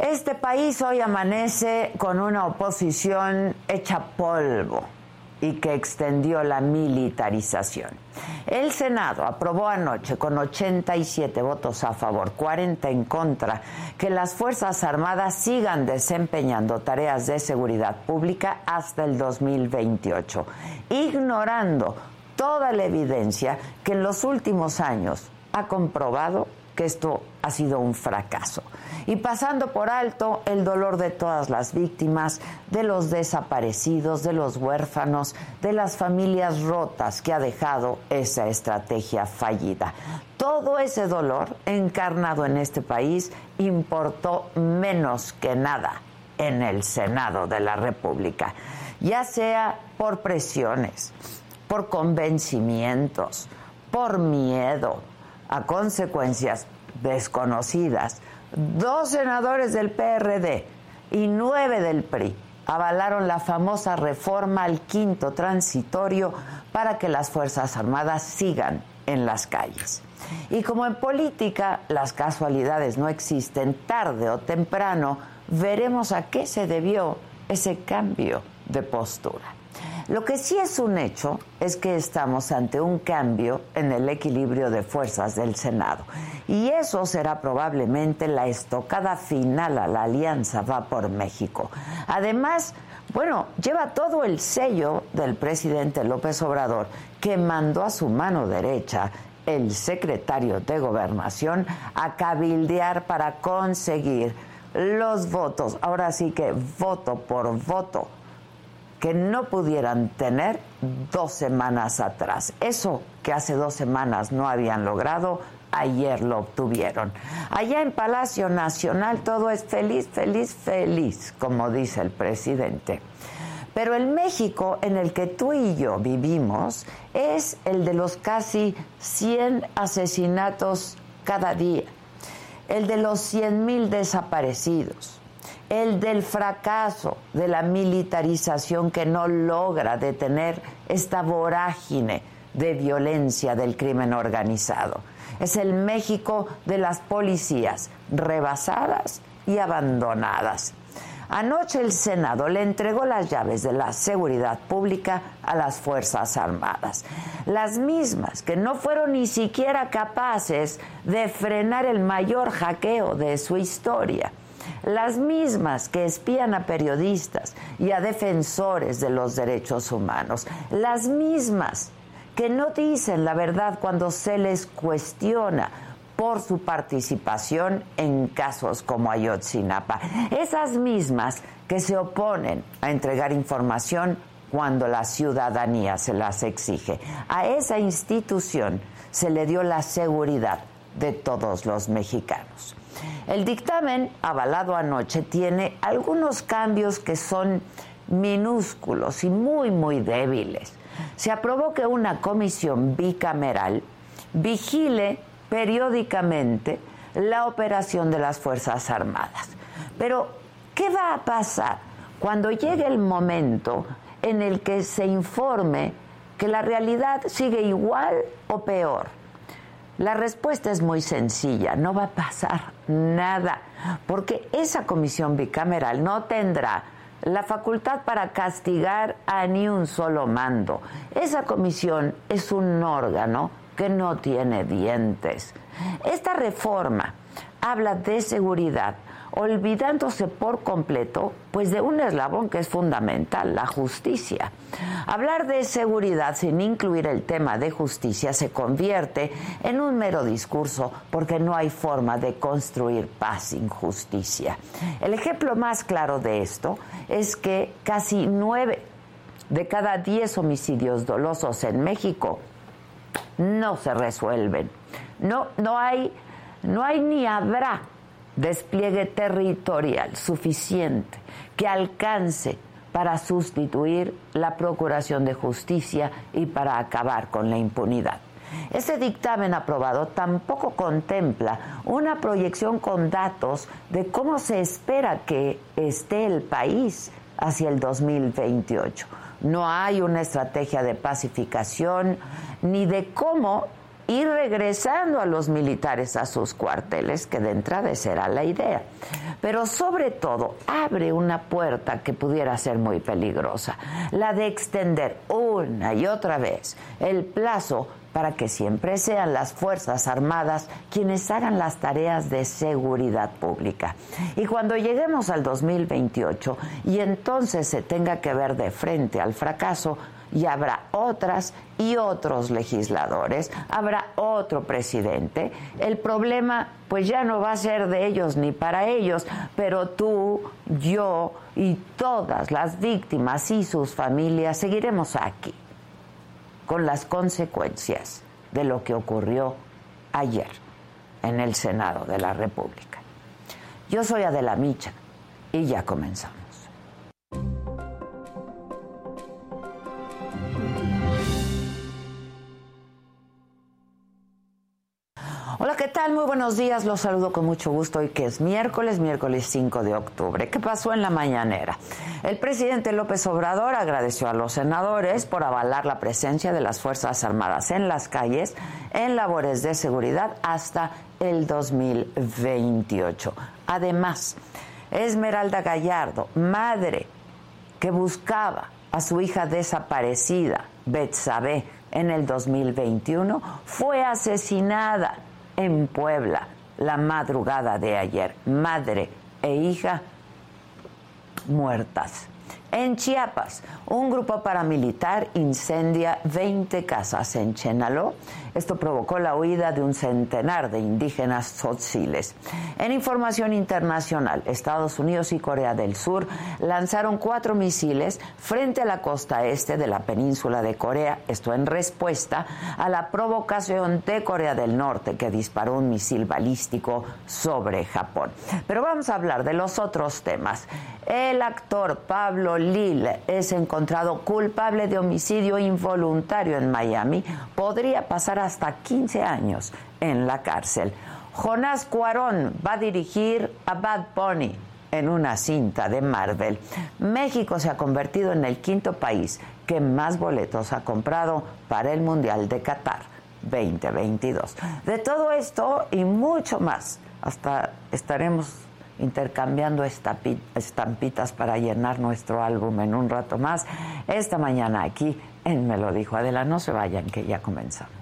Este país hoy amanece con una oposición hecha polvo y que extendió la militarización. El Senado aprobó anoche con 87 votos a favor, 40 en contra, que las Fuerzas Armadas sigan desempeñando tareas de seguridad pública hasta el 2028, ignorando toda la evidencia que en los últimos años ha comprobado que esto ha sido un fracaso. Y pasando por alto el dolor de todas las víctimas, de los desaparecidos, de los huérfanos, de las familias rotas que ha dejado esa estrategia fallida. Todo ese dolor encarnado en este país importó menos que nada en el Senado de la República, ya sea por presiones, por convencimientos, por miedo, a consecuencias desconocidas, dos senadores del PRD y nueve del PRI avalaron la famosa reforma al quinto transitorio para que las Fuerzas Armadas sigan en las calles. Y como en política las casualidades no existen, tarde o temprano veremos a qué se debió ese cambio de postura. Lo que sí es un hecho es que estamos ante un cambio en el equilibrio de fuerzas del Senado. Y eso será probablemente la estocada final a la alianza Va por México. Además, bueno, lleva todo el sello del presidente López Obrador, que mandó a su mano derecha el secretario de Gobernación a cabildear para conseguir los votos. Ahora sí que voto por voto que no pudieran tener dos semanas atrás. Eso que hace dos semanas no habían logrado, ayer lo obtuvieron. Allá en Palacio Nacional todo es feliz, feliz, feliz, como dice el presidente. Pero el México en el que tú y yo vivimos es el de los casi 100 asesinatos cada día, el de los 100 mil desaparecidos, el del fracaso de la militarización que no logra detener esta vorágine de violencia del crimen organizado. Es el México de las policías rebasadas y abandonadas. Anoche el Senado le entregó las llaves de la seguridad pública a las Fuerzas Armadas, las mismas que no fueron ni siquiera capaces de frenar el mayor hackeo de su historia las mismas que espían a periodistas y a defensores de los derechos humanos, las mismas que no dicen la verdad cuando se les cuestiona por su participación en casos como Ayotzinapa. Esas mismas que se oponen a entregar información cuando la ciudadanía se las exige. A esa institución se le dio la seguridad de todos los mexicanos. El dictamen, avalado anoche, tiene algunos cambios que son minúsculos y muy, muy débiles. Se aprobó que una comisión bicameral vigile periódicamente la operación de las Fuerzas Armadas. Pero, ¿qué va a pasar cuando llegue el momento en el que se informe que la realidad sigue igual o peor? La respuesta es muy sencilla, no va a pasar nada, porque esa comisión bicameral no tendrá la facultad para castigar a ni un solo mando. Esa comisión es un órgano que no tiene dientes. Esta reforma habla de seguridad, olvidándose por completo pues de un eslabón que es fundamental, la justicia. Hablar de seguridad sin incluir el tema de justicia se convierte en un mero discurso porque no hay forma de construir paz sin justicia. El ejemplo más claro de esto es que casi nueve de cada diez homicidios dolosos en México no se resuelven. No, no hay, no hay ni habrá despliegue territorial suficiente que alcance para sustituir la Procuración de Justicia y para acabar con la impunidad. Este dictamen aprobado tampoco contempla una proyección con datos de cómo se espera que esté el país hacia el 2028. No hay una estrategia de pacificación ni de cómo y regresando a los militares a sus cuarteles, que de entrada será la idea. Pero sobre todo abre una puerta que pudiera ser muy peligrosa, la de extender una y otra vez el plazo para que siempre sean las Fuerzas Armadas quienes hagan las tareas de seguridad pública. Y cuando lleguemos al 2028 y entonces se tenga que ver de frente al fracaso, y habrá otras y otros legisladores, habrá otro presidente. El problema pues ya no va a ser de ellos ni para ellos, pero tú, yo y todas las víctimas y sus familias seguiremos aquí con las consecuencias de lo que ocurrió ayer en el Senado de la República. Yo soy Adela Micha y ya comenzamos. Hola, ¿qué tal? Muy buenos días. Los saludo con mucho gusto hoy que es miércoles, miércoles 5 de octubre. ¿Qué pasó en la mañanera? El presidente López Obrador agradeció a los senadores por avalar la presencia de las Fuerzas Armadas en las calles en labores de seguridad hasta el 2028. Además, Esmeralda Gallardo, madre que buscaba a su hija desaparecida, Betsabe, en el 2021, fue asesinada en Puebla la madrugada de ayer. Madre e hija muertas. En Chiapas, un grupo paramilitar incendia 20 casas en Chenaló. Esto provocó la huida de un centenar de indígenas tzotziles. En información internacional, Estados Unidos y Corea del Sur lanzaron cuatro misiles frente a la costa este de la península de Corea, esto en respuesta a la provocación de Corea del Norte que disparó un misil balístico sobre Japón. Pero vamos a hablar de los otros temas. El actor Pablo Lille es encontrado culpable de homicidio involuntario en Miami. Podría pasar hasta 15 años en la cárcel. Jonás Cuarón va a dirigir a Bad Bunny en una cinta de Marvel. México se ha convertido en el quinto país que más boletos ha comprado para el Mundial de Qatar 2022. De todo esto y mucho más, hasta estaremos intercambiando estampitas para llenar nuestro álbum en un rato más. Esta mañana aquí en Me lo dijo Adela, no se vayan que ya comenzamos.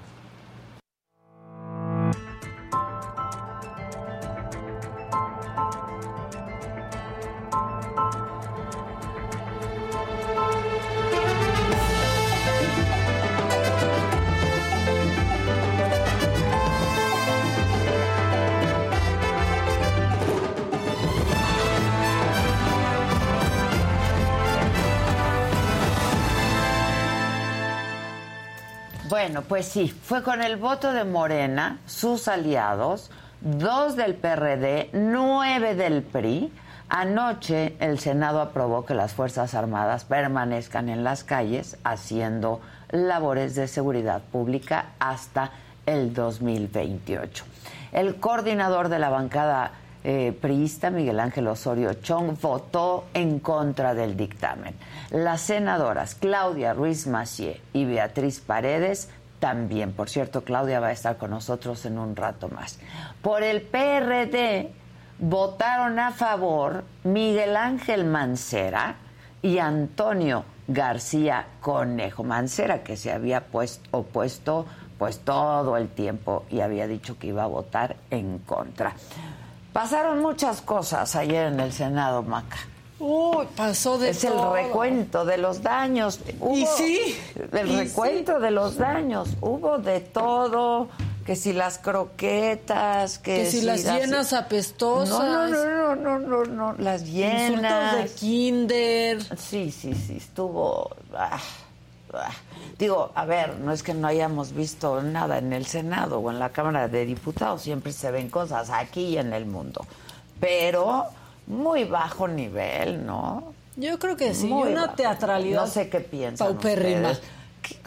Bueno, pues sí, fue con el voto de Morena, sus aliados, dos del PRD, nueve del PRI. Anoche el Senado aprobó que las Fuerzas Armadas permanezcan en las calles haciendo labores de seguridad pública hasta el 2028. El coordinador de la bancada eh, priista Miguel Ángel Osorio Chong votó en contra del dictamen. Las senadoras Claudia Ruiz Macié y Beatriz Paredes también. Por cierto, Claudia va a estar con nosotros en un rato más. Por el PRD votaron a favor Miguel Ángel Mancera y Antonio García Conejo. Mancera que se había puesto, opuesto pues todo el tiempo y había dicho que iba a votar en contra. Pasaron muchas cosas ayer en el Senado, Maca. Uy, pasó de es el recuento de los daños. y sí. El recuento de los daños. Hubo de todo. Que si las croquetas, que, que si, las llenas apestosas. No, no, no, no, no, no, las llenas. Insultos de kinder. Sí, sí, sí, estuvo... Ah, ah. Digo, a ver, no es que no hayamos visto nada en el Senado o en la Cámara de Diputados, siempre se ven cosas aquí y en el mundo, pero muy bajo nivel, ¿no? Yo creo que sí, una teatralidad. No sé qué piensan paupérrima.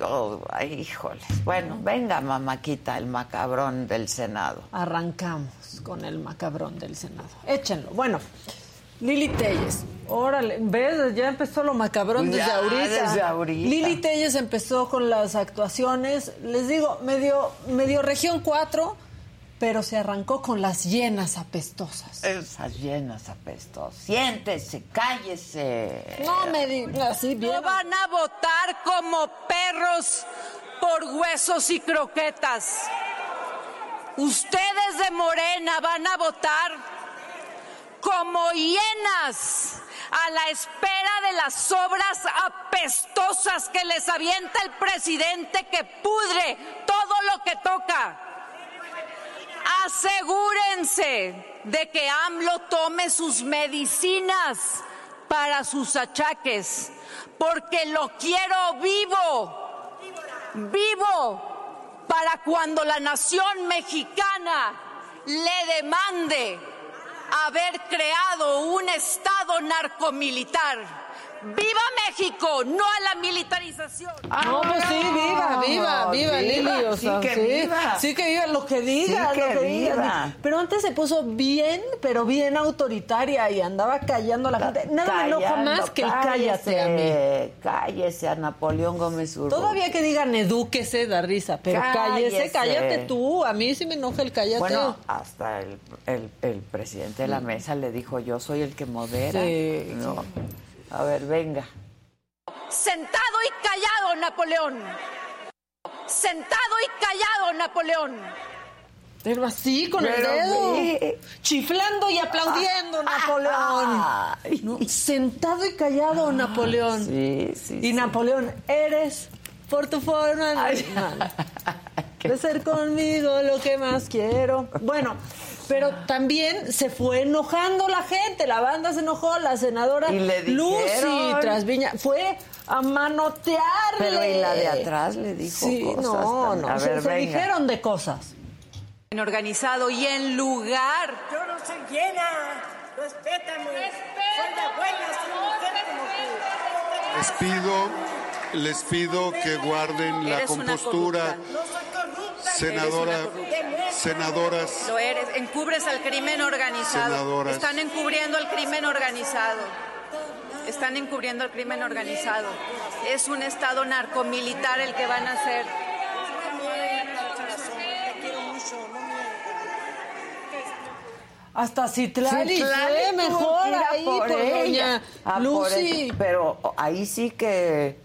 Oh, ay, híjoles. Bueno, venga, mamáquita, el macabrón del Senado. Arrancamos con el macabrón del Senado. Échenlo. Bueno, Lili Telles. Órale, ¿ves? Ya empezó lo macabrón desde, ahorita. desde ahorita. Lili Telles empezó con las actuaciones. Les digo, medio, medio región 4, pero se arrancó con las llenas apestosas. Esas llenas apestosas. Siéntese, cállese. No me digas así bien. No van a votar como perros por huesos y croquetas. Ustedes de Morena van a votar como hienas a la espera de las obras apestosas que les avienta el presidente que pudre todo lo que toca. Asegúrense de que AMLO tome sus medicinas para sus achaques, porque lo quiero vivo, vivo, para cuando la nación mexicana le demande haber creado un Estado narcomilitar. ¡Viva México! ¡No a la militarización! no, pues sí, viva, viva, viva, Lili. O sí sea, que sí, viva. sí que viva lo que diga, Sí que lo que diga. viva. Pero antes se puso bien, pero bien autoritaria y andaba callando a la gente. Nada me enoja más que el cállate a mí. Cállese a Napoleón Gómez Urrutia. Todavía que digan edúquese, da risa, pero cállese, Cállese. cállate tú. A mí sí me enoja el cállate. Bueno, hasta el, el, el presidente de la mesa le dijo, yo soy el que modera. Sí, No. A ver, venga. Sentado y callado, Napoleón. Sentado y callado, Napoleón. Pero así, con el dedo. Chiflando y aplaudiendo, Napoleón. Ay. No, sentado y callado, Napoleón. Sí, sí. Y Napoleón, eres por tu forma normal de ser conmigo lo que más quiero. Bueno, pero también se fue enojando la gente, la banda se enojó, la senadora Y le Lucy. Trasviña fue a manotearle. Pero y la de atrás le dijo Sí, cosas no, también. no, A se, ver, se dijeron de cosas. En organizado y en lugar Yo no soy llena, respétame. Soy la buena, soy mujer como tú. Les pido, les pido que guarden la compostura. Senadora, senadoras, Lo eres, encubres al crimen organizado. Senadoras. Están encubriendo al crimen organizado. Están encubriendo al crimen organizado. Es un estado narcomilitar el que van a hacer. Hasta Citlali Citlali mejor ahí por por ella. doña A por Lucy. Pero ahí sí que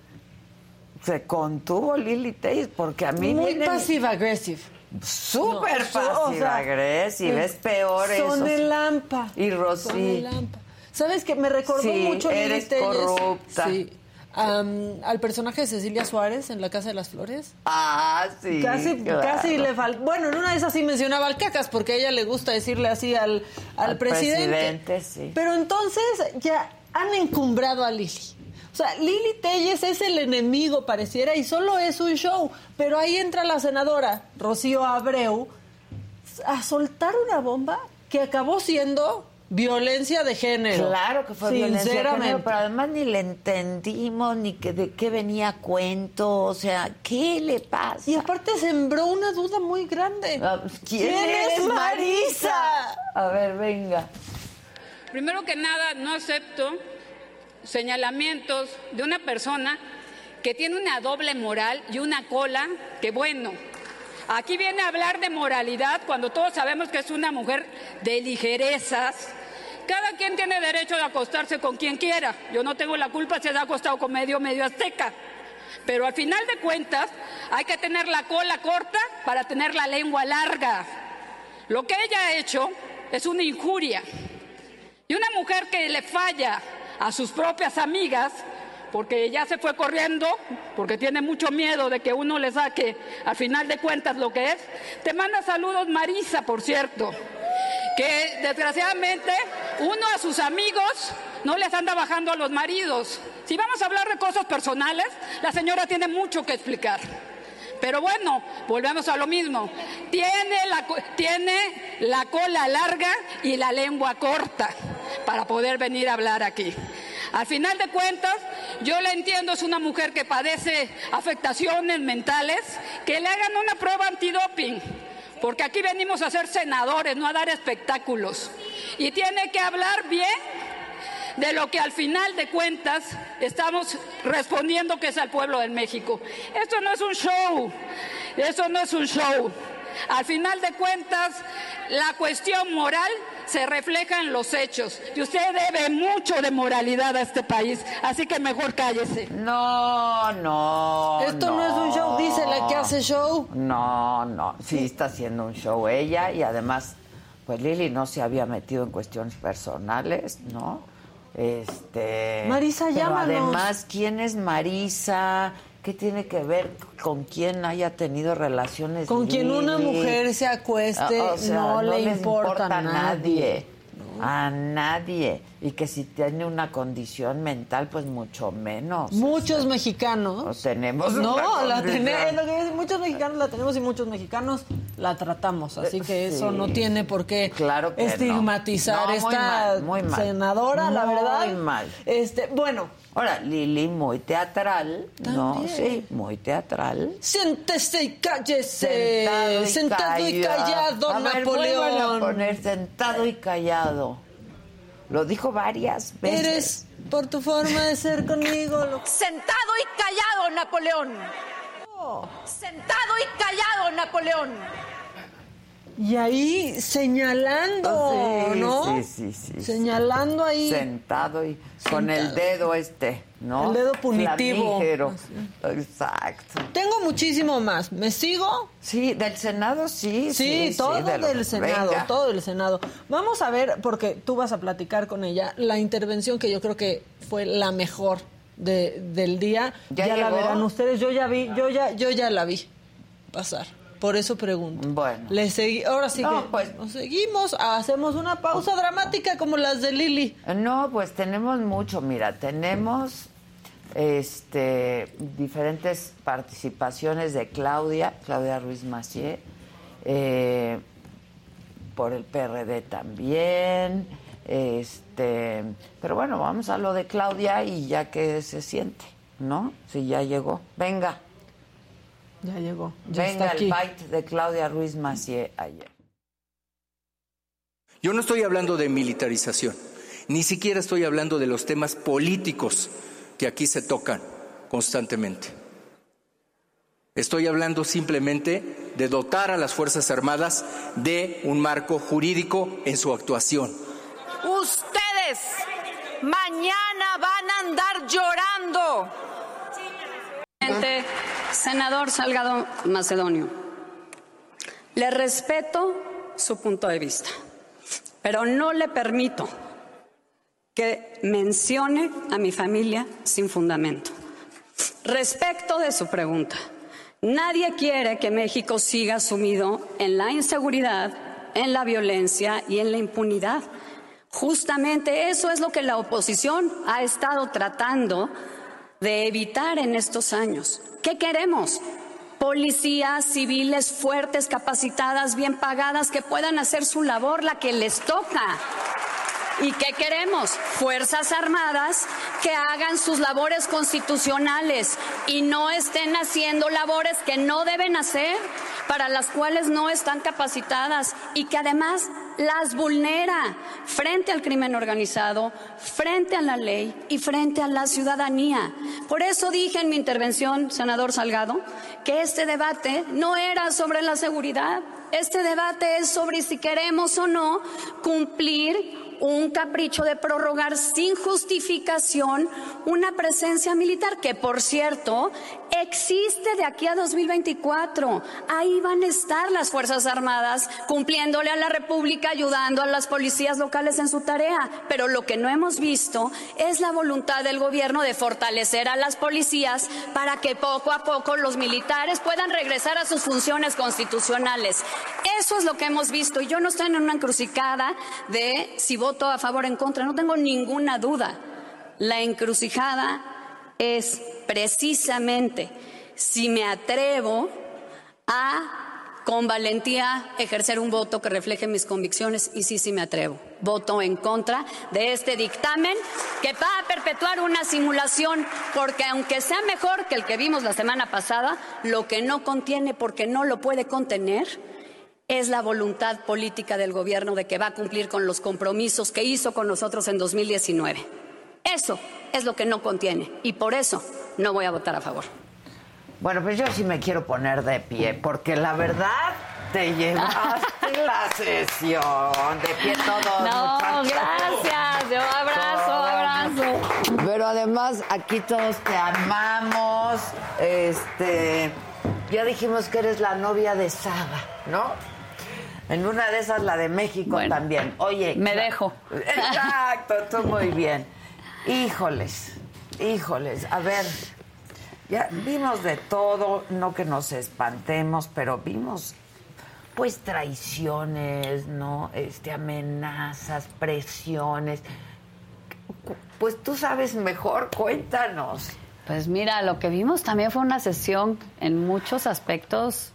se contuvo Lili Telles porque a mí Muy vienen passive aggressive. súper No, o fácil, sea, agresiva, es peor eso. Sonelampa. Y Rosy. Sonelampa. ¿Sabes qué? Me recordó Sí, mucho Lili eres Telles. corrupta. Sí. Al personaje de Cecilia Suárez en La Casa de las Flores. Ah, sí. casi, claro. casi le falta. Bueno, en una de esas sí mencionaba al cacas, porque a ella le gusta decirle así al, al, Al presidente. presidente, sí. Pero entonces ya han encumbrado a Lili. O sea, Lili Telles es el enemigo, pareciera, y solo es un show. Pero ahí entra la senadora Rocío Abreu a soltar una bomba que acabó siendo violencia de género. Claro que fue violencia de Sinceramente. género, pero además ni le entendimos ni que de qué venía a cuento, o sea, ¿qué le pasa? Y aparte sembró una duda muy grande. Ah, pues, ¿Quién, es Marisa? A ver, venga. Primero que nada, no acepto señalamientos de una persona que tiene una doble moral y una cola que bueno. Aquí viene a hablar de moralidad cuando todos sabemos que es una mujer de ligerezas. Cada quien tiene derecho de acostarse con quien quiera. Yo no tengo la culpa si se ha acostado con medio, medio azteca. Pero al final de cuentas hay que tener la cola corta para tener la lengua larga. Lo que ella ha hecho es una injuria. Y una mujer que le falla a sus propias amigas, porque ya se fue corriendo, porque tiene mucho miedo de que uno le saque al final de cuentas lo que es, te manda saludos Marisa, por cierto, que desgraciadamente uno a sus amigos no les anda bajando a los maridos. Si vamos a hablar de cosas personales, la señora tiene mucho que explicar. Pero bueno, volvemos a lo mismo. Tiene la, tiene la cola larga y la lengua corta para poder venir a hablar aquí. Al final de cuentas, yo la entiendo, es una mujer que padece afectaciones mentales, que le hagan una prueba antidoping, porque aquí venimos a ser senadores, no a dar espectáculos. Y tiene que hablar bien de lo que al final de cuentas estamos respondiendo que es al pueblo de México. Esto no es un show, esto no es un show. Al final de cuentas, la cuestión moral se refleja en los hechos. Y usted debe mucho de moralidad a este país, así que mejor cállese. No, no. Esto no, es un show, dice la que hace show. No, no, sí está haciendo un show ella y además, pues Lili no se había metido en cuestiones personales, ¿no? Este. Marisa, pero llámanos. Además, ¿quién es Marisa? ¿Qué tiene que ver con quién haya tenido relaciones? Con quien una mujer se acueste, Ah, o sea, no, le les importa, a nadie. A nadie. Y que si tiene una condición mental, pues mucho menos. Muchos O mexicanos. tenemos No, la tenemos, muchos mexicanos la tenemos y muchos mexicanos la tratamos, así que eso no tiene por qué Claro no. estigmatizar muy esta mal, muy mal. senadora, la Muy verdad. mal. Este, bueno, Ahora, Lili, muy teatral, ¿no? Sí, muy teatral. siéntese y cállese. Sentado y, callado, A ver, a Napoleón. poner sentado y callado. Lo dijo varias veces. Eres por tu forma de ser conmigo. lo- Sentado y callado, Napoleón. Sentado y callado, Napoleón. Y ahí señalando, Sí, ¿no? sí, sí, sí, sí. Señalando ahí. Sentado y con el dedo este, ¿no? El dedo punitivo. Flamígero. Exacto. Tengo muchísimo más. ¿Me sigo? Sí, del Senado sí. Sí, todo de lo- del Senado, Venga. todo del Senado. Vamos a ver, porque tú vas a platicar con ella, la intervención que yo creo que fue la mejor de, del día. ¿Ya la llegó? verán ustedes. Yo ya vi, yo ya, yo ya la vi pasar. Por eso pregunto. Bueno. Le segui- ahora sí No, que pues- nos seguimos, hacemos una pausa dramática como las de Lili. No, pues tenemos mucho, mira, tenemos este diferentes participaciones de Claudia, Claudia Ruiz Macié, eh, por el PRD también, este, pero bueno, vamos a lo de Claudia y ya que se siente, ¿no? Si ya llegó. Venga, Ya llegó, ya venga está el bite de Claudia Ruiz Macié ayer. Yo no estoy hablando de militarización, ni siquiera estoy hablando de los temas políticos que aquí se tocan constantemente. Estoy hablando simplemente de dotar a las Fuerzas Armadas de un marco jurídico en su actuación. Ustedes mañana van a andar llorando. Senador Salgado Macedonio, le respeto su punto de vista, pero no le permito que mencione a mi familia sin fundamento. Respecto de su pregunta, nadie quiere que México siga sumido en la inseguridad, en la violencia y en la impunidad. Justamente eso es lo que la oposición ha estado tratando de evitar en estos años. ¿Qué queremos? Policías civiles fuertes, capacitadas, bien pagadas, que puedan hacer su labor, la que les toca. ¿Y qué queremos? Fuerzas Armadas que hagan sus labores constitucionales y no estén haciendo labores que no deben hacer, para las cuales no están capacitadas y que además las vulnera frente al crimen organizado, frente a la ley y frente a la ciudadanía. Por eso dije en mi intervención, senador Salgado, que este debate no era sobre la seguridad, este debate es sobre si queremos o no cumplir un capricho de prorrogar sin justificación una presencia militar que, por cierto, existe de aquí a 2024. Ahí van a estar las Fuerzas Armadas cumpliéndole a la República, ayudando a las policías locales en su tarea. Pero lo que no hemos visto es la voluntad del gobierno de fortalecer a las policías para que poco a poco los militares puedan regresar a sus funciones constitucionales. Eso es lo que hemos visto. Y yo no estoy en una encrucijada de si voto a favor o en contra. No tengo ninguna duda. La encrucijada es precisamente si me atrevo a con valentía ejercer un voto que refleje mis convicciones y sí, sí me atrevo. Voto en contra de este dictamen que va a perpetuar una simulación porque aunque sea mejor que el que vimos la semana pasada, lo que no contiene porque no lo puede contener es la voluntad política del gobierno de que va a cumplir con los compromisos que hizo con nosotros en 2019. Eso es lo que no contiene y por eso no voy a votar a favor. Bueno, pues yo sí me quiero poner de pie, porque la verdad te llevaste la sesión. De pie todos, No, muchachos. gracias. Yo abrazo, abrazo. Pero además aquí todos te amamos. Este, ya dijimos que eres la novia de Saga, ¿no? En una de esas la de México Bueno, también. Oye, me dejo. Exacto, tú muy bien. Híjoles, híjoles. A ver, ya vimos de todo, no que nos espantemos, pero vimos pues traiciones, ¿no? Este amenazas, presiones. Pues tú sabes mejor, cuéntanos. Pues mira, lo que vimos también fue una sesión en muchos aspectos,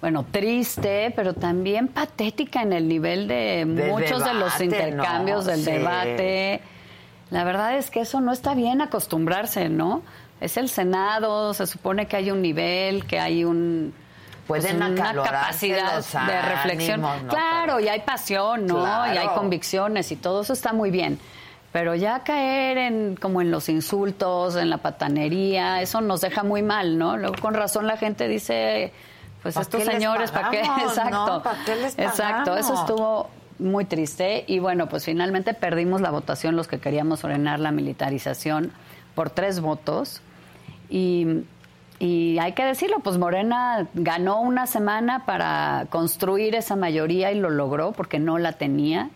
bueno, triste, pero también patética en el nivel de, De muchos de los intercambios ¿no? del Sí. debate. La verdad es que eso no está bien acostumbrarse, ¿no? Es el Senado, se supone que hay un nivel, que hay un Pueden una capacidad los de reflexión. Claro, Pero- y hay pasión, ¿no? Claro. Y hay convicciones y todo eso está muy bien. Pero ya caer en como en los insultos, en la patanería, eso nos deja muy mal, ¿no? Luego con razón la gente dice, pues ¿Pa' estos señores, ¿para qué? Exacto. no? ¿Pa' qué les Exacto, eso estuvo muy triste y bueno, pues finalmente perdimos la votación los que queríamos frenar la militarización por tres votos y, y hay que decirlo, pues Morena ganó una semana para construir esa mayoría y lo logró porque no la tenía.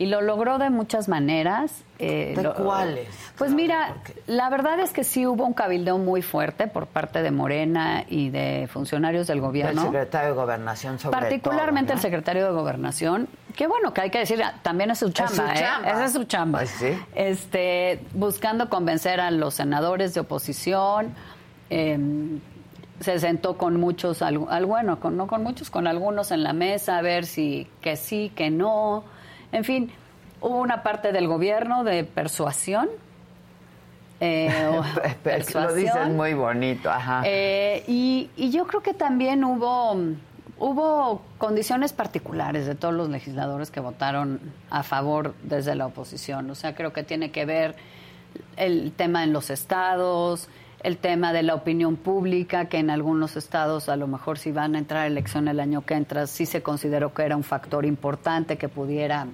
Y lo logró de muchas maneras. eh, ¿De lo- cuáles? Pues mira, la verdad es que sí hubo un cabildeo muy fuerte por parte de Morena y de funcionarios del El gobierno. secretario de Gobernación sobre Particularmente todo, el ¿no? secretario de Gobernación, que bueno, que hay que decir, también es su chamba, su ¿eh? chamba. Esa es su chamba. Pues sí. Este, buscando convencer a los senadores de oposición, eh, se sentó con muchos, al, al- bueno, con, no con muchos, con algunos en la mesa a ver si que sí, que no. En fin, hubo una parte del gobierno de persuasión. eh, lo dices muy bonito, ajá. eh, y, y yo creo que también hubo, hubo condiciones particulares de todos los legisladores que votaron a favor desde la oposición. O sea, creo que tiene que ver el tema en los estados, el tema de la opinión pública, que en algunos estados a lo mejor si van a entrar a elección el año que entra, sí se consideró que era un factor importante que pudiera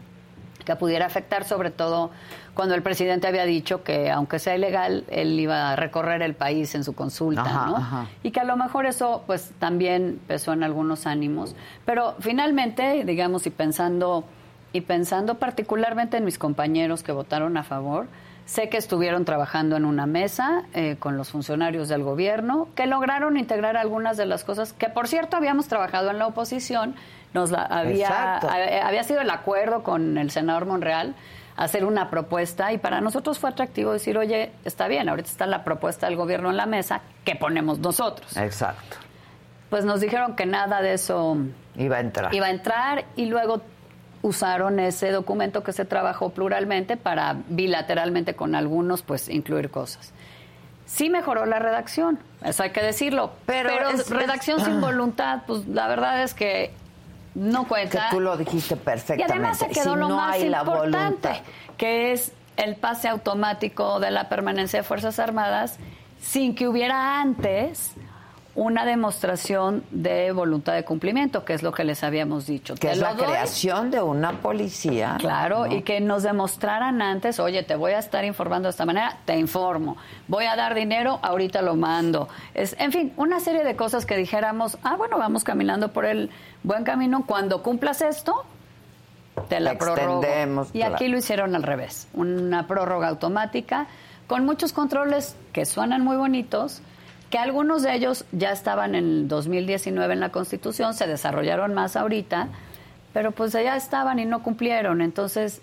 que pudiera afectar, sobre todo cuando el presidente había dicho que, aunque sea ilegal, él iba a recorrer el país en su consulta, Ajá, ¿no? ajá. Y que a lo mejor eso, pues, también pesó en algunos ánimos. Pero finalmente, digamos, y pensando, y pensando particularmente en mis compañeros que votaron a favor, sé que estuvieron trabajando en una mesa eh, con los funcionarios del gobierno, que lograron integrar algunas de las cosas que, por cierto, habíamos trabajado en la oposición. Nos la había, a- había sido el acuerdo con el senador Monreal hacer una propuesta y para nosotros fue atractivo decir, oye, está bien, ahorita está la propuesta del gobierno en la mesa, ¿qué ponemos nosotros? Exacto. Pues nos dijeron que nada de eso Iba a entrar. iba a entrar y luego usaron ese documento que se trabajó pluralmente para bilateralmente con algunos pues incluir cosas. Sí mejoró la redacción, eso hay que decirlo, Pero pero, es- redacción es- sin voluntad, pues la verdad es que no que cuenta. tú lo dijiste Y perfectamente. además se quedó si lo no más importante, que es el pase automático de la permanencia de Fuerzas Armadas sin que hubiera antes una demostración de voluntad de cumplimiento, que es lo que les habíamos dicho. Que es la doy, creación de una policía. Claro, ¿no? y que nos demostraran antes, oye, te voy a estar informando de esta manera, te informo. Voy a dar dinero, ahorita lo mando. Es, en fin, una serie de cosas que dijéramos, ah, bueno, vamos caminando por el buen camino. Cuando cumplas esto, te la prorrogo. Extendemos, Y claro. aquí lo hicieron al revés, una prórroga automática con muchos controles que suenan muy bonitos, que algunos de ellos ya estaban en el 2019 en la Constitución, se desarrollaron más ahorita, pero pues ya estaban y no cumplieron. Entonces,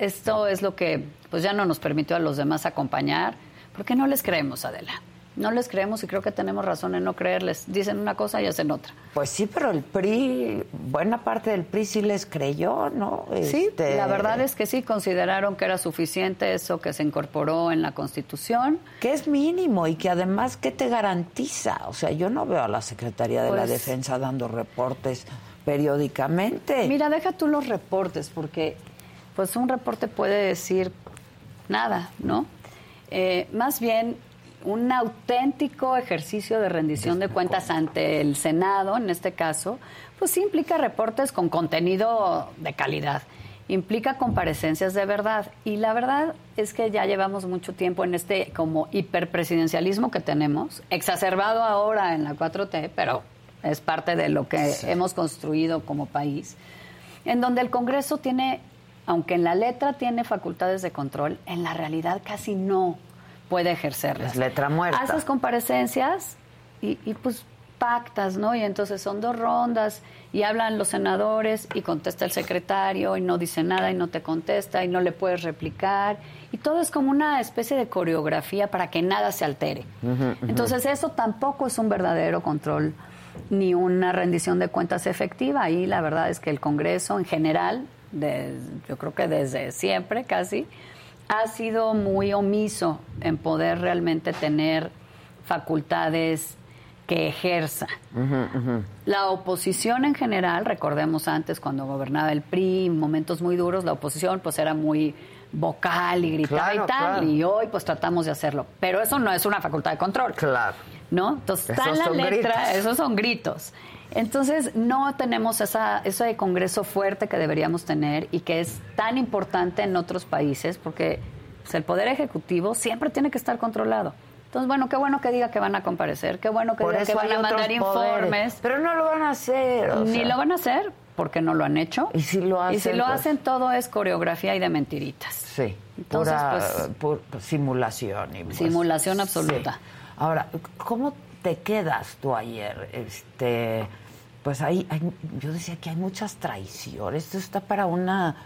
esto es lo que pues ya no nos permitió a los demás acompañar, porque no les creemos, Adela. No les creemos y creo que tenemos razón en no creerles. Dicen una cosa y hacen otra. Pues sí, pero el PRI, buena parte del PRI sí les creyó, ¿no? Sí, Este, la verdad es que sí, consideraron que era suficiente eso que se incorporó en la Constitución. Que es mínimo y que además, ¿qué te garantiza? O sea, yo no veo a la Secretaría de la Pues- Defensa dando reportes periódicamente. Mira, deja tú los reportes, porque pues un reporte puede decir nada, ¿no? eh, más bien un auténtico ejercicio de rendición de cuentas ante el Senado, en este caso, pues sí implica reportes con contenido de calidad, implica comparecencias de verdad. Y la verdad es que ya llevamos mucho tiempo en este como hiperpresidencialismo que tenemos, exacerbado ahora en la 4T, pero es parte de lo que hemos construido como país, en donde el Congreso tiene, aunque en la letra tiene facultades de control, en la realidad casi no puede ejercerlas. Es letra muerta. Haces comparecencias y, y pues pactas, ¿no? Y entonces son dos rondas y hablan los senadores y contesta el secretario y no dice nada y no te contesta y no le puedes replicar y todo es como una especie de coreografía para que nada se altere. Entonces eso tampoco es un verdadero control ni una rendición de cuentas efectiva y la verdad es que el Congreso en general, de- yo creo que desde siempre casi, ha sido muy omiso en poder realmente tener facultades que ejerza. La oposición en general, recordemos antes cuando gobernaba el PRI, en momentos muy duros, la oposición pues era muy vocal y gritaba Claro, y tal, claro. y hoy pues tratamos de hacerlo. Pero eso no es una facultad de control. Claro. ¿No? Entonces está en la letra, gritos. esos son gritos. Entonces no tenemos esa, ese congreso fuerte que deberíamos tener y que es tan importante en otros países porque pues, el poder ejecutivo siempre tiene que estar controlado. Entonces, bueno, qué bueno que diga que van a comparecer, qué bueno que Por diga que eso van a mandar poderes. informes. Pero no lo van a hacer. o Ni sea. lo van a hacer porque no lo han hecho. Y si lo Y si hacen, lo pues- hacen, todo es coreografía y de mentiritas. Sí, Entonces, pura, pues, pu- simulación. Y pues, Simulación sí. absoluta. Ahora, ¿cómo te quedas tú ayer? Este, pues hay, hay- yo decía que hay muchas traiciones. Esto está para una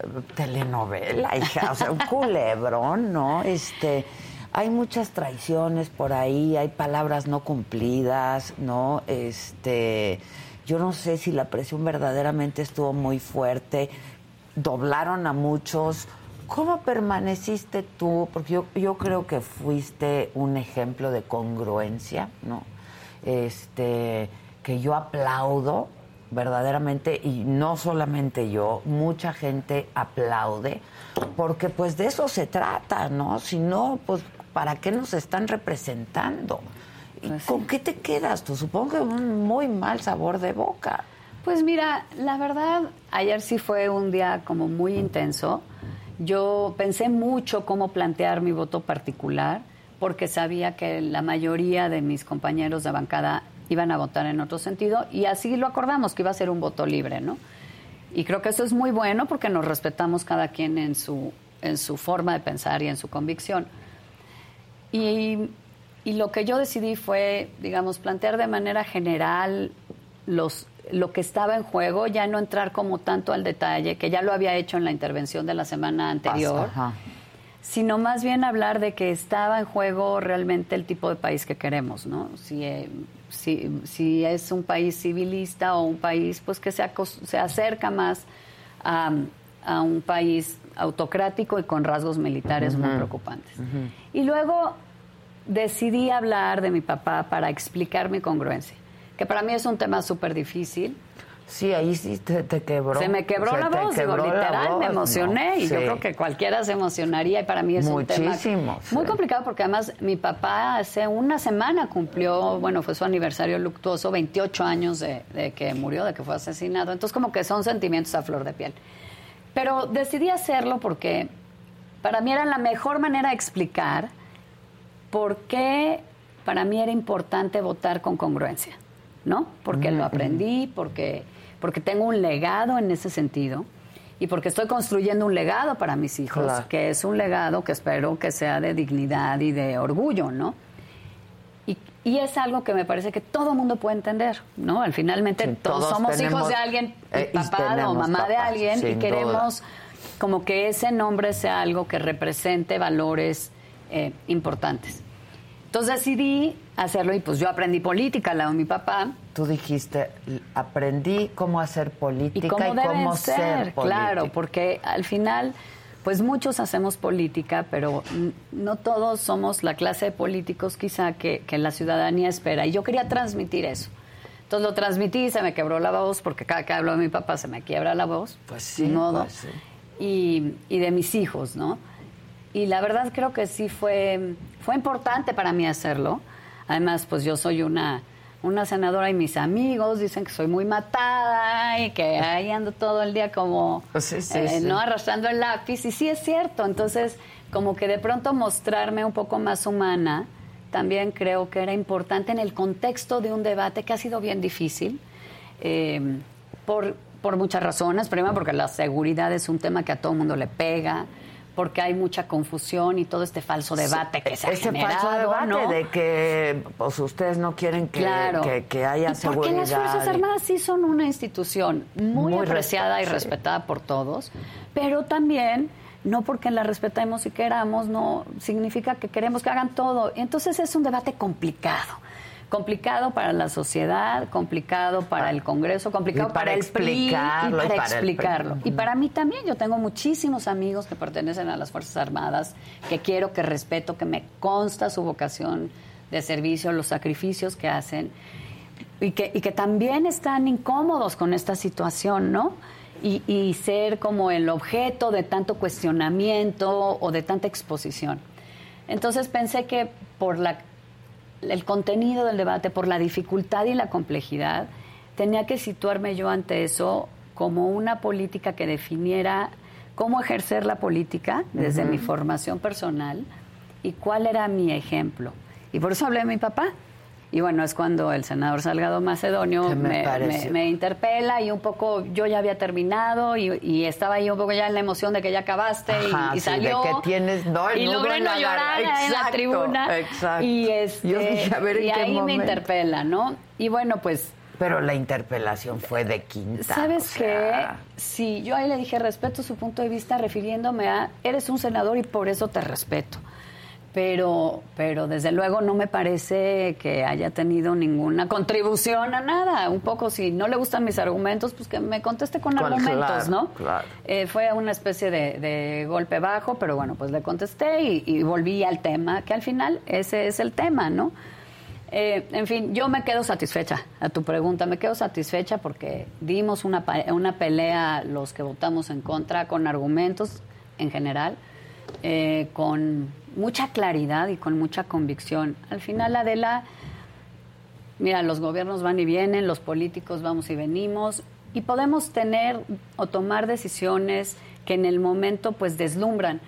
eh, telenovela, hija, o sea, un culebrón, ¿no? Este, hay muchas traiciones por ahí, hay palabras no cumplidas, ¿no? Este, yo no sé si la presión verdaderamente estuvo muy fuerte, doblaron a muchos. ¿Cómo permaneciste tú? Porque yo, yo creo que fuiste un ejemplo de congruencia, ¿no? Este, que yo aplaudo verdaderamente, y no solamente yo, mucha gente aplaude, porque pues de eso se trata, ¿no? Si no, pues, ¿para qué nos están representando? ¿Y Pues sí. ¿Con qué te quedas tú? Supongo que un muy mal sabor de boca. Pues mira, la verdad, ayer sí fue un día como muy intenso. Yo pensé mucho cómo plantear mi voto particular, porque sabía que la mayoría de mis compañeros de bancada iban a votar en otro sentido, y así lo acordamos, que iba a ser un voto libre, ¿no? Y creo que eso es muy bueno porque nos respetamos cada quien en su, en su forma de pensar y en su convicción. Y, y lo que yo decidí fue, digamos, plantear de manera general los, lo que estaba en juego, ya no entrar como tanto al detalle, que ya lo había hecho en la intervención de la semana anterior, Ajá. sino más bien hablar de que estaba en juego realmente el tipo de país que queremos, ¿no? Si, eh, si, si es un país civilista o un país pues que se, se acerca más a, a un país autocrático y con rasgos militares muy preocupantes. Y luego decidí hablar de mi papá para explicar mi congruencia, que para mí es un tema súper difícil. Sí, ahí sí te, te quebró. Se me quebró la voz, digo, quebró literal, me emocioné ¿no? y yo creo que cualquiera se emocionaría y para mí es un tema sí. muy complicado porque además mi papá hace una semana cumplió, bueno, fue su aniversario luctuoso, 28 años de, de que murió, de que fue asesinado, entonces como que son sentimientos a flor de piel. Pero decidí hacerlo porque para mí era la mejor manera de explicar por qué para mí era importante votar con congruencia, ¿no? Porque lo aprendí, porque, porque tengo un legado en ese sentido y porque estoy construyendo un legado para mis hijos, Claro. que es un legado que espero que sea de dignidad y de orgullo, ¿no? Y, y es algo que me parece que todo mundo puede entender, ¿no? Al finalmente Sí, todos, todos somos tenemos- hijos de alguien, eh, papá o mamá de alguien, y queremos como que ese nombre sea algo que represente valores eh, importantes. Entonces decidí hacerlo y pues yo aprendí política al lado de mi papá Tú dijiste, aprendí cómo hacer política y cómo deben ser, ser, claro, político. porque al final pues muchos hacemos política, pero no todos somos la clase de políticos quizá que, que la ciudadanía espera. Y yo quería transmitir eso. Entonces lo transmití, se me quebró la voz, porque cada que hablo de mi papá se me quiebra la voz. Pues sí, modo. pues sí. y, y de mis hijos, ¿no? y la verdad creo que sí fue, fue importante para mí hacerlo. Además, pues yo soy una, una senadora y mis amigos dicen que soy muy matada y que ahí ando todo el día como Sí, sí, eh, sí. no arrastrando el lápiz. Y sí es cierto. Entonces, como que de pronto mostrarme un poco más humana, también creo que era importante en el contexto de un debate que ha sido bien difícil. eh, por, por muchas razones. Primero, porque la seguridad es un tema que a todo mundo le pega, porque hay mucha confusión y todo este falso debate que se ha Ese generado. falso debate ¿no? de que pues ustedes no quieren que, Claro. que, que haya seguridad. Porque las Fuerzas Armadas sí son una institución muy, Muy apreciada y sí. respetada por todos, pero también no porque la respetemos y queramos, no significa que queremos que hagan todo. Entonces es un debate complicado. Complicado para la sociedad, complicado para el Congreso, complicado Y para para, el PRI y para, explicarlo. Y para mí también, yo tengo muchísimos amigos que pertenecen a las Fuerzas Armadas, que quiero, que respeto, que me consta su vocación de servicio, los sacrificios que hacen y que, y que también están incómodos con esta situación, ¿no? Y, y ser como el objeto de tanto cuestionamiento o de tanta exposición. Entonces pensé que por la, el contenido del debate, por la dificultad y la complejidad, tenía que situarme yo ante eso como una política que definiera cómo ejercer la política desde mi formación personal y cuál era mi ejemplo. Y por eso hablé de mi papá. Y bueno, es cuando el senador Salgado Macedonio ¿Qué me interpela y un poco yo ya había terminado y, y estaba ahí un poco ya en la emoción de que ya acabaste y- y, sí, de salió. que tienes- no, el y logré no llorar en la tribuna. exacto. Y, este, Yo dije, a ver, ¿en y qué ahí me interpela, ¿no? Y bueno, pues Pero la interpelación fue de quinta. ¿Sabes o qué? sea, Sí, yo ahí le dije respeto su punto de vista refiriéndome a eres un senador y por eso te respeto. Pero, pero desde luego no me parece que haya tenido ninguna contribución a nada. Un poco, si no le gustan mis argumentos, pues que me conteste con, Con- argumentos, claro, ¿no? claro. Eh, fue una especie de, de golpe bajo, pero bueno, pues le contesté y, y volví al tema, que al final ese es el tema, ¿no? Eh, en fin, yo me quedo satisfecha a tu pregunta, me quedo satisfecha porque dimos una, una pelea los que votamos en contra con argumentos en general, eh, con mucha claridad y con mucha convicción. Al final, Adela, mira, los gobiernos van y vienen, los políticos vamos y venimos, y podemos tener o tomar decisiones que en el momento pues deslumbran,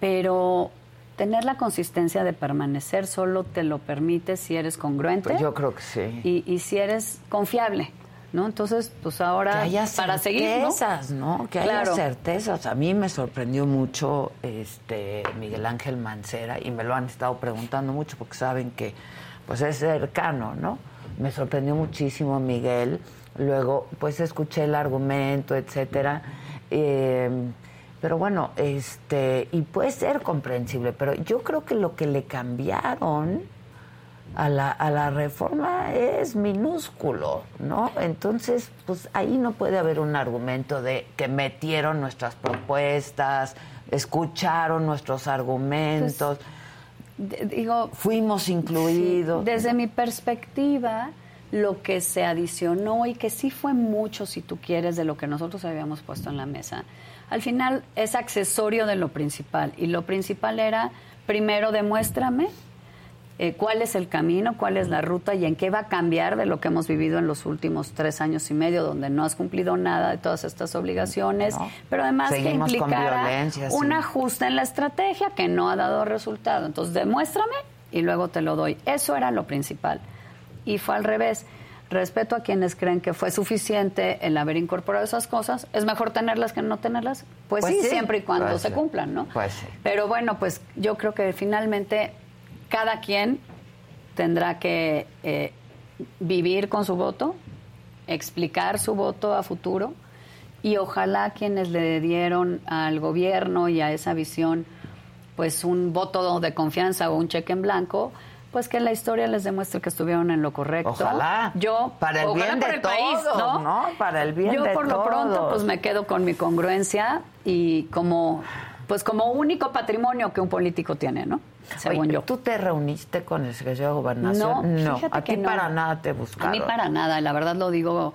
pero tener la consistencia de permanecer solo te lo permite si eres congruente Pues yo creo que sí. y, y si eres confiable, ¿no? Entonces, pues ahora que haya para seguir, ¿no? certezas, ¿no? Que haya Claro. certezas. A mí me sorprendió mucho este Miguel Ángel Mancera y me lo han estado preguntando mucho porque saben que pues es cercano, ¿no? Me sorprendió muchísimo Miguel. Luego, pues escuché el argumento, etcétera. Eh, pero bueno, este, y puede ser comprensible, pero yo creo que lo que le cambiaron a la, a la reforma es minúsculo, ¿no? Entonces, pues ahí no puede haber un argumento de que metieron nuestras propuestas, escucharon nuestros argumentos, De- digo, fuimos incluidos. Sí, Desde mi perspectiva, lo que se adicionó y que sí fue mucho, si tú quieres, de lo que nosotros habíamos puesto en la mesa, al final es accesorio de lo principal. Y lo principal era, primero, demuéstrame eh, cuál es el camino, cuál es la ruta y en qué va a cambiar de lo que hemos vivido en los últimos tres años y medio, donde no has cumplido nada de todas estas obligaciones, No. pero además Seguimos que implicara sí. un ajuste en la estrategia que no ha dado resultado. Entonces, demuéstrame y luego te lo doy. Eso era lo principal. Y fue al revés. Respeto a quienes creen que fue suficiente el haber incorporado esas cosas. ¿Es mejor tenerlas que no tenerlas? Pues, Pues sí, sí, siempre y cuando puede se cumplan, ¿no? Pues sí. Pero bueno, pues yo creo que finalmente cada quien tendrá que eh, vivir con su voto, explicar su voto a futuro y ojalá quienes le dieron al gobierno y a esa visión pues un voto de confianza o un cheque en blanco, pues que la historia les demuestre que estuvieron en lo correcto. Ojalá. Yo Para el ojalá bien de el país, ¿no? ¿no? Para el bien Yo de por lo pronto pues me quedo con mi congruencia y como pues como único patrimonio que un político tiene, ¿no? Según Oye, yo. ¿Tú te reuniste con el secretario de No, Gobernación? fíjate a ti no. para nada te buscaron. A mí para nada, la verdad lo digo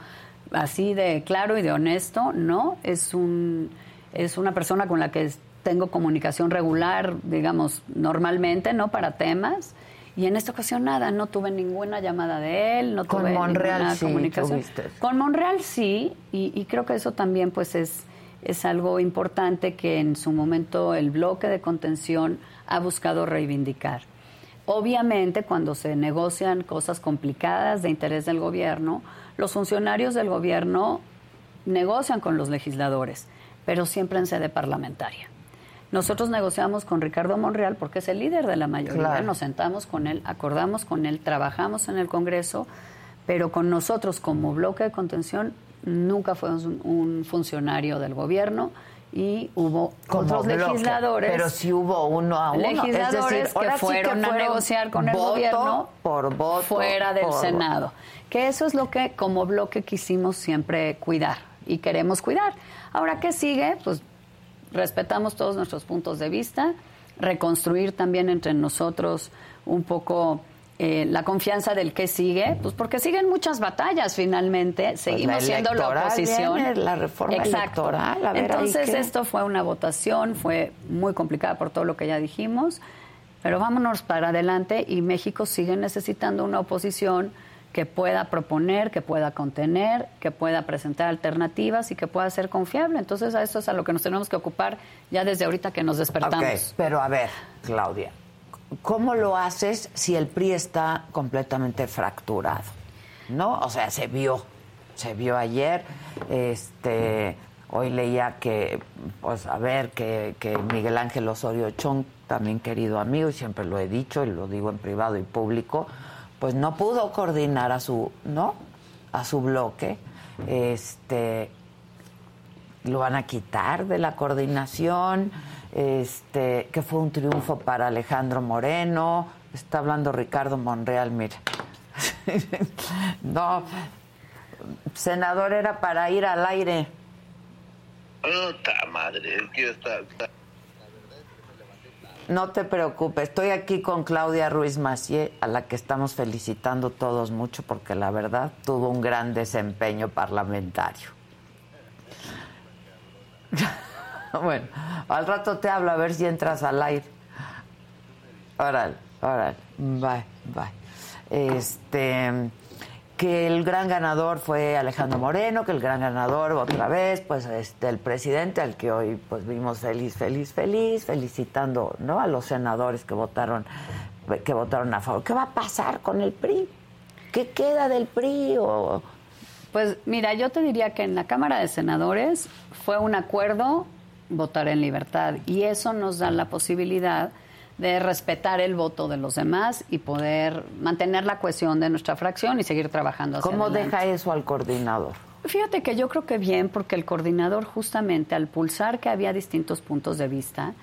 así de claro y de honesto, no, es un es una persona con la que tengo comunicación regular, digamos, normalmente, ¿no? Para temas. Y en esta ocasión nada, no tuve ninguna llamada de él, no Con tuve Monreal ninguna sí comunicación. tuviste. Con Monreal sí, y, y creo que eso también pues es, es algo importante que en su momento el bloque de contención ha buscado reivindicar. Obviamente, cuando se negocian cosas complicadas de interés del gobierno, los funcionarios del gobierno negocian con los legisladores, pero siempre en sede parlamentaria. Nosotros negociamos con Ricardo Monreal porque es el líder de la mayoría. Claro. Nos sentamos con él, acordamos con él, trabajamos en el Congreso, pero con nosotros como bloque de contención nunca fue un, un funcionario del gobierno y hubo Como otros bloque, legisladores. Pero sí hubo uno a uno. Legisladores es decir, ahora que sí fueron a negociar con el gobierno por voto fuera del por- Senado. Que eso es lo que como bloque quisimos siempre cuidar y queremos cuidar. Ahora, ¿qué sigue? Pues respetamos todos nuestros puntos de vista, reconstruir también entre nosotros un poco eh, la confianza del que sigue, pues porque siguen muchas batallas finalmente, seguimos Pues la siendo la oposición. viene, la reforma electoral, a ver Entonces esto fue una votación, fue muy complicada por todo lo que ya dijimos, pero vámonos para adelante y México sigue necesitando una oposición que pueda proponer, que pueda contener, que pueda presentar alternativas y que pueda ser confiable. Entonces a eso es a lo que nos tenemos que ocupar ya desde ahorita que nos despertamos. Ok, pero a ver, Claudia, ¿cómo lo haces si el PRI está completamente fracturado? ¿No? O sea, se vio, se vio ayer, este, hoy leía que, pues a ver, que, que Miguel Ángel Osorio Chong, también querido amigo, y siempre lo he dicho y lo digo en privado y público, pues no pudo coordinar a su, ¿no? A su bloque, este, lo van a quitar de la coordinación, este, que fue un triunfo para Alejandro Moreno, está hablando Ricardo Monreal, mira. no, senador era para ir al aire. Puta madre, es que está, está- No te preocupes, estoy aquí con Claudia Ruiz Macié, a la que estamos felicitando todos mucho porque la verdad tuvo un gran desempeño parlamentario. bueno, al rato te hablo a ver si entras al aire. Órale, órale, bye, bye. Este, que el gran ganador fue Alejandro Moreno, que el gran ganador otra vez, pues este, el presidente al que hoy pues vimos feliz, feliz, feliz, felicitando, ¿no? A los senadores que votaron, que votaron a favor. ¿Qué va a pasar con el PRI? ¿Qué queda del PRI? O, Pues mira, yo te diría que en la Cámara de Senadores fue un acuerdo votar en libertad y eso nos da la posibilidad de respetar el voto de los demás y poder mantener la cohesión de nuestra fracción y seguir trabajando hacia ¿Cómo adelante. deja eso al coordinador? Fíjate que yo creo que bien, porque el coordinador justamente al pulsar que había distintos puntos de vista,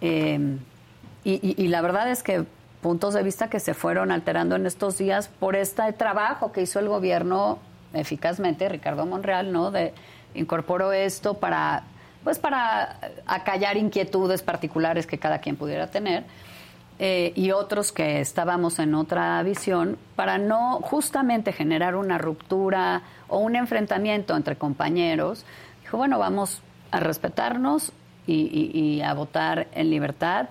eh, y, y- y la verdad es que puntos de vista que se fueron alterando en estos días por este trabajo que hizo el gobierno eficazmente, Ricardo Monreal, ¿no? De incorporó esto para pues para acallar inquietudes particulares que cada quien pudiera tener eh, y otros que estábamos en otra visión para no justamente generar una ruptura o un enfrentamiento entre compañeros. Dijo, bueno, vamos a respetarnos y, y- y a votar en libertad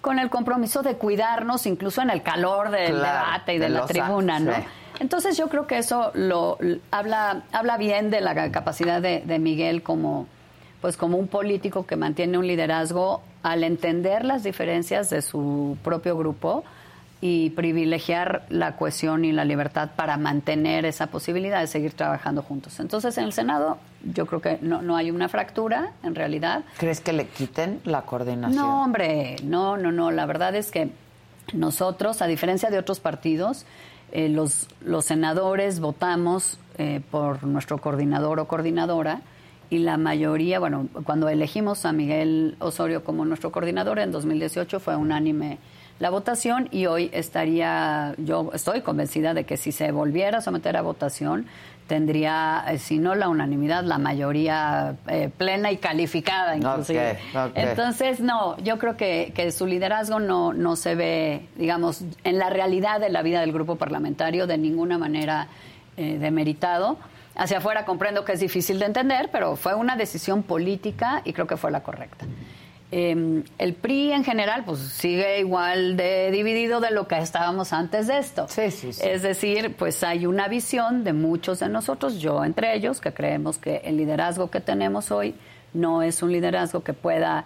con el compromiso de cuidarnos incluso en el calor del Claro, debate y de de, la tribuna, ¿no? sí. Entonces yo creo que eso lo habla habla bien de la capacidad de, de Miguel como pues como un político que mantiene un liderazgo al entender las diferencias de su propio grupo y privilegiar la cohesión y la libertad para mantener esa posibilidad de seguir trabajando juntos. Entonces en el Senado yo creo que no, no hay una fractura en realidad. ¿Crees que le quiten la coordinación? No, hombre, no, no, no. La verdad es que nosotros, a diferencia de otros partidos, eh, los, los senadores votamos eh, por nuestro coordinador o coordinadora y la mayoría, bueno, cuando elegimos a Miguel Osorio como nuestro coordinador en 2018 fue unánime la votación y hoy estaría, yo estoy convencida de que si se volviera a someter a votación, tendría, eh, si no la unanimidad, la mayoría eh, plena y calificada inclusive. Entonces, no, yo creo que, que su liderazgo no, no se ve, digamos, en la realidad de la vida del grupo parlamentario de ninguna manera eh, demeritado. Hacia afuera comprendo que es difícil de entender, pero fue una decisión política y creo que fue la correcta. Eh, el PRI en general, pues sigue igual de dividido de lo que estábamos antes de esto. Sí, sí, sí. Es decir, pues hay una visión de muchos de nosotros, yo entre ellos, que creemos que el liderazgo que tenemos hoy no es un liderazgo que pueda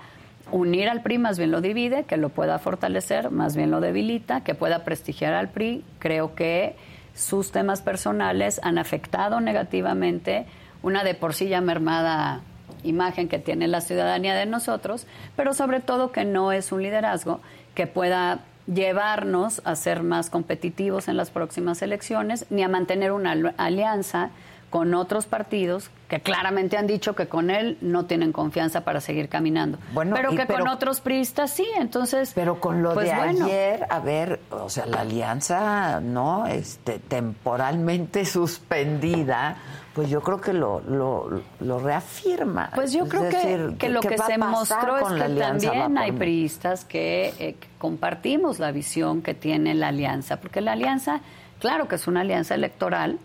unir al PRI, más bien lo divide, que lo pueda fortalecer, más bien lo debilita, que pueda prestigiar al PRI. Creo que sus temas personales han afectado negativamente una de por sí ya mermada imagen que tiene la ciudadanía de nosotros, pero sobre todo que no es un liderazgo que pueda llevarnos a ser más competitivos en las próximas elecciones, ni a mantener una alianza con otros partidos que claramente han dicho que con él no tienen confianza para seguir caminando. Bueno, pero que con otros priistas sí, entonces... Pero con lo pues de bueno. ayer, a ver, o sea, la alianza, ¿no? Este, temporalmente suspendida, pues yo creo que lo, lo, lo reafirma. Pues yo Es creo que, decir, que lo ¿qué que se mostró es que también hay priistas que, eh, que compartimos la visión que tiene la alianza, porque la alianza, claro que es una alianza electoral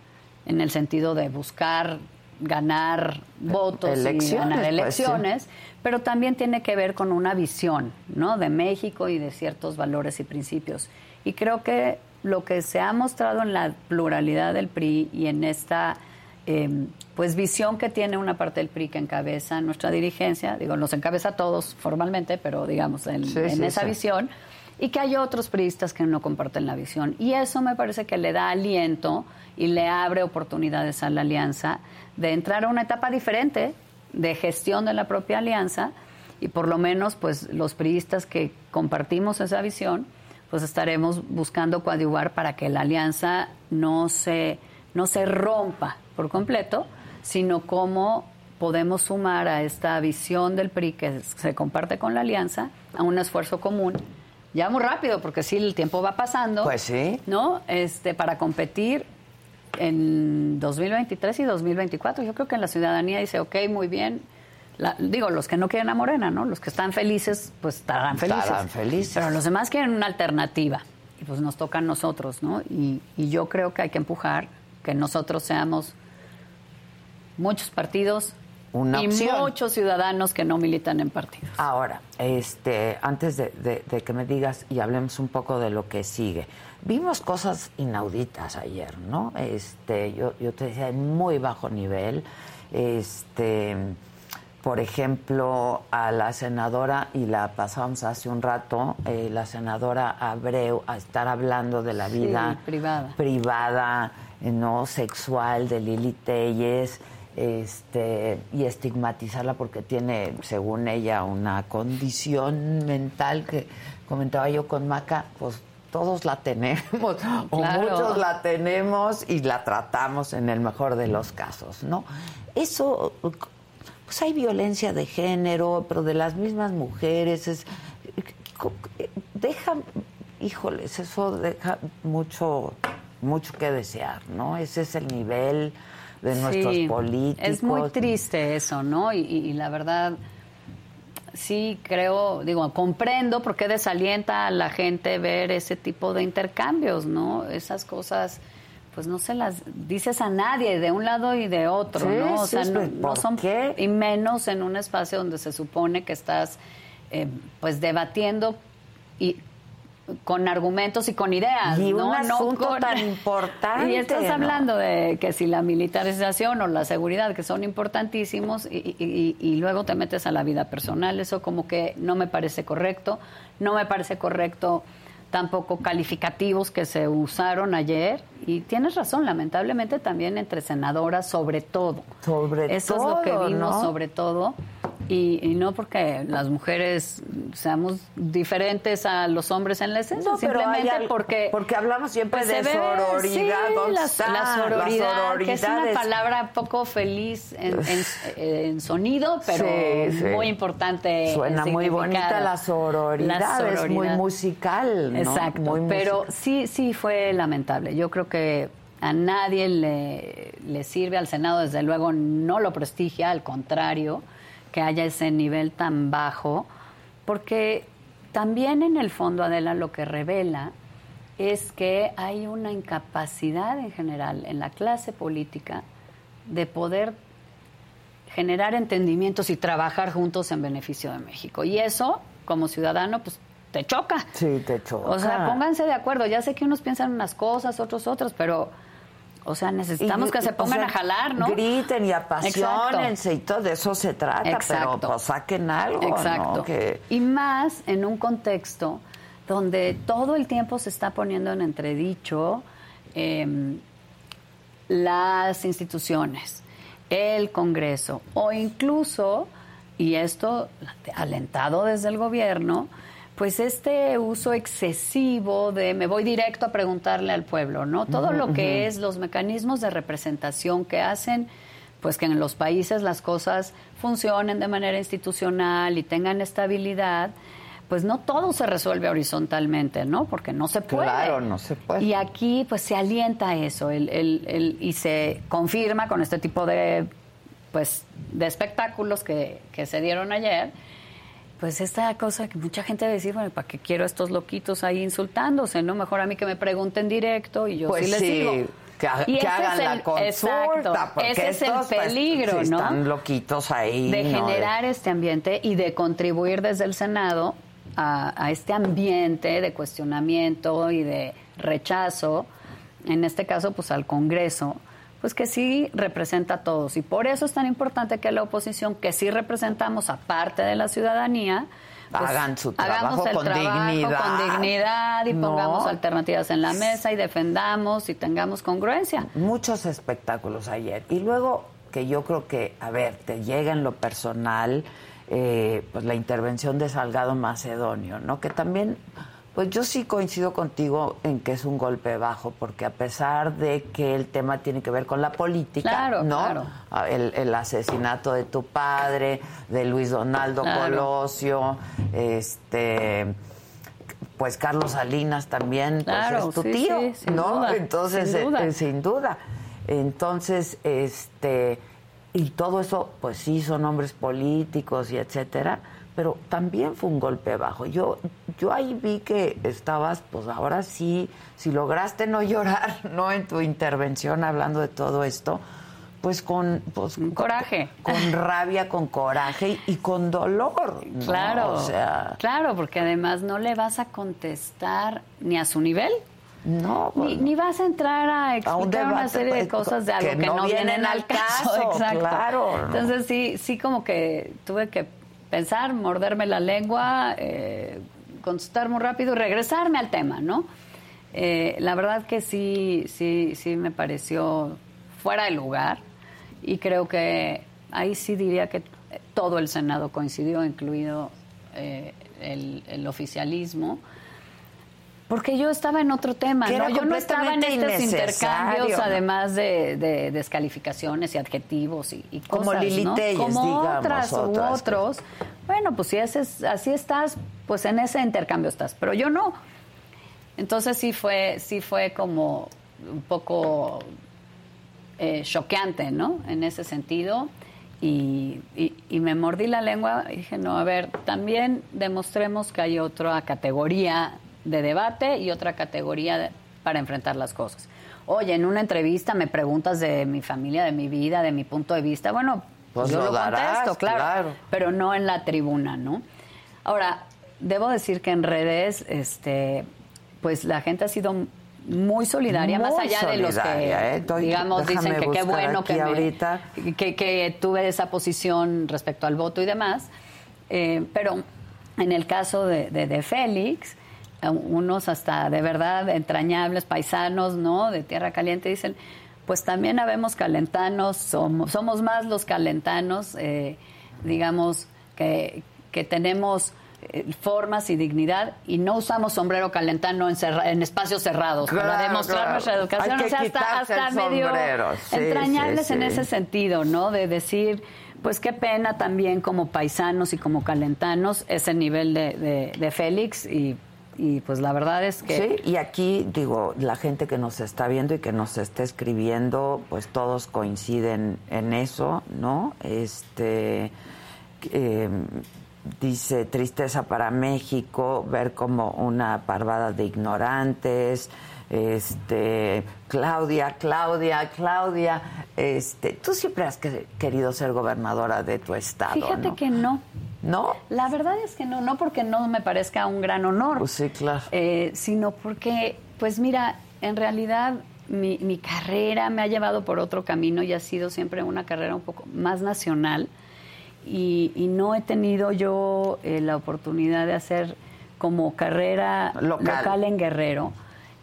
en el sentido de buscar ganar votos y Elecciones, ganar pues, sí. elecciones, pero también tiene que ver con una visión, ¿no? De México y de ciertos valores y principios. Y creo que lo que se ha mostrado en la pluralidad del PRI y en esta eh, pues visión que tiene una parte del PRI que encabeza nuestra dirigencia, digo, nos encabeza a todos formalmente, pero digamos en, Sí, en sí, esa visión, y que hay otros priistas que no comparten la visión. Y eso me parece que le da aliento y le abre oportunidades a la alianza de entrar a una etapa diferente de gestión de la propia alianza y por lo menos pues los priistas que compartimos esa visión pues estaremos buscando coadyuvar para que la alianza no se no se rompa por completo, sino cómo podemos sumar a esta visión del PRI que se comparte con la alianza a un esfuerzo común. Ya muy rápido, porque sí, el tiempo va pasando. Pues sí. ¿No? Este, para competir en 2023 y 2024. Yo creo que la ciudadanía dice, ok, muy bien. La- digo, los que no quieren a Morena, ¿no? Los que están felices, pues estarán felices. Estarán felices. Pero los demás quieren una alternativa. Y pues nos toca a nosotros, ¿no? Y, y yo creo que hay que empujar que nosotros seamos muchos partidos Una y opción. muchos ciudadanos que no militan en partidos. Ahora, este, antes de, de- de que me digas y hablemos un poco de lo que sigue, vimos cosas inauditas ayer, ¿no? Este, yo, yo te decía en muy bajo nivel, este, por ejemplo, a la senadora y la pasamos hace un rato, eh, la senadora Abreu a estar hablando de la Sí, vida privada. privada, eh, no sexual de Lili Telles, este, y estigmatizarla porque tiene, según ella, una condición mental que comentaba yo con Maca, pues todos la tenemos, o Claro. muchos la tenemos y la tratamos en el mejor de los casos, ¿no? Eso, pues hay violencia de género, pero de las mismas mujeres, es, deja, híjoles, eso deja mucho, mucho que desear, ¿no? Ese es el nivel de nuestros Sí, políticos. Es muy triste eso, ¿no? Y, y- la verdad, sí creo, digo, comprendo por qué desalienta a la gente ver ese tipo de intercambios, ¿no? Esas cosas, pues no se las dices a nadie, de un lado y de otro, Sí, ¿no? O sí, sea, no, ¿por no son. qué? Y menos en un espacio donde se supone que estás, eh, pues, debatiendo y con argumentos y con ideas. Y ¿no? un No con- tan importante. Y estás ¿no? hablando de que si la militarización o la seguridad, que son importantísimos, y, y- y luego te metes a la vida personal, eso como que no me parece correcto. No me parece correcto tampoco calificativos que se usaron ayer. Y tienes razón, lamentablemente también entre senadoras, sobre todo. Sobre Eso todo, es lo que vimos ¿no? sobre todo. Y, y no porque las mujeres seamos diferentes a los hombres en la esencia, No, simplemente algo- porque porque hablamos siempre pues de ve, sororidad, sí, ¿dónde la, está? la La sororidad, que es sororidad una es- palabra poco feliz en, en- en sonido, pero Sí, sí. muy importante. en Suena muy bonita la sororidad, La es muy sororidad. musical, ¿no? Exacto, Muy pero musical. sí, sí fue lamentable. Yo creo que a nadie le, le sirve al Senado, desde luego no lo prestigia, al contrario, que haya ese nivel tan bajo, porque también en el fondo, Adela, lo que revela es que hay una incapacidad en general en la clase política de poder generar entendimientos y trabajar juntos en beneficio de México. Y eso, como ciudadano, pues te choca. Sí, te choca. O sea, pónganse de acuerdo. Ya sé que unos piensan unas cosas, otros otras, pero, o sea, necesitamos Y- que se o pongan sea, a jalar, ¿no? Griten y apasionense Exacto. y todo de eso se trata, pero pues saquen algo, Exacto. ¿no? Que Y más en un contexto donde todo el tiempo se está poniendo en entredicho em, las instituciones, el Congreso o incluso, y esto alentado desde el gobierno, pues este uso excesivo de me voy directo a preguntarle al pueblo, ¿no? Todo lo que es los mecanismos de representación que hacen pues que en los países las cosas funcionen de manera institucional y tengan estabilidad, pues no todo se resuelve horizontalmente, ¿no? Porque no se puede. Claro, no se puede. Y aquí pues se alienta eso el, el- el- y se confirma con este tipo de pues de espectáculos que, que se dieron ayer, pues esta cosa que mucha gente decir, bueno, ¿para qué quiero a estos loquitos ahí insultándose? No, mejor a mí que me pregunten directo y yo Pues sí les sí, digo. que, ha- Y que hagan es la el- consulta, exacto, porque ese es el pues, peligro, ¿no? Están loquitos ahí. de ¿no? generar este ambiente y de contribuir desde el Senado a, a este ambiente de cuestionamiento y de rechazo, en este caso pues al Congreso, pues que sí representa a todos. Y por eso es tan importante que la oposición, que sí representamos a parte de la ciudadanía, pues, Hagan su trabajo el con trabajo dignidad. con dignidad y No. pongamos alternativas en la mesa y defendamos y tengamos congruencia. muchos espectáculos ayer. Y luego, que yo creo que, a ver, te llega en lo personal, eh, pues la intervención de Salgado Macedonio, ¿no? Que también, pues yo sí coincido contigo en que es un golpe bajo, porque a pesar de que el tema tiene que ver con la política, Claro, ¿no? claro. Ah, El, el asesinato de tu padre, de Luis Donaldo Claro. Colosio, este pues Carlos Salinas también pues, es tu sí, tío, sí, sin ¿no? duda, Entonces, sin duda. eh, sin duda. Entonces, este, y todo eso, pues sí, son hombres políticos y etcétera, pero también fue un golpe bajo. Yo, yo ahí vi que estabas, pues ahora sí, si lograste no llorar, ¿no? En tu intervención hablando de todo esto, pues con, pues, coraje. Con, con rabia, con coraje y, con dolor. ¿no? Claro, O sea, claro, porque además no le vas a contestar ni a su nivel. no, Ni, ni vas a entrar a explicar una serie de pues, cosas de algo que que, no no, vienen al al caso. caso, Exacto. claro, ¿no? Entonces sí, sí como que tuve que pensar, morderme la lengua, eh, contestar muy rápido y regresarme al tema, ¿no? Eh, la verdad que sí, sí, sí me pareció fuera de lugar y creo que ahí sí diría que todo el Senado coincidió, incluido eh, el, el oficialismo. Porque yo estaba en otro tema, Que ¿no? Yo no estaba en estos intercambios, ¿no? además de, de descalificaciones y adjetivos y, y Como cosas, Lili ¿no? Telles, Como digamos, otras, u otras que- otros. Bueno, pues si es- así estás, pues en ese intercambio estás, pero yo no. Entonces sí fue, sí fue como un poco eh, choqueante, ¿no? En ese sentido. Y, y- y me mordí la lengua y dije, no, a ver, también demostremos que hay otra categoría de debate y otra categoría de- para enfrentar las cosas. Oye, en una entrevista me preguntas de mi familia, de mi vida, de mi punto de vista. Bueno, Pues yo lo darás, contesto, claro, claro. pero no en la tribuna, ¿no? Ahora, debo decir que en redes, este, pues la gente ha sido muy solidaria, Muy más allá de los que, ¿eh? Estoy- digamos, dicen que qué bueno que, me- que, que tuve esa posición respecto al voto y demás. Eh, pero en el caso de, de- de Félix, unos hasta de verdad entrañables paisanos, ¿no? De Tierra Caliente dicen, pues también habemos calentanos, somos, somos más los calentanos, eh, digamos, que, que tenemos eh, formas y dignidad y no usamos sombrero calentano en, cerra- en espacios cerrados para Claro, demostrar claro. nuestra educación. O sea, hasta, hasta medio. Sí, entrañables sí, en ese sentido, ¿no? De decir, pues qué pena también como paisanos y como calentanos ese nivel de, de- de Félix y, y, pues la verdad es que... Sí, y aquí digo, la gente que nos está viendo y que nos está escribiendo, pues todos coinciden en eso, ¿no? Este eh, dice tristeza para México, ver como una parvada de ignorantes, este Claudia, Claudia, Claudia, este, tú siempre has que- querido ser gobernadora de tu estado, Fíjate ¿no? que no. ¿No? La verdad es que no, no porque no me parezca un gran honor. Pues sí, claro. eh, sino porque, pues mira, en realidad mi, mi carrera me ha llevado por otro camino y ha sido siempre una carrera un poco más nacional y, y no he tenido yo eh, la oportunidad de hacer como carrera Local. en Guerrero.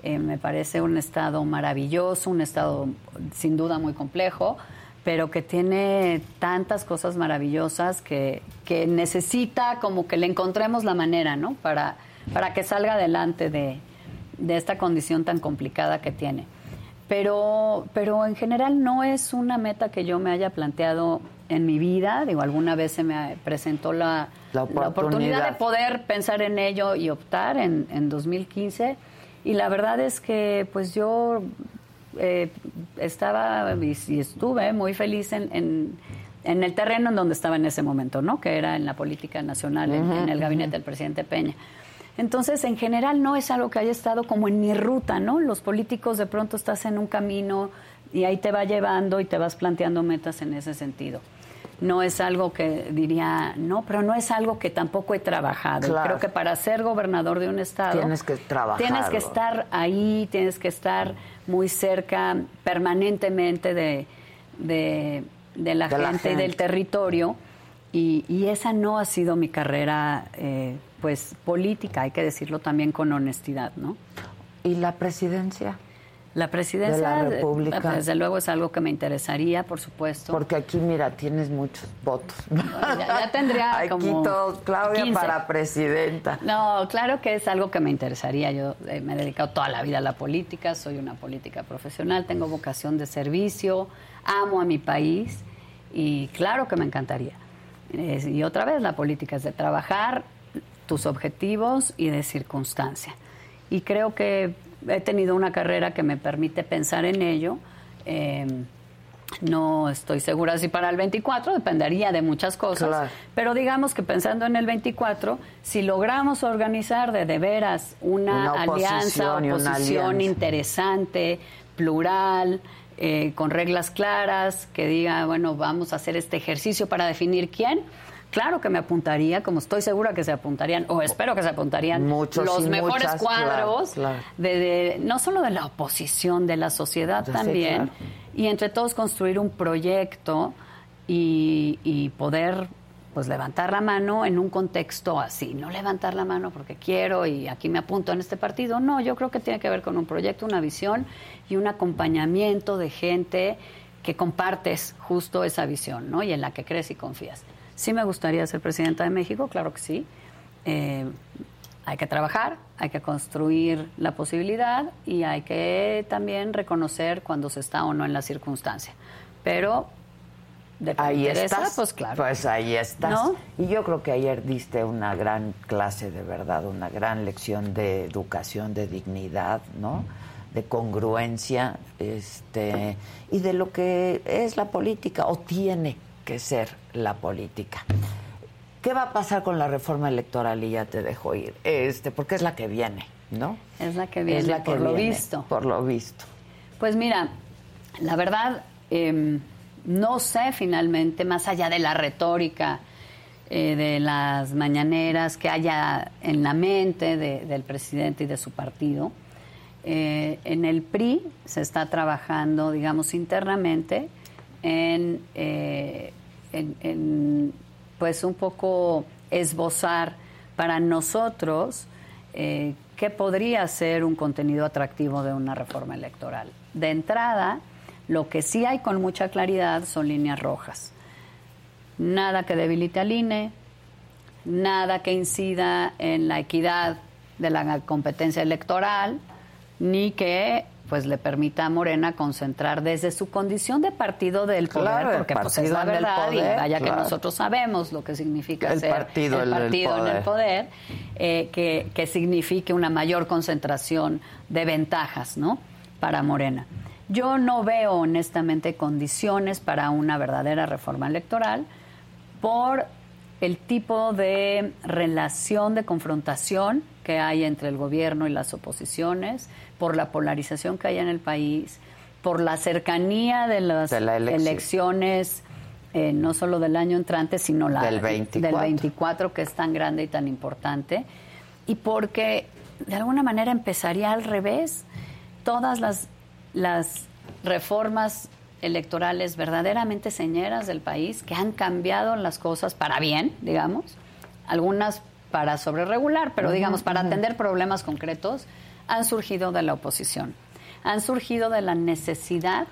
Eh, me parece un estado maravilloso, un estado sin duda muy complejo, pero que tiene tantas cosas maravillosas que, que necesita como que le encontremos la manera, ¿no? Para, para que salga adelante de, de esta condición tan complicada que tiene. Pero, pero en general no es una meta que yo me haya planteado en mi vida. Digo, alguna vez se me presentó la, La oportunidad. de poder pensar en ello y optar en, en 2015. Y la verdad es que pues yo eh, estaba y, y estuve muy feliz en, en, en el terreno en donde estaba en ese momento, ¿no? Que era en la política nacional, en, en el gabinete del presidente Peña. Entonces, en general, no es algo que haya estado como en mi ruta, ¿no? Los políticos de pronto estás en un camino y ahí te va llevando y te vas planteando metas en ese sentido. No es algo que diría, no, pero no es algo que tampoco he trabajado. Claro. Creo que para ser gobernador de un estado Tienes que trabajarlo. Tienes que estar ahí, tienes que estar muy cerca permanentemente de, de, de la, De la gente y del territorio. Y, y esa no ha sido mi carrera, eh, pues, política, hay que decirlo también con honestidad, ¿no? ¿Y la presidencia? La presidencia, De la República. desde luego, es algo que me interesaría, por supuesto. Porque aquí, mira, tienes muchos votos. ya, ya tendría Aquí como todos, Claudia 15. para presidenta. No, claro que es algo que me interesaría. Yo eh, me he dedicado toda la vida a la política, soy una política profesional, tengo vocación de servicio, amo a mi país y claro que me encantaría. Eh, y otra vez, la política es de trabajar tus objetivos y de circunstancia. Y creo que he tenido una carrera que me permite pensar en ello. Eh, no estoy segura si para el 24, dependería de muchas cosas. Claro. Pero digamos que pensando en el 24, si logramos organizar de, de veras una, Una alianza, oposición una alianza. interesante, plural, eh, con reglas claras, que diga, bueno, vamos a hacer este ejercicio para definir quién. Claro que me apuntaría, como estoy segura que se apuntarían, o espero que se apuntarían Muchos los mejores muchas, cuadros, claro, claro. De, de- no solo de la oposición, de la sociedad también, claro. y entre todos construir un proyecto y, y poder pues levantar la mano en un contexto así, no levantar la mano porque quiero y aquí me apunto en este partido, no, yo creo que tiene que ver con un proyecto, una visión y un acompañamiento de gente que compartes justo esa visión, ¿no? Y en la que crees y confías. Sí me gustaría ser presidenta de México, claro que sí. Eh, hay que trabajar, hay que construir la posibilidad y hay que también reconocer cuando se está o no en la circunstancia. Pero de que Ahí interesa, estás. pues claro. Pues ahí estás. ¿No? Y yo creo que ayer diste una gran clase, de verdad, una gran lección de educación, de dignidad, ¿no? De congruencia, este, y de lo que es la política, o tiene que ser la política. ¿Qué va a pasar con la reforma electoral? Y ya te dejo ir. Este, porque es la que viene, ¿no? Es la que viene, es la que por lo visto. Por lo visto. Pues mira, la verdad, eh, no sé finalmente, más allá de la retórica eh, de las mañaneras que haya en la mente de- del presidente y de su partido, eh, en el PRI se está trabajando, digamos, internamente en, eh, en- pues un poco esbozar para nosotros eh, qué podría ser un contenido atractivo de una reforma electoral. De entrada, lo que sí hay con mucha claridad son líneas rojas. Nada que debilite al INE, nada que incida en la equidad de la competencia electoral, ni que pues le permita a Morena concentrar desde su condición de partido del poder, Claro, porque pues, es la verdad, y poder, vaya que nosotros sabemos lo que significa El ser partido el en el partido en el poder. poder, eh, que, que signifique una mayor concentración de ventajas, ¿no? Para Morena. Yo no veo honestamente condiciones para una verdadera reforma electoral por el tipo de relación de confrontación que hay entre el gobierno y las oposiciones, por la polarización que hay en el país, por la cercanía de las De la elección. elecciones, eh, no solo del año entrante, sino la Del 24. del 24, que es tan grande y tan importante, y porque de alguna manera empezaría al revés. Todas las, las reformas electorales verdaderamente señeras del país que han cambiado las cosas para bien, digamos, algunas para sobreregular, pero digamos para atender problemas concretos, han surgido de la oposición. Han surgido de la necesidad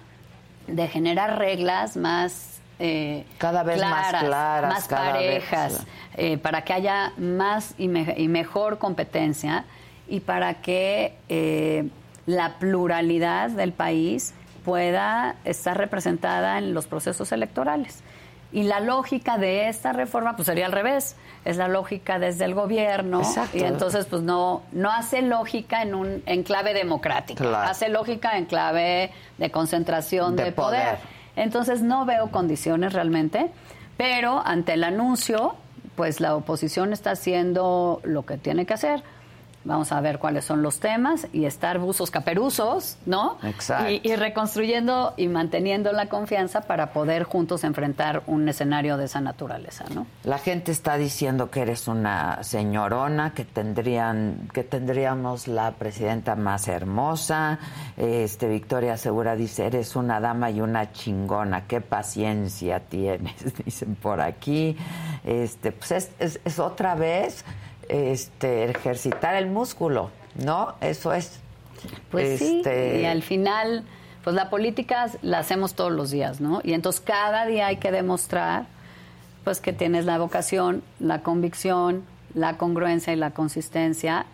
de generar reglas más eh, Cada vez más claras, más cada vez, parejas, eh, para que haya más y, me- y mejor competencia y para que eh, la pluralidad del país pueda estar representada en los procesos electorales. Y la lógica de esta reforma pues sería al revés, es la lógica desde el gobierno Exacto. y entonces pues no no hace lógica en un en clave democrática, Claro. hace lógica en clave de concentración De de, poder. poder. Entonces no veo condiciones realmente, pero ante el anuncio, pues la oposición está haciendo lo que tiene que hacer. Vamos a ver cuáles son los temas y estar buzos caperuzos, ¿no? Exacto. Y, y reconstruyendo y manteniendo la confianza para poder juntos enfrentar un escenario de esa naturaleza, ¿no? La gente está diciendo que eres una señorona, que tendrían, que tendríamos la presidenta más hermosa. Este Victoria Segura dice, eres una dama y una chingona, qué paciencia tienes, dicen por aquí. Este, pues es, es- es otra vez este ejercitar el músculo, ¿no? Eso es. Pues Este, sí, y al final, pues la política la hacemos todos los días, ¿no? Y entonces cada día hay que demostrar, pues que tienes la vocación, la convicción, la congruencia y la consistencia,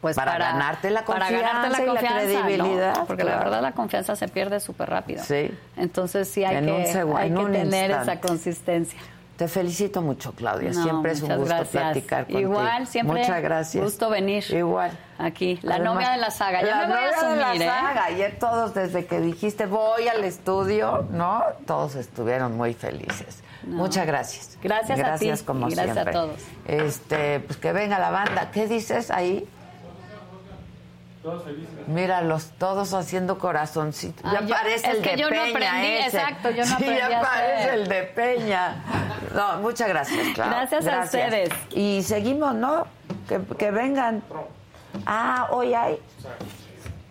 pues Para para, ganarte la para ganarte confianza y la confianza, ¿no? credibilidad, Porque la verdad la confianza se pierde súper rápido. Sí. Entonces sí hay En que, hay que tener instante. esa consistencia. Te felicito mucho, Claudia. No, siempre es un gusto gracias. platicar contigo. Igual, siempre Muchas gracias. gusto venir. Igual. Aquí, la Además, novia de la saga. Ya la me voy a novia de la ¿eh? saga. Ayer todos, desde que dijiste voy al estudio, ¿no? Todos estuvieron muy felices. Muchas gracias. Gracias a Gracias ti como y gracias a todos. Este, pues que venga la banda. ¿Qué dices ahí? Míralos, todos haciendo corazoncitos. Ah, ya yo- parece es el que de yo no Peña aprendí, ese. exacto, yo no Sí, aprendí ya parece el de Peña. No, muchas gracias, Clau. Gracias a ustedes. Y seguimos, ¿no? Que, que vengan. Ah, hoy hay.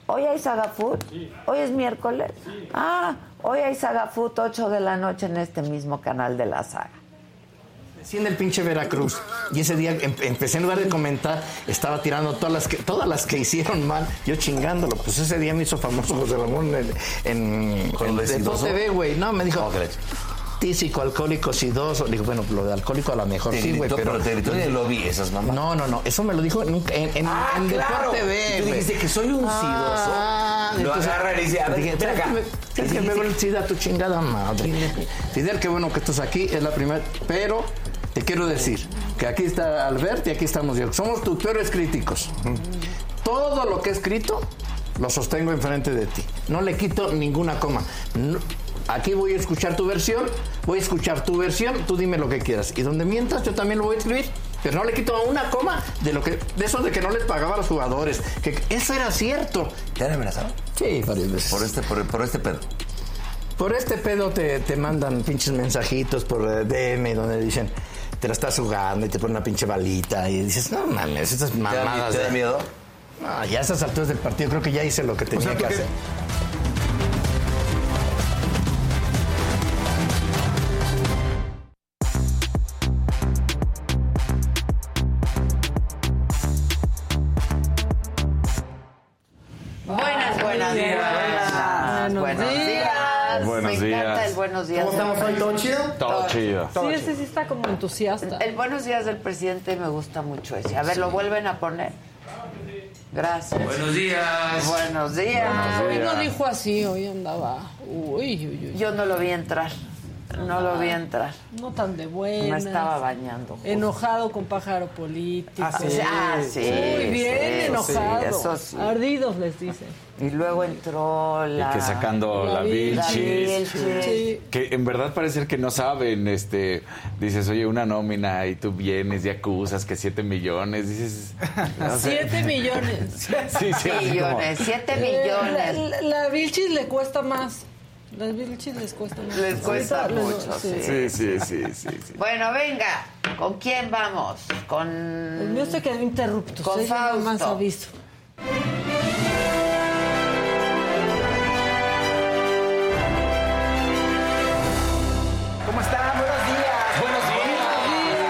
Hoy hay Saga Food. Hoy es miércoles. Ah, hoy hay Saga Food, 8 de la noche en este mismo canal de la saga. Siendo el pinche Veracruz. Y ese día em- empecé en lugar de comentar, estaba tirando todas las que, todas las que hicieron mal, yo chingándolo. Pues ese día me hizo famoso José Ramón en, en, ¿Con en, lo en? TV, güey. No, me dijo. ¿Cómo crees? Tísico, alcohólico, sidoso. Digo, bueno, lo de alcohólico a lo mejor sí, güey, pero. pero te gritó en el lobby esas mamás. No, no, no. Eso me lo dijo en, en, en, Ah, en claro. Deporte B. Tú dijiste que soy un Ah, sidoso. Lo entonces- agarra y dice, a ver, dije, ven ¿sabes acá. ¿Sabes que veo el SIDA tu chingada madre? Fidel, qué bueno que estás aquí. Es la primera. Pero te quiero decir que aquí está Albert y aquí estamos yo. Somos tus peores críticos. Todo lo que he escrito lo sostengo enfrente de ti. No le quito ninguna coma. No- aquí voy a escuchar tu versión, voy a escuchar tu versión, tú dime lo que quieras. Y donde mientras, yo también lo voy a escribir. Pero no le quito una coma de lo que de eso de que no les pagaba a los jugadores. Que eso era cierto. ¿Te han amenazado? Sí, varias veces. Por este, por, por este pedo. Por este pedo te, te mandan pinches mensajitos por eh, DM donde dicen te la estás jugando y te ponen una pinche balita y dices, no mames, estas ¿Te da, mamadas. te da de- miedo? No, ya a esas alturas del partido creo que ya hice lo que tenía sea, ¿tú que hacer. Buenos días. ¿Cómo estamos hoy? ¿Todo chido? Todo chido. Sí, ese sí está como entusiasta. El buenos días del presidente me gusta mucho ese. A ver, ¿lo vuelven a poner? Gracias. Buenos días. Buenos días. Hoy no dijo así, hoy andaba. Uy, uy, uy. Yo no lo vi entrar. No lo vi entrar. No tan de buena. Me estaba bañando. justo. Enojado con pájaro político. Ah, sí. Ah, sí, Muy bien sí, enojado. sí, eso sí. Ardidos les dicen. Y luego entró la... Y que sacando La la, Vilchis. Que en verdad parece que no saben, este, dices, oye, una nómina y tú vienes y acusas que siete millones, dices... o sea, Siete millones. Sí, sí, así como- millones, siete Eh, La, millones. la- la Vilchis le cuesta más. Las Vilchis les cuesta más. Les cuesta mucho, sí. Sí, sí, sí, sí, sí. Bueno, venga, ¿con quién vamos? Con... El mío se quedó interrupto. Con más Fausto. aviso. ¿Cómo están? Buenos días. Buenos días.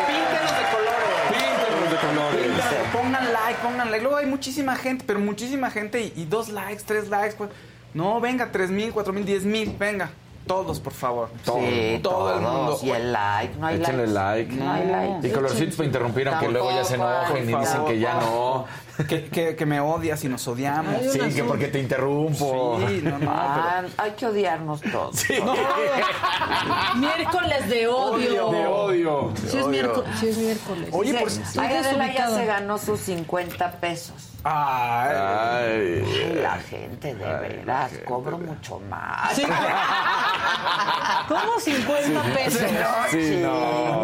Píntenos de colores. Píntanos de colores. Píntenos, Pongan like, pongan like. Luego hay muchísima gente, pero muchísima gente y, y dos likes, tres likes. pues. No, venga, tres mil, cuatro mil, diez mil. Venga. Todos, por favor. Todo. Sí, todo el mundo. Y el like, no hay Échenle like. No hay like. Y colorcitos para interrumpir, aunque luego ya se enojen y dicen que ya no. Que, que- que me odias y nos odiamos. Sí, que azul. porque te interrumpo. Sí, no, no, Ah, hay que odiarnos todos. Sí. Miércoles de odio. De odio. de Sí es, odio. miércoles, sí es miércoles. Oye, pues, estoy ay, Adela ya se ganó sus 50 pesos. Ay. Ay. Ay, la gente, de veras, cobro mucho más. Sí. ¿Cómo 50 pesos? Sí, no, no,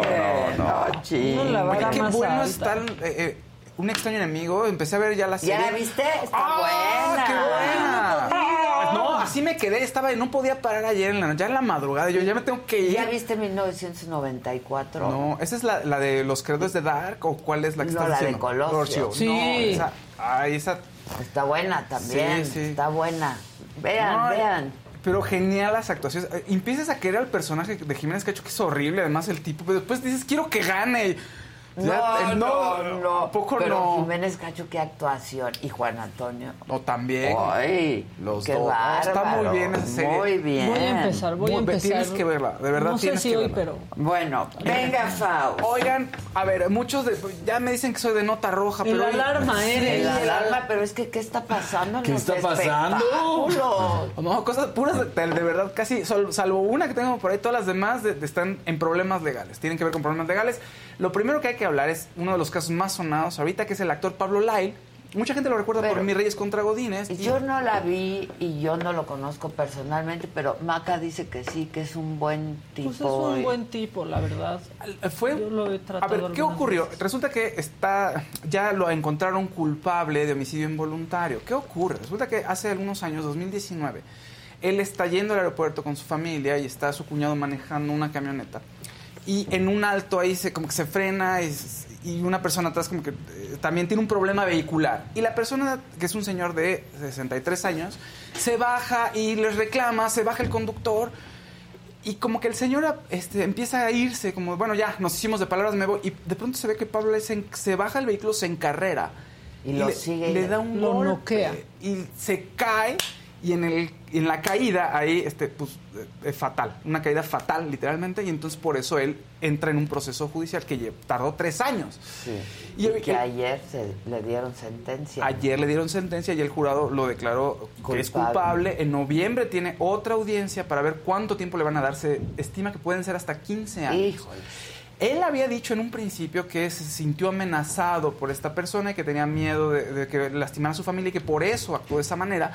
no. no. No la Oye, qué más bueno el, eh, eh, un extraño enemigo. Empecé a ver ya la serie. ¿Ya la viste? Está ¡Ah, buena. qué buena! No, así me quedé. Estaba, no podía parar ayer en la ya en la madrugada. Yo ya me tengo que ir. ¿Ya viste 1994? No, esa es la, la de los creadores de Dark o cuál es la que No, estás la de diciendo? Colosio. Sí. No, esa, ay, esa Está buena también. Sí, sí. Está buena. Vean, No, vean. Pero genial las actuaciones. Eh, Empiezas a querer al personaje de Jiménez Cacho, que es horrible, además el tipo, pero después dices, quiero que gane. No, eh, no, no. ¿a poco Pero no? Jiménez Cacho, qué actuación. Y Juan Antonio. O también. Ay, Los qué dos. bárbaro. Está muy bien esa serie. Muy bien. Voy a empezar, voy a Muy- empezar. tienes que verla, de verdad No sé tienes si que hoy, verla. pero... Bueno, venga, Faust. Oigan, a ver, muchos de, ya me dicen que soy de nota roja, El pero. hoy- alarma eres. El alarma, pero es que, ¿qué está pasando en ¿Qué los está pasando? No, cosas puras de, de verdad, casi, salvo una que tengo por ahí, todas las demás de- de- están en problemas legales, tienen que ver con problemas legales. Lo primero que hay que hablar es uno de los casos más sonados ahorita, que es el actor Pablo Lyle. Mucha gente lo recuerda Pero- por Mis Reyes contra Godines. y- Yo no la vi y yo no lo conozco personalmente, pero Maca dice que sí, que es un buen tipo. Pues es un y- buen tipo, la verdad. Fue, Yo lo he a tratado ver, ¿qué ocurrió? veces. Resulta que está ya lo encontraron culpable de homicidio involuntario. ¿Qué ocurre? Resulta que hace algunos años, 2019, él está yendo al aeropuerto con su familia y está su cuñado manejando una camioneta. Y en un alto ahí se como que se frena y, y una persona atrás como que eh, también tiene un problema vehicular. Y la persona, que es un señor de 63 años, se baja y les reclama, se baja el conductor y como que el señor este, empieza a irse, como, bueno, ya, nos hicimos de palabras, me voy. Y de pronto se ve que Pablo se, se baja el vehículo, se encarrera. Y lo le, sigue y le le- da un lo golpe. noquea. Y se cae y en, el, en la caída ahí, este, pues, eh, fatal. Una caída fatal, literalmente. Y entonces por eso él entra en un proceso judicial que tardó tres años. Sí. Y- Y, que y- ayer se le dieron sentencia. Ayer le dieron sentencia y el jurado lo declaró que es Culpable. culpable. En noviembre tiene otra audiencia para ver cuánto tiempo le van a dar. Se estima que pueden ser hasta 15 años. Híjole. Él había dicho en un principio que se sintió amenazado por esta persona y que tenía miedo de, de que lastimara a su familia y que por eso actuó de esa manera.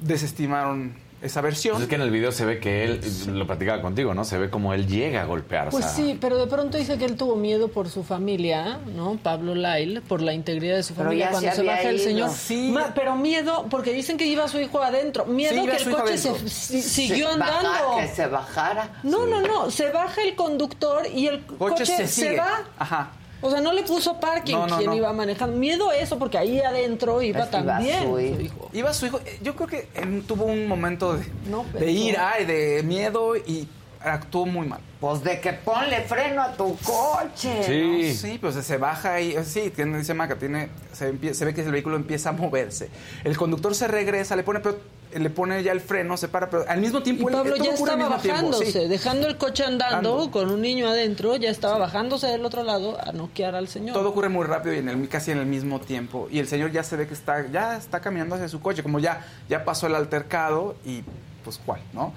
Desestimaron esa versión. Pues es que en el video se ve que él, lo platicaba contigo, ¿no? Se ve como él llega a golpear. o Pues sea, sí, pero de pronto dice que él tuvo miedo por su familia, ¿no? Pablo Lyle, por la integridad de su Pero familia cuando se baja el señor. Sí. Ma- pero miedo, porque dicen que iba su hijo adentro. Miedo Sí, que el coche se, siguió baja- andando. que se bajara. No, no, no. Se baja el conductor y el coche, se, va. Ajá. O sea, no le puso parking No, no, quien no. iba manejando. Miedo eso, porque ahí adentro iba Es que iba también su su hijo. hijo. Iba su hijo. eh, Yo creo que él tuvo un momento de, No, de ira y de miedo y actuó muy mal. Pues de que ponle freno a tu coche. Sí. No, sí, pues se baja y sí, tiene, dice Maca, tiene, se, se ve que el vehículo empieza a moverse. El conductor se regresa, le pone, pero, le pone ya el freno, se para, pero al mismo Y tiempo él- Pablo todo ya estaba mismo tiempo, bajándose, sí. dejando el coche andando Ando. con un niño adentro, ya estaba bajándose del otro lado a noquear al señor. Todo ocurre muy rápido y en el, casi en el mismo tiempo. Y el señor ya se ve que está, ya está caminando hacia su coche, como ya, ya pasó el altercado y pues cuál, ¿no?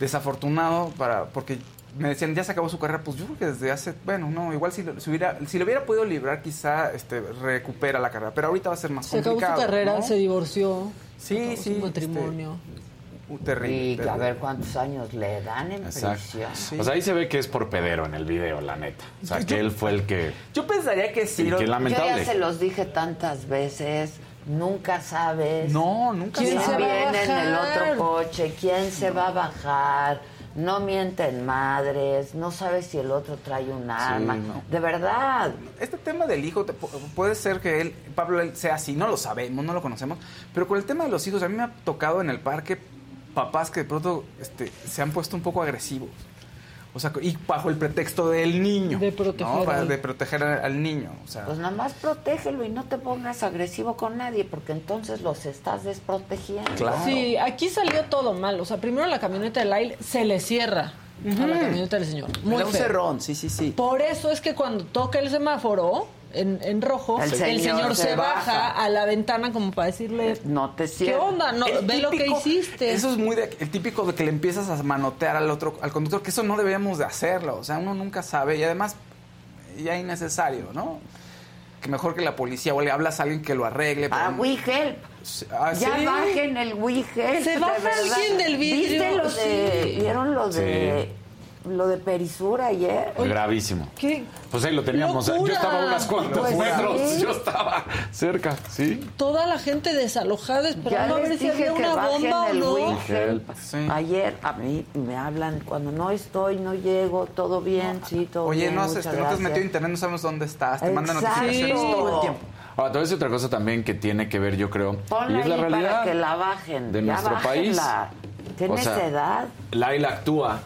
Desafortunado para, porque me decían, ya se acabó su carrera, pues yo creo que desde hace, bueno, no, igual si, lo- si hubiera, si lo hubiera podido librar, quizá este, recupera la carrera, pero ahorita va a ser más Se acabó su complicado. carrera, ¿no? se divorció. Sí, acabó sí, Su matrimonio. Uh, terrible. Y a ver cuántos años le dan en Exacto. prisión. O sea, ahí se ve que es por pedero en el video, la neta. O sea, que él fue el que... Yo pensaría que sí. Lo- Yo lamentable. ya se los dije tantas veces. Nunca sabes. No, nunca ¿Quién sabes. se viene en el otro coche? ¿Quién se va a bajar? No mienten madres. No sabes si el otro trae un arma. no. De verdad. Este tema del hijo, puede ser que él, Pablo él sea así, no lo sabemos, no lo conocemos, pero con el tema de los hijos, a mí me ha tocado en el parque papás que de pronto este, se han puesto un poco agresivos. O sea, y bajo el pretexto del niño. De proteger ¿no? Para- al- De proteger al, niño. O sea, Pues nada más protégelo y no te pongas agresivo con nadie, porque entonces los estás desprotegiendo. Claro. Sí, aquí salió todo mal. O sea, primero la camioneta de Lyle se le cierra a la camioneta del señor. Muy un cerrón, sí, sí, sí. Por eso es que cuando toca el semáforo en, en rojo, El el señor se se baja. baja. a la ventana como para decirle, No te ¿qué onda? No, El ve lo que hiciste. Eso es muy de- el típico de que le empiezas a manotear al otro, al conductor, que eso no deberíamos de hacerlo. O sea, uno nunca sabe y además ya innecesario, ¿no? Que mejor que la policía o le hablas a alguien que lo arregle. Para pero- We Help. Ah, Ya sí. bajen el We Help. Se baja alguien del vidrio, ¿Viste lo de, sí. ¿Vieron lo de, lo de Perisura ayer? Gravísimo. ¿Qué? Pues ahí lo teníamos. ¡Locura! Yo estaba a unas cuantas Pues metros. sí. Yo estaba cerca, ¿sí? Toda la gente desalojada esperando a ver les si dije había que una bajen bomba o el no. Sí. Ayer a mí me hablan cuando no estoy, no llego, todo bien, sí, todo Oye, bien. no, muchas este, no te has metido a internet, no sabemos dónde estás. Te mandan Exacto. notificaciones todo el tiempo. Ahora, te voy a decir otra cosa también que tiene que ver, yo creo. Ponla y es la realidad para que la bajen. de Ya nuestro país. bájenla. Tienes O sea, edad. Laila actúa,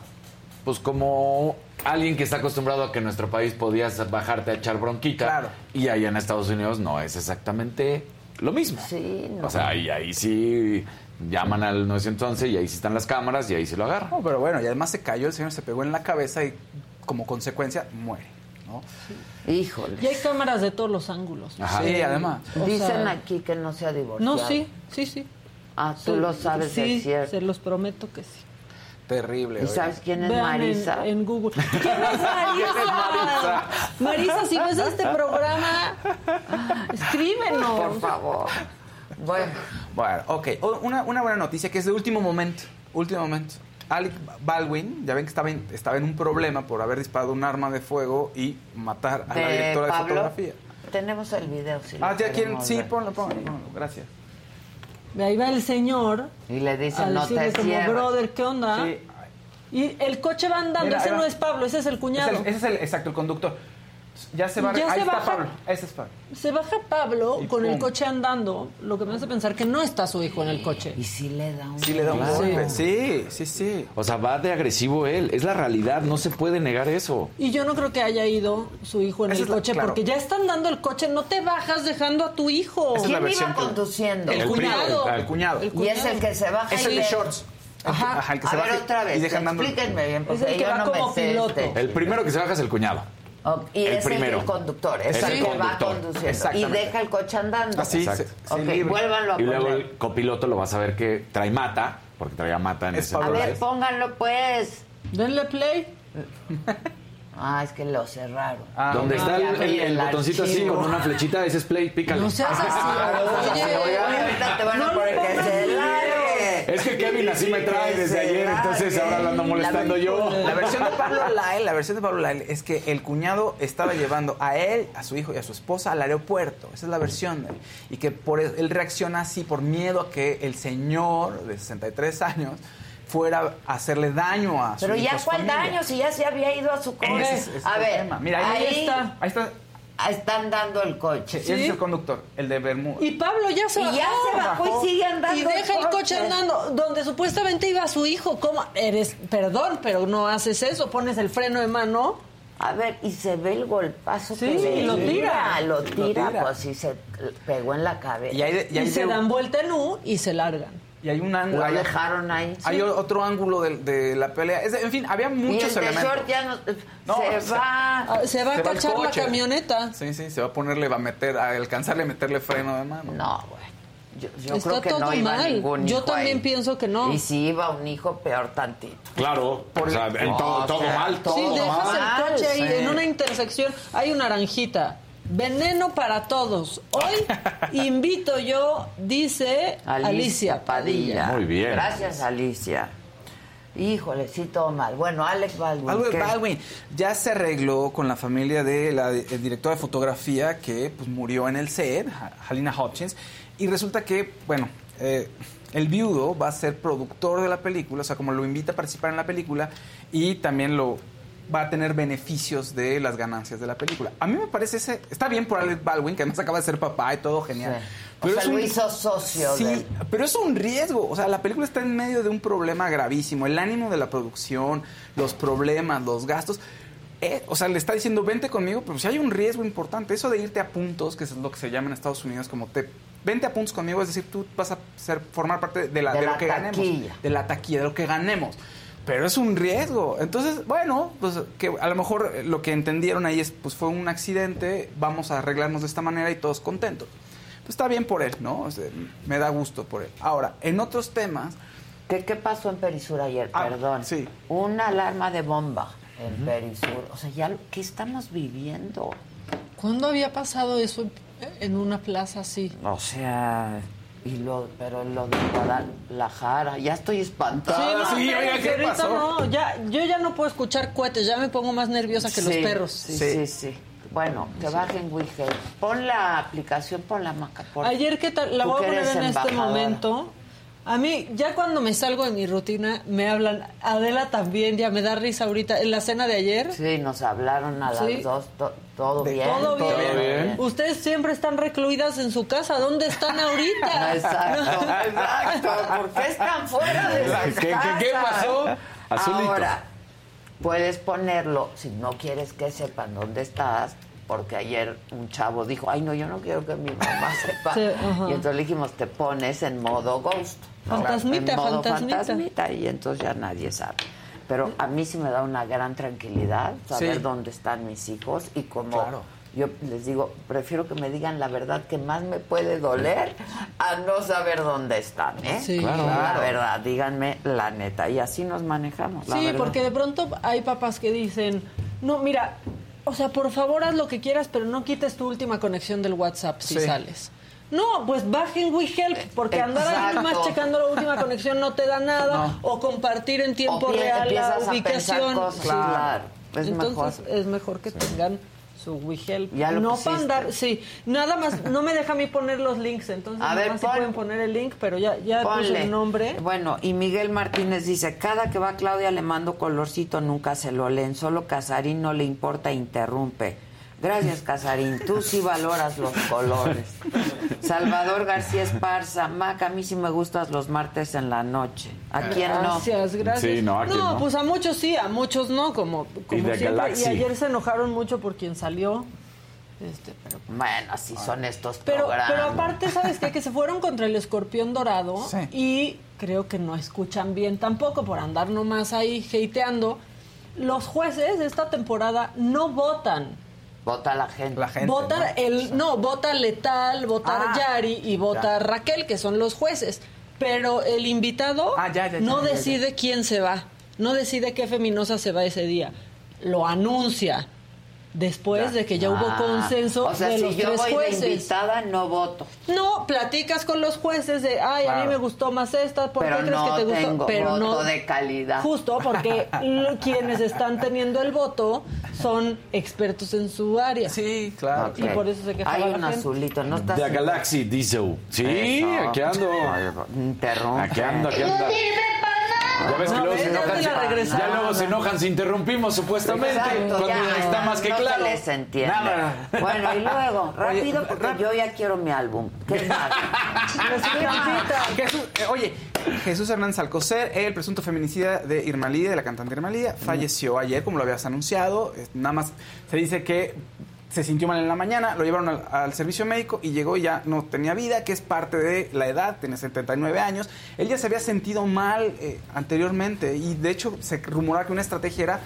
pues como alguien que está acostumbrado a que en nuestro país podías bajarte a echar bronquita. Claro. Y allá en Estados Unidos no es exactamente lo mismo. Sí, no. O sea, ahí, ahí sí llaman al 911 y ahí sí están las cámaras y ahí sí lo agarran. No, pero bueno, y además se cayó, el señor se pegó en la cabeza y como consecuencia muere. ¿no? Híjole. Y hay cámaras de todos los ángulos. Ajá. Sí, además. O Dicen sea, aquí que no se ha divorciado. No, sí, sí, sí. Ah, tú Sí, lo sabes sí, cierto. se los prometo que sí. Terrible. ¿Y sabes quién es Vean Marisa? En, en Google. ¿Quién es Marisa? Marisa, si ves este programa, escríbenos. Por favor. Bueno, Bueno, ok. Una, una buena noticia que es de último momento. Último momento. Alec Baldwin, ya ven que estaba en, estaba en un problema por haber disparado un arma de fuego y matar a la directora de fotografía. Tenemos el video. Si Ah, lo ya quieren. Sí, ponlo, ponlo, ponlo. Gracias. Ahí va el señor Y le a dicen, no te como, cierres. brother, ¿qué onda? Sí. Y el coche va andando, Mira, ese no es Pablo, ese es el cuñado. es, el, ese es el- exacto, el conductor. Ya se va. Ya ahí se está baja. Pablo. Ese es Pablo. Se baja Pablo Y con el coche andando, lo que me hace pensar que no está su hijo en el coche. Y sí le da un... Sí, le da un golpe. Sí, sí, sí. O sea, va de agresivo él. Es la realidad, no se puede negar eso. Y yo no creo que haya ido su hijo en Esa el es la- coche, claro. porque ya están dando el coche, no te bajas dejando a tu hijo. Esa es ¿Quién iba conduciendo? El El cuñado. cuñado. El cuñado. El Y es el que se baja Es el de shorts. Ajá. Ajá, el que A se ver, baja otra vez, y explíquenme bien, Es porque el que yo va no como me sé piloto. este. El primero que se baja es el cuñado. Oh, y el es primero. el conductor, Es es el el que va conduciendo. Y deja el coche andando. Así, Exacto. se- se Ok, libre. vuélvanlo a Y luego poner. el copiloto lo vas a ver que trae mata, porque traía mata en Es ese A ver, pónganlo pues. Denle play. Ah, es que lo cerraron. Ah, Donde no, está el, el- botoncito así con una flechita, ese es play, pícale. No seas así. Oye, ahorita te van a poner que se largue. Es que Kevin así me trae desde ayer, entonces ahora lo ando molestando yo. La versión de Pablo Lyle, la versión de Pablo Lyle es que el cuñado estaba llevando a él, a su hijo y a su esposa al aeropuerto. Esa es la versión de él. Y que por él, él reacciona así por miedo a que el señor de 63 años fuera a hacerle daño a su Pero ya cuál familia. daño si ya se había ido a su coche. Es- es a el ver, tema. Mira, ahí, ahí, está. Ahí está. están dando el coche. Ese es el conductor, el de Bermuda. Y Pablo ya se Y bajó. ya se bajó y sigue andando Y deja el coche andando donde supuestamente iba su hijo. ¿Cómo? Eres, perdón, pero no haces eso. Pones el freno de mano. A ver, y se ve el golpazo Sí, que le y lo tira. Lo tira, tira. pues sí se pegó en la cabeza. Y, y Y, hay se de- dan vuelta en U y se largan. Y hay un ángulo. Lo Hay, dejaron ahí. hay otro ángulo de, de la pelea. Es de- en fin, había y muchos el de elementos. short ya no, No, se o sea, va. Ah, Se va a Se va el cachar la camioneta. Sí, sí, se va a ponerle, va a meter, a alcanzarle a meterle freno de mano. No, güey. Yo, yo Está creo que todo no iba mal. ningún Yo hijo también ahí. pienso que no. Y si iba un hijo, peor tantito. Claro, o sea, en todo, O todo sea, mal. todo Sí, dejas mal, el coche ahí sí. en una intersección, hay una naranjita. Veneno para todos. Hoy invito yo, dice Alicia, Padilla. Muy bien. Gracias, Alicia. Híjole, sí, todo mal. Bueno, Alex Baldwin. ¿qué? Baldwin ya se arregló con la familia de la directora de fotografía que pues, murió en el set, Ha- Halina Hutchins, y resulta que, bueno, eh, el viudo va a ser productor de la película, o sea, como lo invita a participar en la película y también lo va a tener beneficios de las ganancias de la película. A mí me parece ese, está bien por Alec Baldwin, que además acaba de ser papá y todo genial. Sí. O sea, lo hizo socio Sí, pero es un riesgo. O sea, la película está en medio de un problema gravísimo. El ánimo de la producción, los problemas, los gastos. eh, o sea, le está diciendo, vente conmigo, pero si hay un riesgo importante. Eso de irte a puntos, que es lo que se llama en Estados Unidos como te... Vente a puntos conmigo, es decir, tú vas a ser, formar parte de, la, De de la lo que ganemos. taquilla. De la taquilla, de lo que ganemos. Pero es un riesgo. Entonces, bueno, pues que a lo mejor lo que entendieron ahí es, pues fue un accidente, vamos a arreglarnos de esta manera y todos contentos. Pues está bien por él, ¿no? O sea, me da gusto por él. Ahora, en otros temas... ¿Qué, qué pasó en Perisur ayer? Ah, Perdón. sí. Una alarma de bomba en Perisur. O sea, ya, lo- ¿qué estamos viviendo? ¿Cuándo había pasado eso en- en una plaza así? O sea, y lo, pero lo de Guadalajara, ya estoy espantada. no, espérense, ahorita No, ya, yo ya no puedo escuchar cohetes, ya me pongo más nerviosa que los Sí, perros. Sí, sí, sí. Bueno, que bajen WeHelp. Pon la aplicación, pon la maca. por- Ayer, ¿qué tal? La voy a que poner en este momento. A mí, ya cuando me salgo de mi rutina, me hablan. Adela también, ya me da risa ahorita. En la cena de ayer. Sí, nos hablaron a las Sí. dos. to- todo bien. todo bien. Ustedes siempre están recluidas en su casa. ¿Dónde están ahorita? Exacto, exacto. ¿Por qué están fuera de las ¿Qué- qué- pasó? Azulito. Ahora, puedes ponerlo, si no quieres que sepan dónde estás, porque ayer un chavo dijo, ay, no, yo no quiero que mi mamá sepa. Sí, y entonces le dijimos, te pones en modo ghost. ¿no? Fantasmita, en modo fantasmita. fantasmita, y entonces ya nadie sabe. Pero a mí sí me da una gran tranquilidad saber Sí. dónde están mis hijos y como Claro. yo les digo, prefiero que me digan la verdad que más me puede doler a no saber dónde están, ¿eh? Sí. Claro, Claro. La verdad, díganme la neta. Y así nos manejamos, la Sí, verdad. porque de pronto hay papás que dicen, no, mira, o sea, por favor haz lo que quieras, pero no quites tu última conexión del WhatsApp si Sí. sales. No, pues bajen WeHelp, porque andar ahí nomás checando la última conexión no te da nada, o compartir en tiempo O real la ubicación. cosas, claro. Es Entonces mejor. es mejor que tengan su WeHelp. Ya lo no pusiste. para andar, sí, nada más, no me deja a mí poner los links, entonces A nada ver, más sí pon- pueden poner el link, pero ya, ya puse el nombre. Bueno, y Miguel Martínez dice, cada que va Claudia le mando colorcito, nunca se lo leen, solo Casarín no le importa, interrumpe. Gracias, Casarín, tú sí valoras los colores. Salvador García Esparza, Mac, a mí sí me gustas los martes en la noche. ¿A quién no? Gracias, gracias. Sí, no, ¿a quién no? pues a muchos sí, a muchos no, como, como de siempre. Galaxy. Y ayer se enojaron mucho por quien salió. Este, pero, Bueno, así son estos pero, programas. pero aparte, ¿sabes qué? Que se fueron contra el escorpión dorado Sí. y creo que no escuchan bien tampoco por andar nomás ahí hateando. Los jueces de esta temporada no votan. Vota la gente. La gente. Vota ¿no? el no, vota Letal, vota Ah, Yari y vota ya. Raquel, que son los jueces. Pero el invitado Ah, ya, ya, ya, no ya, ya. decide quién se va, no decide qué feminosa se va ese día. Lo anuncia después de que ya hubo Ah, consenso O sea, de si los yo tres voy de jueces. invitada, no voto. No, platicas con los jueces de, ay, a mí Claro. me gustó más esta, ¿por Pero qué crees no que te gustó? tengo Pero voto no de calidad. Justo porque quienes están teniendo el voto son expertos en su área. Sí, claro. Ok. Y por eso se quejaba Hay la un gente. azulito, no estás... De Galaxy Diesel. Sí, Eso. aquí ando. Interrumpe. Aquí ando, aquí ando. Ya ves que No, luego se ya enojan. regresaron. Ya luego se enojan si interrumpimos supuestamente. Exacto, cuando ya, está más que no claro. se les entiende. Nada. Bueno, y luego, rápido, porque yo ya quiero mi álbum. ¿Qué más? Eh, oye, Jesús Hernández Alcocer, el presunto feminicida de Irma Lidia, de la cantante Irma Lidia, falleció ayer, como lo habías anunciado. Nada más se dice que se sintió mal en la mañana, lo llevaron al, al servicio médico y llegó y ya no tenía vida, que es parte de la edad, tiene 79 años. Él ya se había sentido mal eh, anteriormente y de hecho se rumoraba que una estrategia era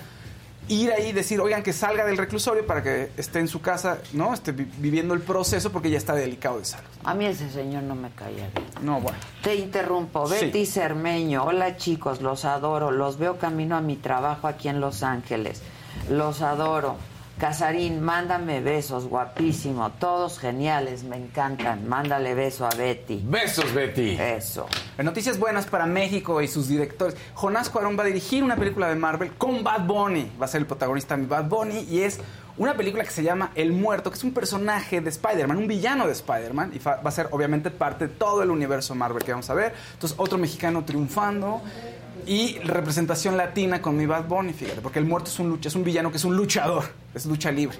ir ahí y decir, oigan, que salga del reclusorio para que esté en su casa, ¿no? Esté vi- viviendo el proceso porque ya está delicado de salud. A mí ese señor no me caía bien. No, bueno. Te interrumpo. Sí. Betty Cermeño. Hola chicos, los adoro. Los veo camino a mi trabajo aquí en Los Ángeles. Los adoro. Casarín, mándame besos, guapísimo. Todos geniales, me encantan. Mándale beso a Betty. Besos, Betty. Eso. En Noticias buenas para México y sus directores. Jonás Cuarón va a dirigir una película de Marvel con Bad Bunny. Va a ser el protagonista mi Bad Bunny y es una película que se llama El Muerto, que es un personaje de Spider-Man, un villano de Spider-Man y fa- va a ser obviamente parte de todo el universo Marvel que vamos a ver. Entonces, otro mexicano triunfando y representación latina con mi Bad Bunny, fíjate, porque El Muerto es un lucha, es un villano que es un luchador, es lucha libre.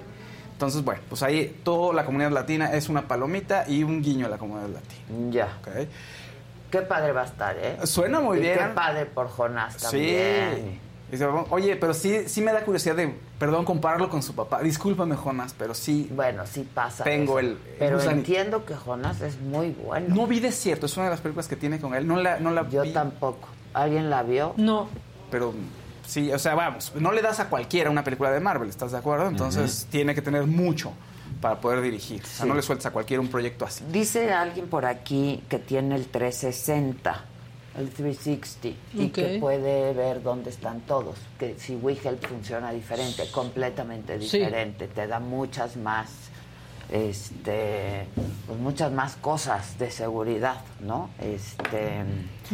Entonces, bueno, pues ahí toda la comunidad latina es una palomita y un guiño a la comunidad latina. Ya. Qué padre va a estar, ¿eh? Suena muy Y bien. Qué padre por Jonás también. Oye, pero sí, sí me da curiosidad de, perdón, compararlo con su papá. Discúlpame, Jonas, pero sí. Bueno, sí pasa. Tengo eso. el. Pero entiendo que Jonás es muy bueno. No vi Desierto, es una de las películas que tiene con él. No la, no la Yo vi, tampoco. ¿Alguien la vio? No. pero sí, o sea, vamos, no le das a cualquiera una película de Marvel, ¿estás de acuerdo? Entonces tiene que tener mucho para poder dirigir. O sea, Sí. no le sueltas a cualquiera un proyecto así. Dice alguien por aquí que tiene el 360, el 360, y Ok. que puede ver dónde están todos. Que si WeHelp funciona diferente, completamente Sí. diferente, te da muchas más, este, pues muchas más cosas de seguridad, ¿no? Este,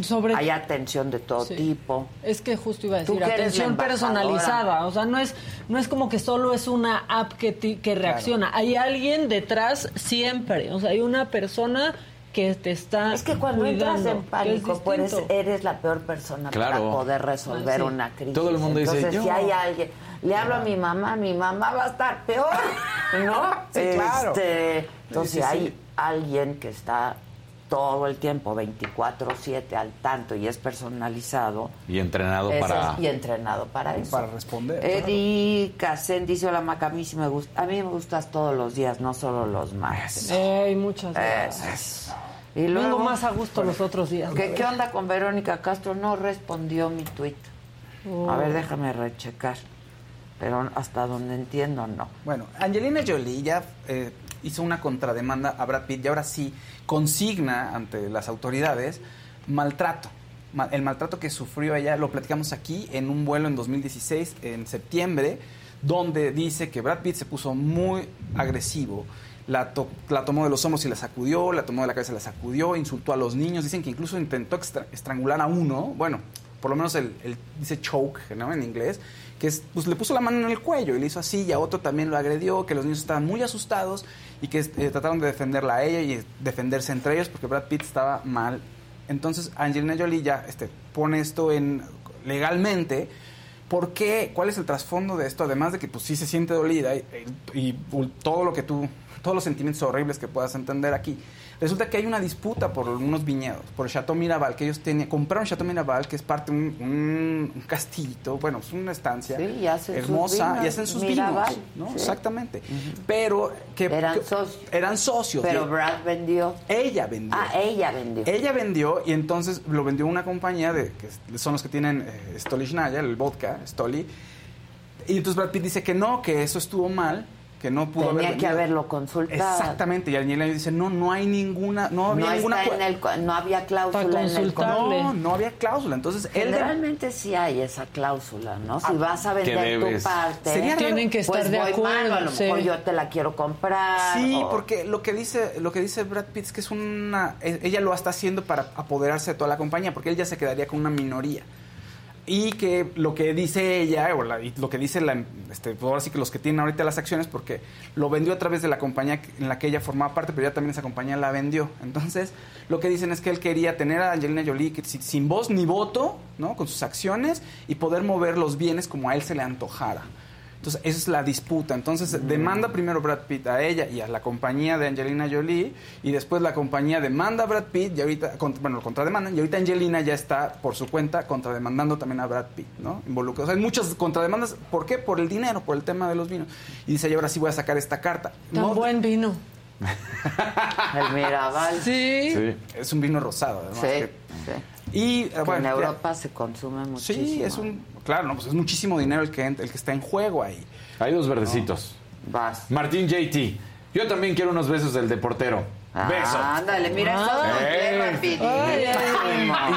Sobre- hay atención de todo Sí. tipo. Es que justo iba a decir, atención personalizada. O sea, no es, no es como que solo es una app que, ti- que reacciona. Hay alguien detrás siempre. O sea, hay una persona que te está Es que cuando entras en pánico, es pues eres la peor persona para poder resolver Ah, sí. una crisis. Todo el mundo dice, Entonces, "Yo". si hay alguien, le hablo a mi mamá, mi mamá va a estar peor, ¿no? Sí, claro. Este, entonces, Sí, hay alguien que está todo el tiempo, 24-7 al tanto y es personalizado, Y entrenado para... es- y entrenado para eso. Para responder. Eddie Casen dice, hola Maca, a mí sí me gusta, a mí me gustas todos los días, no solo los martes. Ey, muchas gracias. Eso. Y luego, Vengo más a gusto los otros días. ¿Qué, qué onda con Verónica Castro? No respondió mi tweet. Oh. A ver, déjame rechecar. Pero hasta donde entiendo, no. Bueno, Angelina Jolie ya eh, hizo una contrademanda a Brad Pitt y ahora sí consigna ante las autoridades maltrato. Ma- El maltrato que sufrió ella lo platicamos aquí en un vuelo en 2016, en septiembre, donde dice que Brad Pitt se puso muy agresivo. La, to- la tomó de los hombros y la sacudió, la tomó de la cabeza y la sacudió, insultó a los niños. Dicen que incluso intentó estrangular a uno. Bueno, por lo menos el, el- dice choke, ¿no? En inglés, que es, pues le puso la mano en el cuello y le hizo así, y a otro también lo agredió, que los niños estaban muy asustados y que eh, trataron de defenderla a ella y defenderse entre ellos porque Brad Pitt estaba mal. Entonces Angelina Jolie ya este, pone esto en legalmente. ¿Por qué? ¿Cuál es el trasfondo de esto? Además de que pues sí se siente dolida y, y- y todo lo que tú, todos los sentimientos horribles que puedas entender aquí. Resulta que hay una disputa por unos viñedos, por el Chateau Miraval, que ellos tenían, compraron Chateau Miraval, que es parte de un, un, castillito, bueno, es una estancia Sí, y hacen sus hermosa, vinos, y hacen sus Miraval, vinos, ¿no? sí. Exactamente. Pero que Eran que- socios. eran socios. Pero Brad vendió. ella vendió. Ah, ella vendió. Ella vendió y entonces lo vendió una compañía de que son los que tienen eh, Stolichnaya, el vodka, Stoli. Y entonces Brad Pitt dice que no, que eso estuvo mal, que no pudo Tenía haber que haberlo consultado. Exactamente, y Angelina dice, "No, no hay ninguna, no había No, ninguna está cua- en el, co- no había cláusula en el. No, no había cláusula. Entonces, él de- sí hay esa cláusula, ¿no? Si Ah, vas a vender tu parte, Sería. Tienen que estar pues de voy acuerdo. malo, a lo sí. mejor yo te la quiero comprar. Sí, o- porque lo que dice lo que dice Brad Pitt es que es una e- ella lo está haciendo para apoderarse de toda la compañía, porque él ya se quedaría con una minoría. Y que lo que dice ella, o la- lo que dice la, este, pues ahora sí que los que tienen ahorita las acciones, porque lo vendió a través de la compañía en la que ella formaba parte, pero ya también esa compañía la vendió. Entonces, lo que dicen es que él quería tener a Angelina Jolie sin voz ni voto, ¿no? Con sus acciones y poder mover los bienes como a él se le antojara. Entonces, esa es la disputa. Entonces, demanda primero Brad Pitt a ella y a la compañía de Angelina Jolie, y después la compañía demanda a Brad Pitt, y ahorita, cont- bueno, lo contrademandan, y ahorita Angelina ya está, por su cuenta, contrademandando también a Brad Pitt, ¿no? Involucrado. O sea, hay muchas contrademandas. ¿Por qué? Por el dinero, por el tema de los vinos. Y dice, y ahora sí voy a sacar esta carta. Tan No, buen vino. El Mirabal. Sí. Sí. Es un vino rosado, además. Sí, que- sí. Y Que bueno, en ya- Europa se consume muchísimo. Sí, es un. Claro, no, pues es muchísimo dinero el que, el que está en juego ahí. Hay dos verdecitos. Vas. Martín JT. Yo también quiero unos besos del de portero. Beso. Ah, ándale, mira, eso Eh.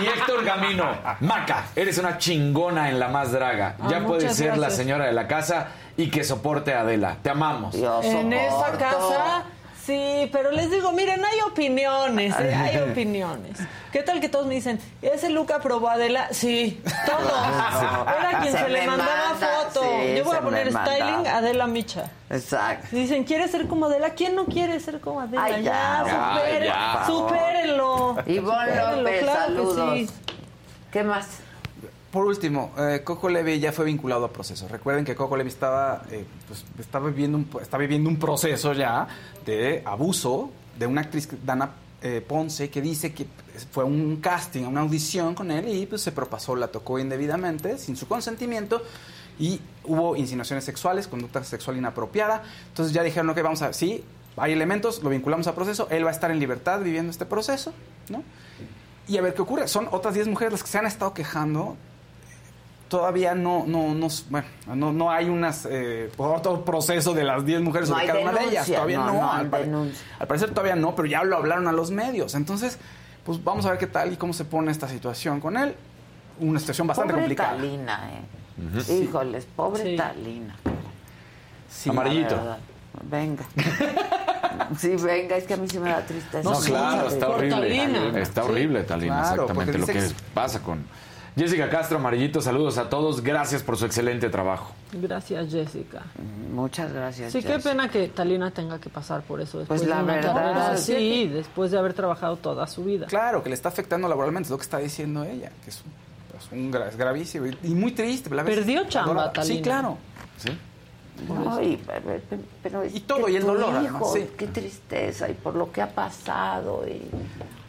Y Héctor Gamino, Maca, eres una chingona en la más draga. Ah, Ya puedes ser la señora de la casa y que soporte a Adela. Te amamos. En esa casa, sí, pero les digo, miren, hay opiniones, ¿eh? hay opiniones. ¿Qué tal que todos me dicen, ese look aprobó Adela? Sí, todos. Era quien Se se, le mandaba manda, foto. sí, Yo voy a poner styling. Adela Micha. Exacto. Dicen, ¿quieres ser como Adela? ¿Quién no quiere ser como Adela? Ay, ya, ya, supere- ya, supérenlo. Ivonne Supérenlo, López, claro que saludos. sí. ¿Qué más? Por último, eh, Coco Levi ya fue vinculado a proceso. Recuerden que Coco Levi estaba, eh, pues, viviendo un, está viviendo un proceso ya de abuso de una actriz, Dana eh, Ponce, que dice que fue un casting, una audición con él y pues se propasó, la tocó indebidamente, sin su consentimiento. Y hubo insinuaciones sexuales, conducta sexual inapropiada. Entonces ya dijeron, ok, vamos a sí, hay elementos, lo vinculamos a proceso, él va a estar en libertad viviendo este proceso, ¿no? Y a ver qué ocurre. Son otras 10 mujeres las que se han estado quejando todavía no, no, no, bueno, no, no hay unas, eh, otro proceso de las 10 mujeres No sobre hay cada una de ellas. Todavía no, no. no hay al, pare- denuncia. al parecer todavía no, pero ya lo hablaron a los medios. Entonces, pues vamos a ver qué tal y cómo se pone esta situación con él. Una situación bastante pobre complicada. Talina, ¿eh? Híjoles, pobre Sí. Talina. Amarillito. la verdad. Venga. sí, venga, es que a mí sí me da tristeza. No, claro, está horrible. Talina. Está Sí. horrible, Talina, Claro, exactamente lo que dice pasa con Jessica Castro, Amarillito, saludos a todos. Gracias por su excelente trabajo. Gracias, Jessica. Muchas gracias. Sí, qué Jessica. pena que Talina tenga que pasar por eso después Pues la de una verdad, carrera sí. así, después de haber trabajado toda su vida. Claro, que le está afectando laboralmente, es lo que está diciendo ella, que es, un- es un es gravísimo y, muy triste. la Perdió chamba, adorada. Sí, Talina. claro. Sí. No, y, pero Y todo, y el dolor, hijo, además, sí. Qué tristeza, y por lo que ha pasado. Y...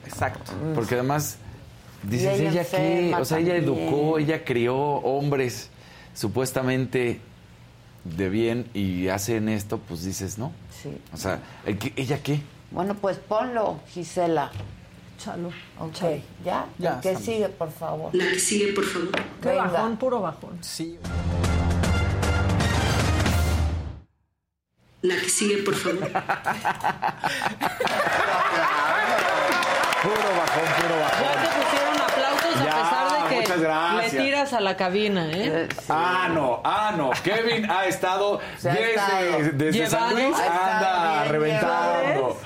Exacto. Porque además, dices, ella ella qué, o sea, ella también. educó, ella crió hombres supuestamente de bien y hacen esto, pues dices, ¿no? Sí. O sea, ¿el qué- ¿ella qué? Bueno, pues ponlo, Gisela. Chalo. Ok, ¿ya? Ya, ¿El que estamos. sigue, por favor? La que sigue, por favor. Qué Venga. bajón, puro bajón. Sí. La que sigue, por favor. Puro bajón, puro bajón. Ya te pusieron aplausos Ya, a pesar de que muchas gracias. le tiras a la cabina, ¿eh? Ah, no, ah, no. Kevin ha estado ha desde, estado desde San. Luis, anda bien reventando.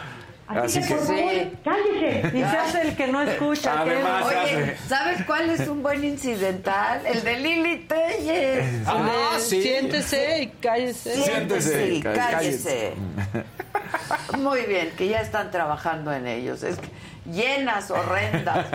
Así que Sí. cállese. Y se hace el que no escucha. que Además, Oye, hace. ¿sabes cuál es un buen incidental? El de Lili Telles. Ah, sí. Siéntese y cállese. Siéntese y cállese. cállese. Muy bien, que ya están trabajando en ellos. Es que llenas, horrendas.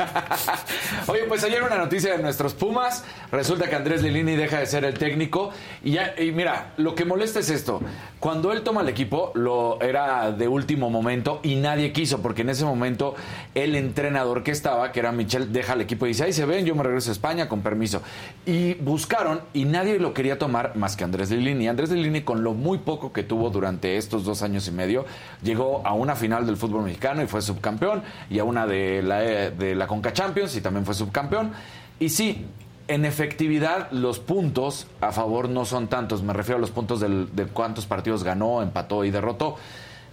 Oye, pues ayer una noticia de nuestros Pumas. Resulta que Andrés Lilini deja de ser el técnico. Y, ya, y mira, lo que molesta es esto. Cuando él toma el equipo, lo era de último momento y nadie quiso, porque en ese momento el entrenador que estaba, que era Michel, deja el equipo y dice, ahí se ven, yo me regreso a España con permiso. Y buscaron y nadie lo quería tomar más que Andrés Lilini. Andrés Lilini, con lo muy poco que tuvo durante estos dos años y medio, llegó a una final del fútbol mexicano y fue subcampeón, a una de la, de la Conca Champions y también fue subcampeón. Y sí, en efectividad los puntos a favor no son tantos, me refiero a los puntos del- de cuántos partidos ganó, empató y derrotó.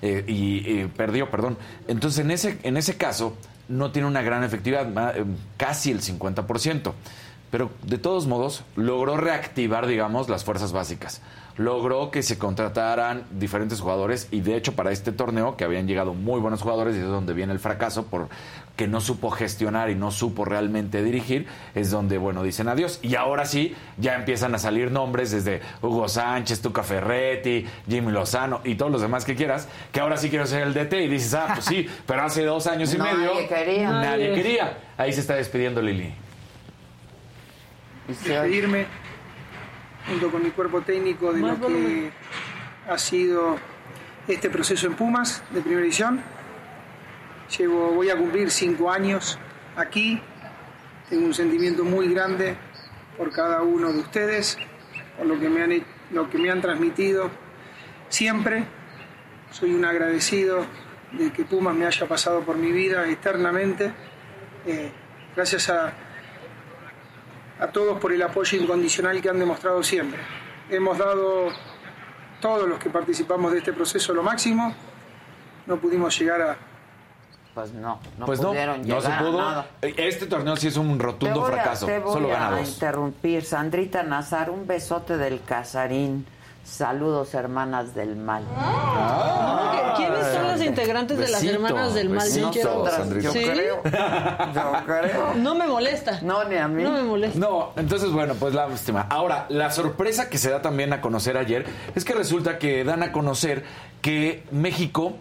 eh, y, y perdió, perdón. Entonces, en ese, en ese caso, no tiene una gran efectividad, eh, casi el 50%. Pero de todos modos, logró reactivar, digamos, las fuerzas básicas. Logró que se contrataran diferentes jugadores y de hecho para este torneo, que habían llegado muy buenos jugadores y es donde viene el fracaso por que no supo gestionar y no supo realmente dirigir, es donde, bueno, dicen adiós. Y ahora sí, ya empiezan a salir nombres desde Hugo Sánchez, Tuca Ferretti, Jimmy Lozano y todos los demás que quieras, que ahora sí quiero ser el DT y dices, ah, pues sí, pero hace dos años y Nadie medio quería. nadie Nadie. quería. Ahí se está despidiendo Lili. despedirme junto con mi cuerpo técnico de lo que ha sido este proceso en Pumas de primera edición. Llevo, voy a cumplir cinco años aquí. Tengo un sentimiento muy grande por cada uno de ustedes, por lo que me han, lo que me han transmitido siempre. Soy un agradecido de que Pumas me haya pasado por mi vida eternamente. Eh, Gracias a, a todos por el apoyo incondicional que han demostrado siempre. Hemos dado, todos los que participamos de este proceso, lo máximo. No pudimos llegar a, Pues no, no pues no, pudieron no llegar se a pudo. nada. Este torneo sí es un Te rotundo voy a- fracaso. te voy Solo a interrumpir. Sandrita Nazar, un besote del Casarín. Saludos, hermanas del mal. Ah. ¿Quiénes son las integrantes de las Besito, hermanas del mal? Yo quiero- Nosotras, yo ¿Sí? creo. Yo creo. No me molesta. No, ni a mí. No me molesta. No, entonces bueno, pues la lástima. Ahora, la sorpresa que se da también a conocer ayer es que resulta que dan a conocer que México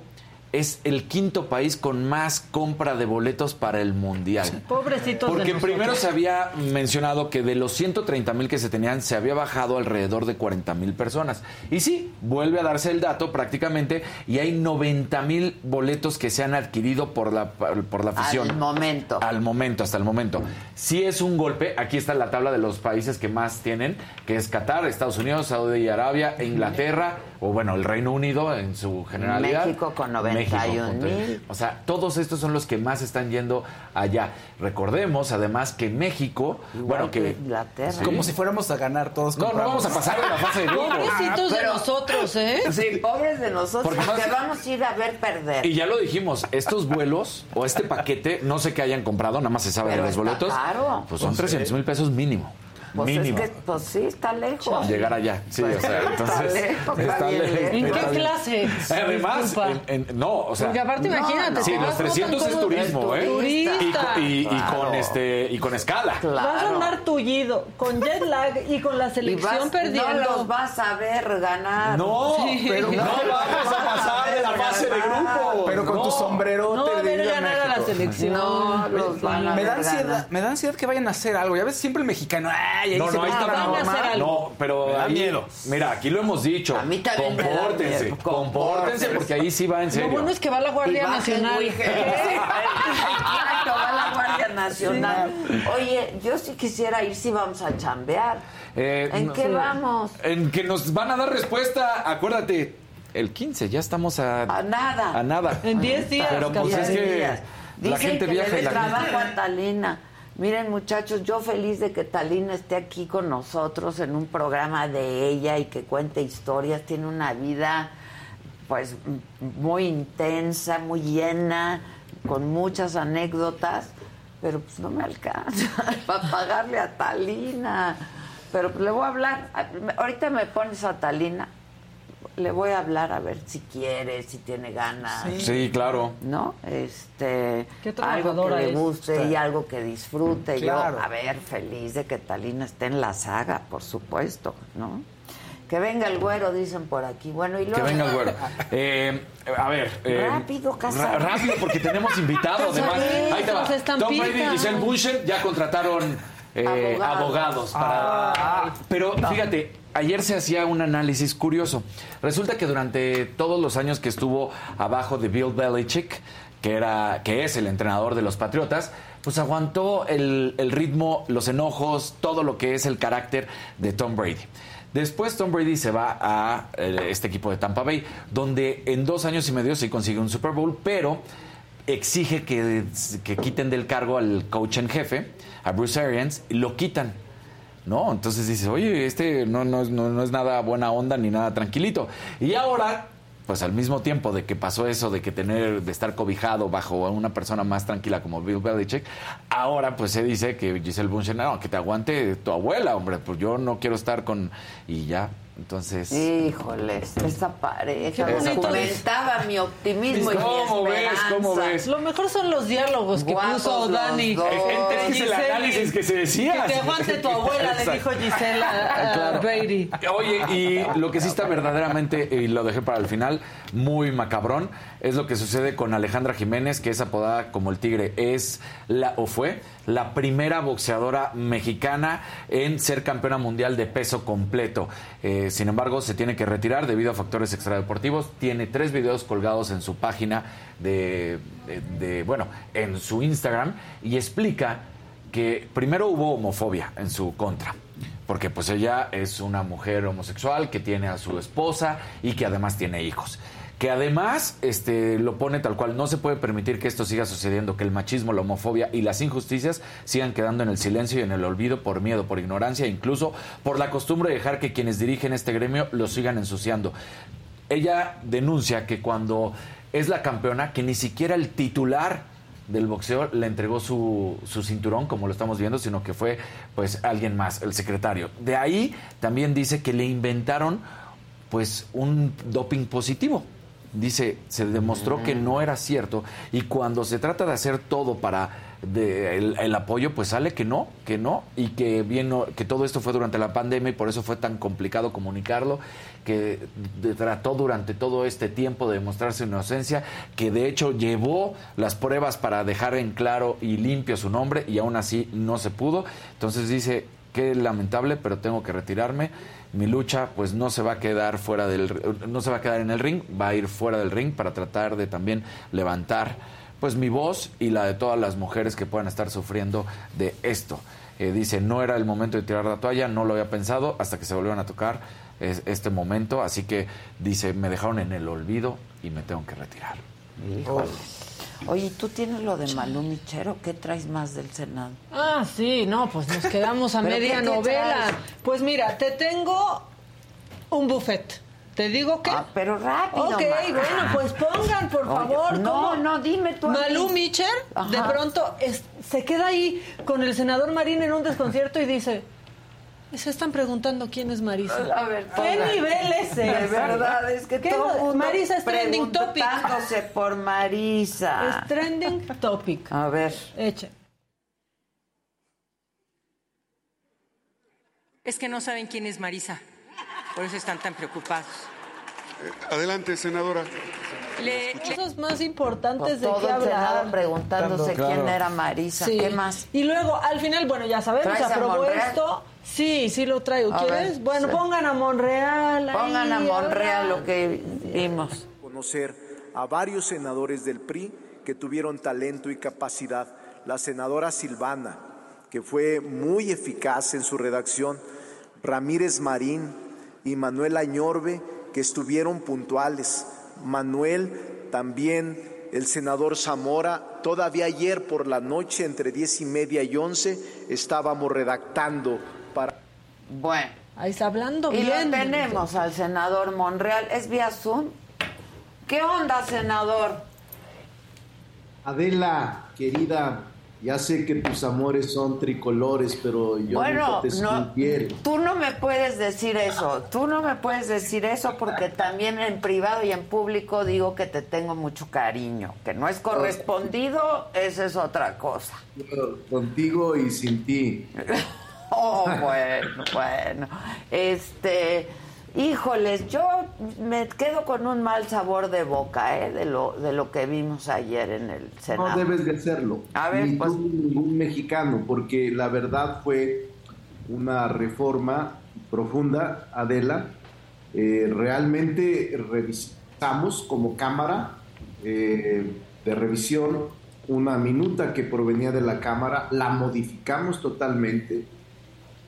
es el quinto país con más compra de boletos para el Mundial. Pobrecitos de Porque primero se había mencionado que de los 130 mil que se tenían, se había bajado alrededor de 40 mil personas. Y sí, vuelve a darse el dato prácticamente, y hay 90 mil boletos que se han adquirido por la, por la afición. Al momento. Al momento, hasta el momento. Sí es un golpe, aquí está la tabla de los países que más tienen, que es Qatar, Estados Unidos, Saudi Arabia, Inglaterra, o bueno, el Reino Unido en su generalidad. México con 91 México o sea, todos estos son los que más están yendo allá. Recordemos, además, que México, bueno, que... Inglaterra. Sí. Como si fuéramos a ganar todos. No, no compramos. vamos a pasar de la fase de grupos. Pobrecitos de Pero- nosotros, ¿eh? Sí, pobres de nosotros, Porque más- que vamos a ir a ver perder. Y ya lo dijimos, estos vuelos o este paquete, no sé qué hayan comprado, nada más se sabe Pero de los boletos. caro. Pues son Pues 300 mil pesos mínimo. Pues mínimo. es que, pues sí, está lejos. Llegar allá, sí, o sea, entonces. Está lejos, está lejos. ¿En qué está clase? Además, Disculpa. en- en- no, o sea. Porque aparte, imagínate, Sí, te los vas 300 es turismo, ¿eh? Turista. Y, y- y Claro. con este y con escala. Vas a andar tullido, con jet lag y con la Y selección vas- perdiendo. No los vas a ver ganar. No, Sí. pero no vamos a pasar de la fase de grupo. Pero con No. tu sombrerote No selección. No, los van a Me da ansiedad, me da ansiedad que vayan a hacer algo. Ya ves siempre el mexicano, ay, ahí No, se no, ahí está la van a hacer algo. No, pero Me da ahí, miedo. Mira, aquí lo hemos dicho. A mí también me da compórtense, miedo. compórtense porque ahí sí va en serio. Lo bueno es que va la Guardia Nacional. Exacto, va la Guardia Nacional. Oye, yo sí quisiera ir si vamos a chambear. Eh, ¿En no- qué vamos? En que nos van a dar respuesta, acuérdate, el 15, ya estamos a, A nada. a nada. En 10 días, Pero pues es que días. La Dicen gente que viaja le y la trabajo gente... a Talina. Miren, muchachos, yo feliz de que Talina esté aquí con nosotros en un programa de ella y que cuente historias. Tiene una vida, pues, muy intensa, muy llena, con muchas anécdotas, pero pues no me alcanza para pagarle a Talina. Pero pues, le voy a hablar. Ahorita me pones a Talina. Le voy a hablar a ver si quiere, si tiene ganas. Sí, claro. ¿no? Este, Qué algo que le guste y algo que disfrute. Claro. Yo, a ver, feliz de que Talina esté en la saga, por supuesto, ¿no? Que venga el güero, dicen por aquí. Bueno, y Que luego... venga el güero. Eh, a ver. eh, Rápido, Casado. ra- rápido, porque tenemos invitados. Además, ahí te va. Tom. Brady y Giselle Bunchen ya contrataron eh, Abogados. abogados. para... Pero fíjate, ayer se hacía un análisis curioso. Resulta que durante todos los años que estuvo abajo de Bill Belichick, que, era, que es el entrenador de los Patriotas, pues aguantó el, el ritmo, los enojos, todo lo que es el carácter de Tom Brady. Después Tom Brady se va a eh, este equipo de Tampa Bay, donde en dos años y medio sí consigue un Super Bowl, pero exige que, que quiten del cargo al coach en jefe, a Bruce Arians, y lo quitan. ¿No? Entonces dices, oye, este no, no, no, no es nada buena onda ni nada tranquilito. Y ahora, pues al mismo tiempo de que pasó eso, de que tener, de estar cobijado bajo una persona más tranquila como Bill Belichick, ahora pues se dice que Giselle Bunchen, no, que te aguante tu abuela, hombre, pues yo no quiero estar con... Y ya, entonces... Híjoles, esa pareja Qué bonito. documentaba mi optimismo y mi ¿Cómo ves? ¿Cómo ves? Lo mejor son los diálogos que Guapos puso Dani. es el Giselle, análisis que se decía. Que te aguante tu abuela, le dijo Gisela Claro. Oye, y lo que sí está verdaderamente, y lo dejé para el final, muy macabrón, es lo que sucede con Alejandra Jiménez, que es apodada como el Tigre. Es la, o fue, la primera boxeadora mexicana en ser campeona mundial de peso completo. Eh, sin embargo, se tiene que retirar debido a factores extradeportivos. Tiene tres videos colgados en su página de, de- de- bueno, en su Instagram, y explica que primero hubo homofobia en su contra, porque pues ella es una mujer homosexual que tiene a su esposa y que además tiene hijos. Que además este, lo pone tal cual. No se puede permitir que esto siga sucediendo, que el machismo, la homofobia y las injusticias sigan quedando en el silencio y en el olvido por miedo, por ignorancia, incluso por la costumbre de dejar que quienes dirigen este gremio lo sigan ensuciando. Ella denuncia que cuando es la campeona, que ni siquiera el titular del boxeo le entregó su, su, cinturón, como lo estamos viendo, sino que fue pues alguien más, el secretario. De ahí también dice que le inventaron pues un doping positivo. Dice, se demostró que no era cierto y cuando se trata de hacer todo para de el, apoyo, pues sale que no, que no, y que bien, que todo esto fue durante la pandemia y por eso fue tan complicado comunicarlo, que trató durante todo este tiempo de demostrar su inocencia, que de hecho llevó las pruebas para dejar en claro y limpio su nombre y aún así no se pudo. Entonces dice, qué lamentable, pero tengo que retirarme. Mi lucha pues no se va a quedar fuera del no se va a quedar en el ring, va a ir fuera del ring para tratar de también levantar pues mi voz y la de todas las mujeres que puedan estar sufriendo de esto. Eh, dice, no era el momento de tirar la toalla, no lo había pensado hasta que se volvieron a tocar es, este momento, así que dice, me dejaron en el olvido y me tengo que retirar. Híjole. Oye, ¿tú tienes lo de Malú Michero? ¿Qué traes más del Senado? Ah, sí, no, pues nos quedamos a ¿Pero media novela. traes? Pues mira, te tengo un buffet. ¿Te digo qué? Ah, pero rápido, Ok, ma. bueno, pues pongan, por Oye, favor. no, ¿cómo? no, dime tú Malú mí. Micher, de pronto, es- se queda ahí con el senador Marín en un desconcierto y dice... Se están preguntando quién es Marisa. A ver, ¿Qué pongan. nivel es ese? De verdad, es que ¿Qué todo mundo Marisa es trending topic. preguntándose por Marisa. Es trending topic. A ver. Echa. Es que no saben quién es Marisa. Por eso están tan preocupados. Adelante, senadora. Le- Cosas más importantes Pues de todo qué el Senado hablar. preguntándose Claro. quién era Marisa. Sí. ¿Qué más? Y luego, al final, bueno, ya sabemos, ¿Traes se a aprobó esto. Sí, sí lo traigo. A ¿Quieres? ver, bueno, sí. pongan a Monreal. ahí, Pongan a Monreal ahora. lo que vimos. conocer a varios senadores del PRI que tuvieron talento y capacidad. La senadora Silvana, que fue muy eficaz en su redacción, Ramírez Marín y Manuel Añorbe, que estuvieron puntuales. Manuel también, el senador Zamora, todavía ayer por la noche, entre diez y media y once, estábamos redactando para... Bueno. Ahí está hablando Y bien. lo tenemos al senador Monreal. ¿Es vía Zoom? ¿Qué onda, senador? Adela, querida, ya sé que tus amores son tricolores, pero yo bueno, nunca te no, tú no me puedes decir eso. Tú no me puedes decir eso porque también en privado y en público digo que te tengo mucho cariño. Que no es correspondido, esa es otra cosa. Contigo y sin ti. Oh, bueno, bueno. Este, híjoles, yo me quedo con un mal sabor de boca, ¿eh? De lo, de lo que vimos ayer en el Senado. No debes de hacerlo. A ver, ni pues- tú ni ningún mexicano, porque la verdad fue una reforma profunda, Adela. Eh, realmente revisamos como Cámara eh, de revisión una minuta que provenía de la Cámara, la modificamos totalmente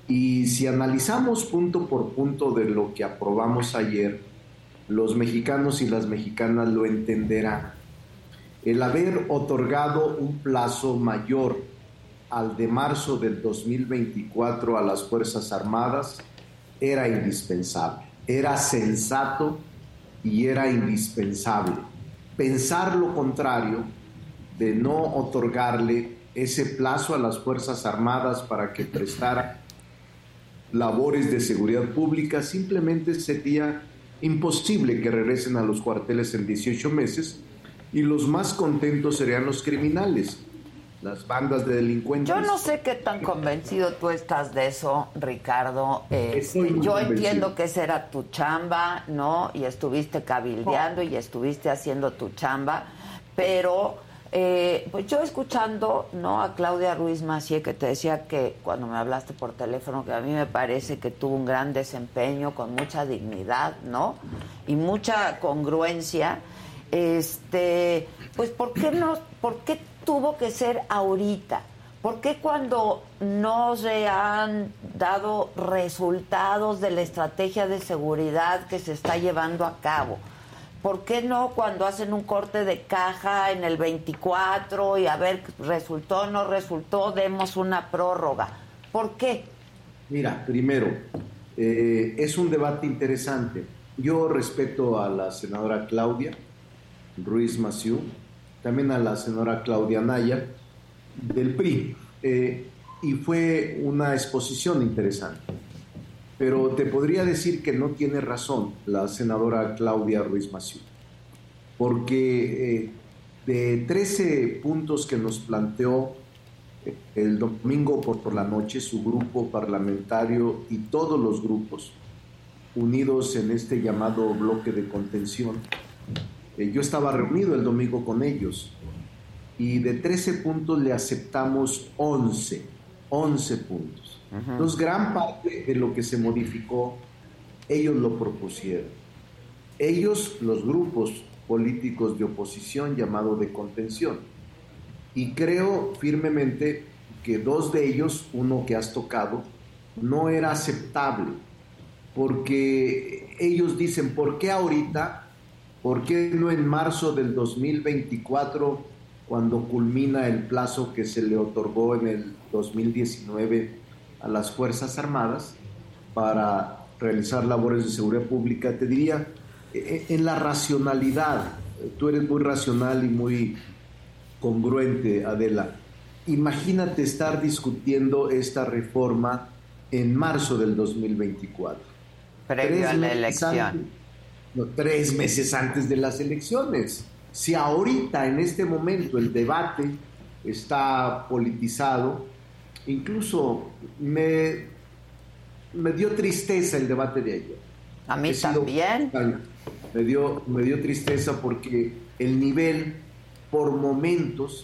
y si analizamos punto por punto de lo que aprobamos ayer, los mexicanos y las mexicanas lo entenderán. El haber otorgado un plazo mayor al de marzo del 2024 a las Fuerzas Armadas era indispensable, era sensato y era indispensable. Pensar lo contrario de no otorgarle ese plazo a las Fuerzas Armadas para que prestara labores de seguridad pública, simplemente sería imposible que regresen a los cuarteles en 18 meses y los más contentos serían los criminales, las bandas de delincuentes. Yo no sé qué tan convencido tú estás de eso, Ricardo. Este, yo convencido. entiendo que esa era tu chamba, ¿no? Y estuviste cabildeando y estuviste haciendo tu chamba, pero eh, pues yo escuchando, ¿no? A Claudia Ruiz Macié que te decía que cuando me hablaste por teléfono que a mí me parece que tuvo un gran desempeño con mucha dignidad, ¿no? Y mucha congruencia. Este, pues ¿por qué no? ¿Por qué tuvo que ser ahorita? ¿Por qué cuando no se han dado resultados de la estrategia de seguridad que se está llevando a cabo? ¿Por qué no cuando hacen un corte de caja en el 24 y a ver, resultó, no resultó, demos una prórroga? ¿Por qué? Mira, primero, eh, es un debate interesante. Yo respeto a la senadora Claudia Ruiz Maciú, también a la senadora Claudia Naya del PRI, eh, y fue una exposición interesante. Pero te podría decir que no tiene razón la senadora Claudia Ruiz Maciú, porque eh, de 13 puntos que nos planteó eh, el domingo por, por la noche su grupo parlamentario y todos los grupos unidos en este llamado bloque de contención, eh, yo estaba reunido el domingo con ellos y de 13 puntos le aceptamos 11, 11 puntos. Entonces, gran parte de lo que se modificó, ellos lo propusieron. Ellos, los grupos políticos de oposición llamado de contención. Y creo firmemente que dos de ellos, uno que has tocado, no era aceptable, porque ellos dicen, ¿por qué ahorita? ¿Por qué no en marzo del 2024, cuando culmina el plazo que se le otorgó en el 2019 a las Fuerzas Armadas para realizar labores de seguridad pública? Te diría, e, en la racionalidad, tú eres muy racional y muy congruente, Adela. Imagínate estar discutiendo esta reforma en marzo del 2024. Previo a la elección. antes- no, tres meses antes de las elecciones. Si ahorita, en este momento, el debate está politizado, incluso me, me dio tristeza el debate de ayer. A mí sido- también. Me dio, me dio tristeza porque el nivel, por momentos,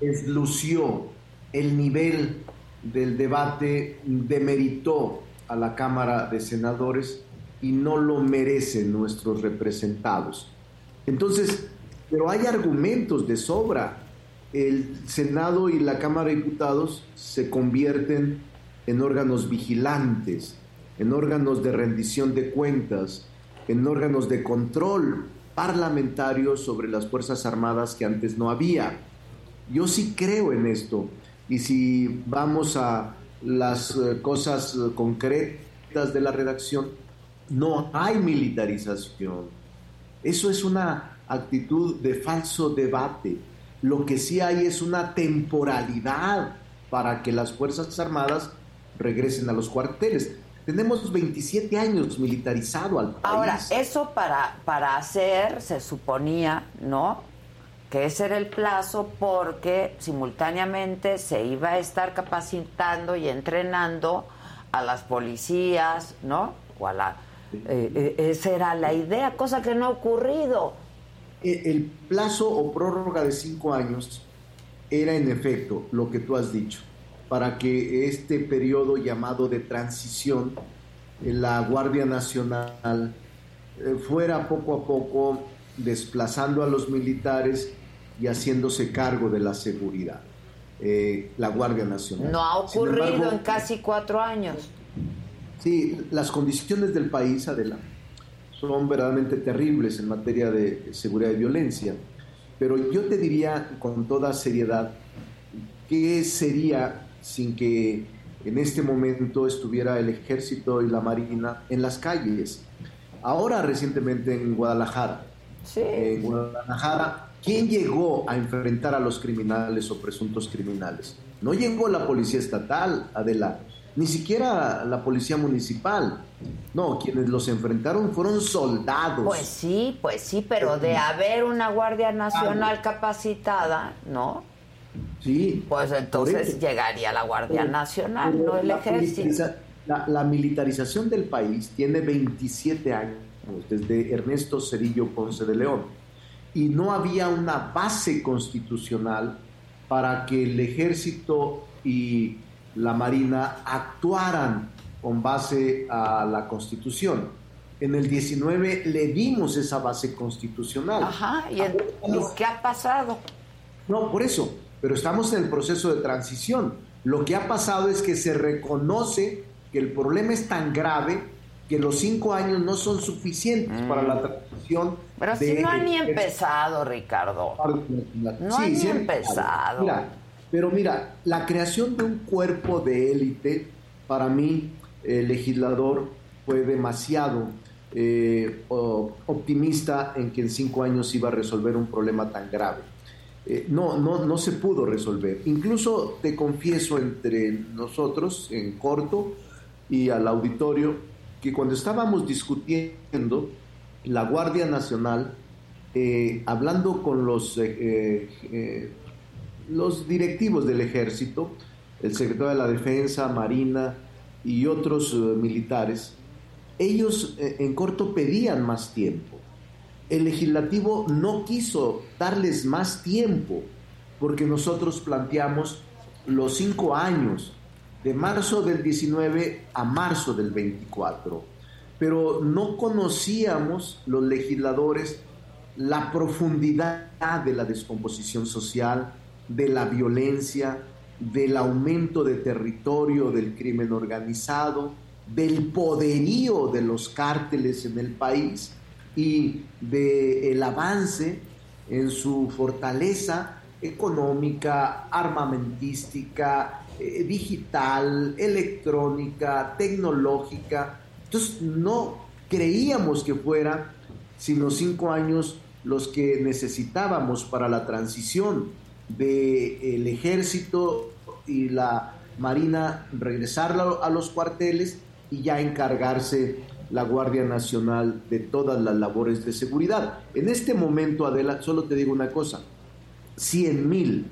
eslució el nivel del debate, demeritó a la Cámara de Senadores y no lo merecen nuestros representados. Entonces, pero hay argumentos de sobra. El Senado y la Cámara de Diputados se convierten en órganos vigilantes, en órganos de rendición de cuentas, en órganos de control parlamentario sobre las Fuerzas Armadas que antes no había. Yo sí creo en esto. Y si vamos a las eh, cosas eh, concretas de la redacción, no hay militarización. Eso es una actitud de falso debate. Lo que sí hay es una temporalidad para que las Fuerzas Armadas regresen a los cuarteles. Tenemos 27 años militarizado al país. Ahora, eso para, para hacer, se suponía, ¿no? Que ese era el plazo porque simultáneamente se iba a estar capacitando y entrenando a las policías, ¿no? O a la, eh, eh, esa era la idea, cosa que no ha ocurrido. E- El plazo o prórroga de cinco años era en efecto lo que tú has dicho, para que este periodo llamado de transición la Guardia Nacional eh, fuera poco a poco desplazando a los militares y haciéndose cargo de la seguridad, eh, la Guardia Nacional. No ha ocurrido embargo, en casi cuatro años. Sí, las condiciones del país, Adela, son verdaderamente terribles en materia de seguridad y violencia. Pero yo te diría con toda seriedad, ¿qué sería sin que en este momento estuviera el ejército y la marina en las calles? Ahora recientemente en Guadalajara. En Guadalajara, ¿quién llegó a enfrentar a los criminales o presuntos criminales? No llegó la policía estatal, Adela, ni siquiera la policía municipal. No, quienes los enfrentaron fueron soldados. Pues sí, pues sí, pero de haber una Guardia Nacional capacitada, ¿no? Sí. Pues entonces llegaría la Guardia Pero- Nacional, pero no el ejército. militariza- La, la militarización del país tiene 27 años, desde Ernesto Cedillo Ponce de León, y no había una base constitucional para que el ejército y la marina actuaran con base a la constitución. En el 19 le dimos esa base constitucional. Ajá, ¿y, en- ¿y qué ha pasado? No, por eso, pero estamos en el proceso de transición. Lo que ha pasado es que se reconoce que el problema es tan grave que los cinco años no son suficientes para la transición. creación Pero de- si no han ni empezado, Ricardo. No han ni empezado. Mira, pero mira, la creación de un cuerpo de élite, para mí, el legislador fue demasiado eh, optimista en que en cinco años iba a resolver un problema tan grave. Eh, no, no, no se pudo resolver. Incluso te confieso entre nosotros, en corto, y al auditorio, que cuando estábamos discutiendo, la Guardia Nacional, eh, hablando con los, eh, los directivos del ejército, el secretario de la Defensa, Marina y otros eh, militares, ellos eh, en corto pedían más tiempo. El legislativo no quiso darles más tiempo porque nosotros planteamos los cinco años, de marzo del 19 a marzo del 24, pero no conocíamos los legisladores la profundidad de la descomposición social, de la violencia, del aumento de territorio del crimen organizado, del poderío de los cárteles en el país y del avance en su fortaleza económica, armamentística, eh, digital, electrónica, tecnológica. Entonces no creíamos que fuera sino cinco años los que necesitábamos para la transición del ejército y la marina, regresar a los cuarteles y ya encargarse la Guardia Nacional de todas las labores de seguridad. En este momento, Adela, solo te digo una cosa, 100 mil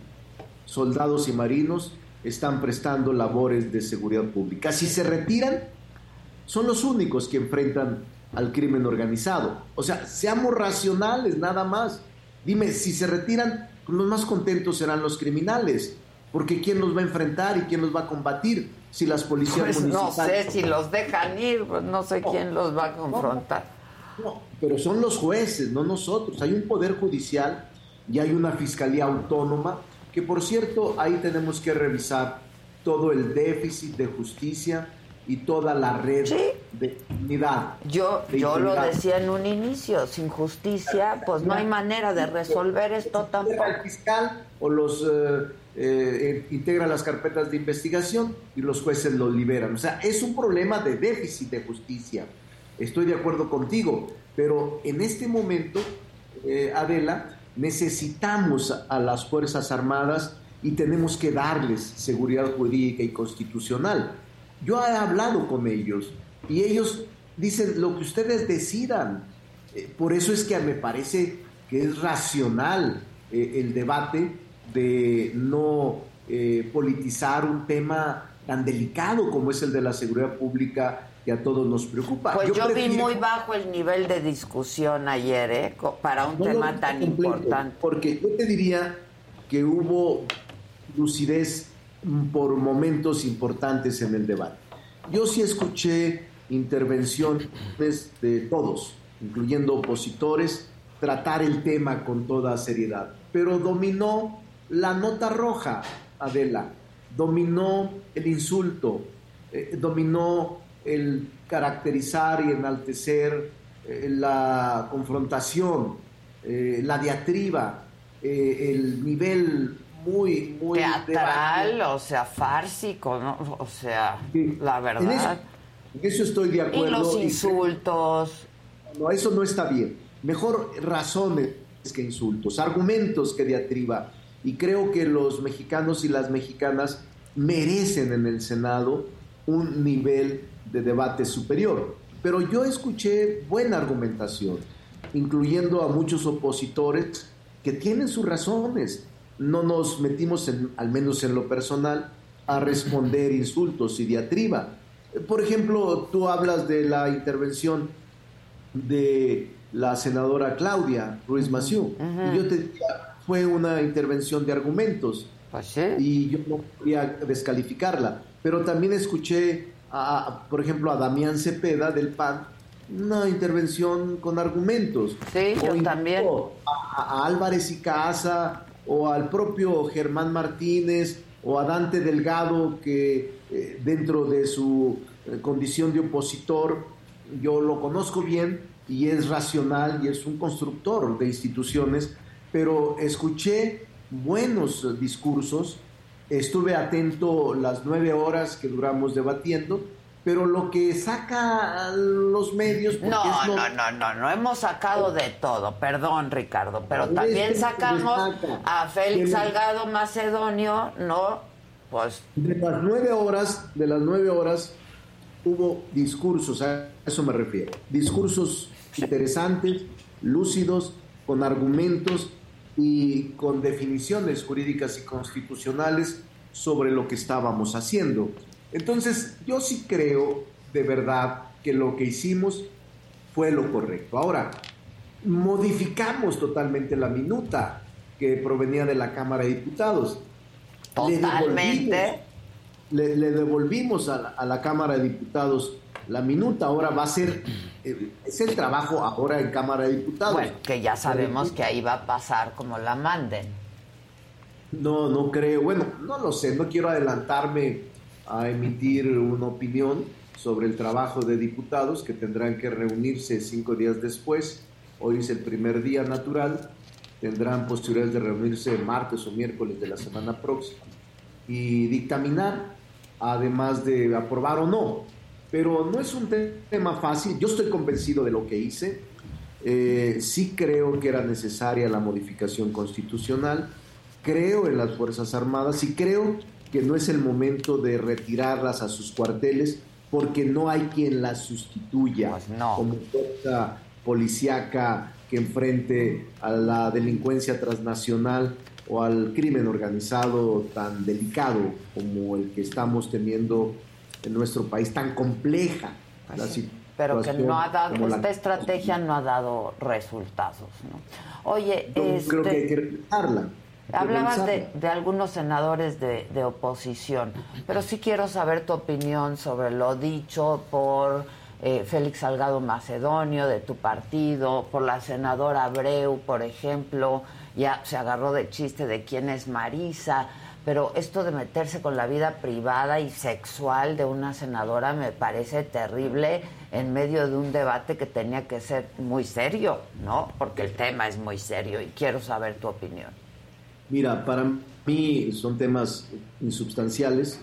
soldados y marinos están prestando labores de seguridad pública. Si se retiran, son los únicos que enfrentan al crimen organizado. O sea, seamos racionales nada más. Dime, si se retiran, los más contentos serán los criminales, porque ¿quién los va a enfrentar y quién los va a combatir? Si las policías Pues no municipales... sé si los dejan ir, pues no sé quién los va a confrontar. No, pero son los jueces, no nosotros. Hay un poder judicial y hay una fiscalía autónoma que, por cierto, ahí tenemos que revisar todo el déficit de justicia y toda la red de unidad. Yo, de yo lo decía en un inicio, sin justicia, pues no hay manera de resolver esto tampoco. El fiscal o los eh, eh, integra las carpetas de investigación y los jueces los liberan. O sea, es un problema de déficit de justicia. Estoy de acuerdo contigo, pero en este momento, eh, Adela, necesitamos a las Fuerzas Armadas y tenemos que darles seguridad jurídica y constitucional. Yo he hablado con ellos y ellos dicen lo que ustedes decidan. Eh, por eso es que me parece que es racional eh, el debate de no eh, politizar un tema tan delicado como es el de la seguridad pública que a todos nos preocupa. Pues yo, vi prefiero- muy bajo el nivel de discusión ayer, ¿eh? Para un No tema tan completo, importante. Porque yo te diría que hubo lucidez por momentos importantes en el debate. Yo sí escuché intervenciones de todos, incluyendo opositores, tratar el tema con toda seriedad, pero dominó la nota roja, Adela, dominó el insulto, eh, dominó el caracterizar y enaltecer eh, la confrontación, eh, la diatriba, el nivel muy, muy Teatral, o sea, fársico, ¿no? O sea, la En eso, verdad. en eso estoy de acuerdo. Y los insultos. No, eso no está bien. Mejor razones que insultos, argumentos que diatriba. Y creo que los mexicanos y las mexicanas merecen en el Senado un nivel de debate superior. Pero yo escuché buena argumentación, incluyendo a muchos opositores que tienen sus razones. No nos metimos, en, al menos en lo personal, a responder insultos y diatriba. Por ejemplo, tú hablas de la intervención de la senadora Claudia Ruiz. Y yo te diría, fue una intervención de argumentos. Y yo no podía descalificarla. Pero también escuché, a, por ejemplo, a Damián Cepeda del PAN, una intervención con argumentos. Sí, yo incluso también. A, a Álvarez y Casa o al propio Germán Martínez o a Dante Delgado que eh, dentro de su eh, condición de opositor, yo lo conozco bien y es racional y es un constructor de instituciones, pero escuché buenos discursos, estuve atento las nueve horas que duramos debatiendo, pero lo que saca los medios... No, lo- no, no, no, no hemos sacado de todo, perdón Ricardo, pero también sacamos a Félix Salgado Macedonio, ¿no? Pues De las nueve horas, de las nueve horas hubo discursos, a eso me refiero. Discursos interesantes, lúcidos, con argumentos y con definiciones jurídicas y constitucionales sobre lo que estábamos haciendo. Entonces, yo sí creo de verdad que lo que hicimos fue lo correcto. Ahora, modificamos totalmente la minuta que provenía de la Cámara de Diputados. Le Totalmente. devolvimos- Le, le devolvimos a la, a la Cámara de Diputados la minuta. Ahora va a ser, eh, es el trabajo ahora en Cámara de Diputados. bueno, que ya sabemos que ahí va a pasar como la manden. No, no creo. Bueno, no lo sé. No quiero adelantarme a emitir una opinión sobre el trabajo de diputados que tendrán que reunirse cinco días después. Hoy es el primer día natural. Tendrán posibilidades de reunirse martes o miércoles de la semana próxima y dictaminar, además de aprobar o no. Pero no es un te- tema fácil. Yo estoy convencido de lo que hice. Eh, sí creo que era necesaria la modificación constitucional. Creo en las Fuerzas Armadas y creo que no es el momento de retirarlas a sus cuarteles porque no hay quien las sustituya como fuerza policíaca que enfrente a la delincuencia transnacional o al crimen organizado tan delicado como el que estamos teniendo en nuestro país, tan compleja la Pero que no ha dado, la esta que estrategia no ha dado resultados, ¿no? Oye, Yo este, creo que hay que revisarla. Hablabas de, de algunos senadores de, de oposición, pero sí quiero saber tu opinión sobre lo dicho por eh, Félix Salgado Macedonio de tu partido, por la senadora Abreu, por ejemplo, ya se agarró de chiste de quién es Marisa, pero esto de meterse con la vida privada y sexual de una senadora me parece terrible en medio de un debate que tenía que ser muy serio, ¿no? Porque el tema es muy serio y quiero saber tu opinión. Mira, para mí son temas insubstanciales,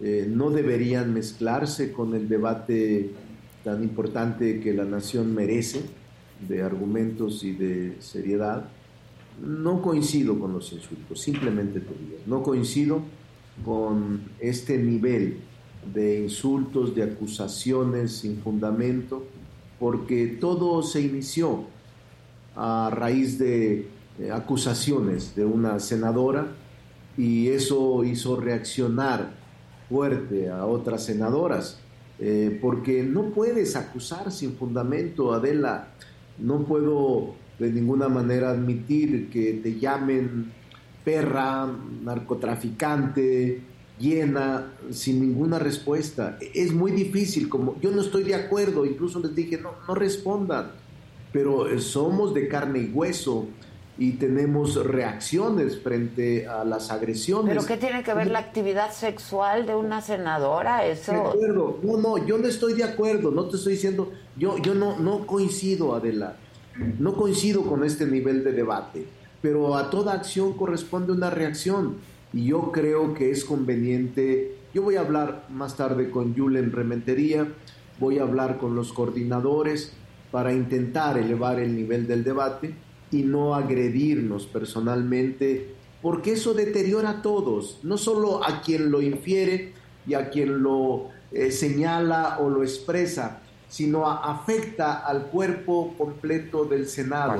eh, no deberían mezclarse con el debate tan importante que la nación merece, de argumentos y de seriedad. No coincido con los insultos, simplemente te digo, no coincido con este nivel de insultos, de acusaciones sin fundamento, porque todo se inició a raíz de acusaciones de una senadora y eso hizo reaccionar fuerte a otras senadoras, eh, porque no puedes acusar sin fundamento, Adela, no puedo de ninguna manera admitir que te llamen perra, narcotraficante, llena, sin ninguna respuesta. Es muy difícil, como yo no estoy de acuerdo, incluso les dije, no, no respondan, pero eh, somos de carne y hueso y tenemos reacciones frente a las agresiones. ¿Pero qué tiene que ver la actividad sexual de una senadora? Eso. De acuerdo. No, no, yo no estoy de acuerdo, no te estoy diciendo, yo, yo no, no coincido, Adela, no coincido con este nivel de debate, pero a toda acción corresponde una reacción y yo creo que es conveniente, yo voy a hablar más tarde con Julen Rementería, voy a hablar con los coordinadores para intentar elevar el nivel del debate y no agredirnos personalmente, porque eso deteriora a todos, no solo a quien lo infiere y a quien lo eh, señala o lo expresa, sino a- afecta al cuerpo completo del Senado.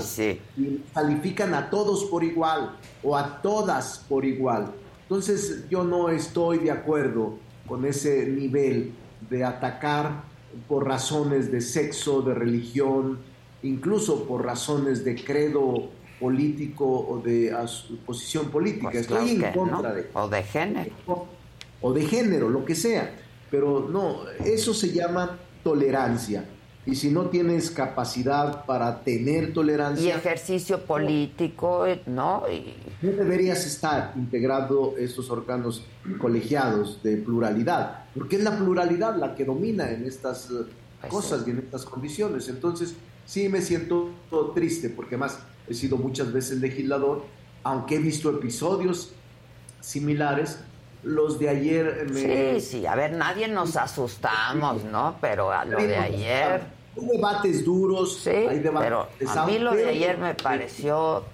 Y califican a todos por igual o a todas por igual. Entonces yo no estoy de acuerdo con ese nivel de atacar por razones de sexo, de religión, incluso por razones de credo político o de posición política. Pues Estoy en contra no. de O de género. o de género, lo que sea. Pero no, eso se llama tolerancia. Y si no tienes capacidad para tener Y tolerancia, ejercicio político, ¿no? Y no deberías estar integrado estos órganos colegiados de pluralidad, porque es la pluralidad la que domina en estas eh, cosas y en estas condiciones. Entonces, sí me siento triste, porque más he sido muchas veces legislador, aunque he visto episodios similares, los de ayer me... Sí, sí, a ver, nadie nos asustamos, ¿no? Pero a lo de ayer... Hay debates duros, Sí, hay debates pero a mí lo de ayer me pareció...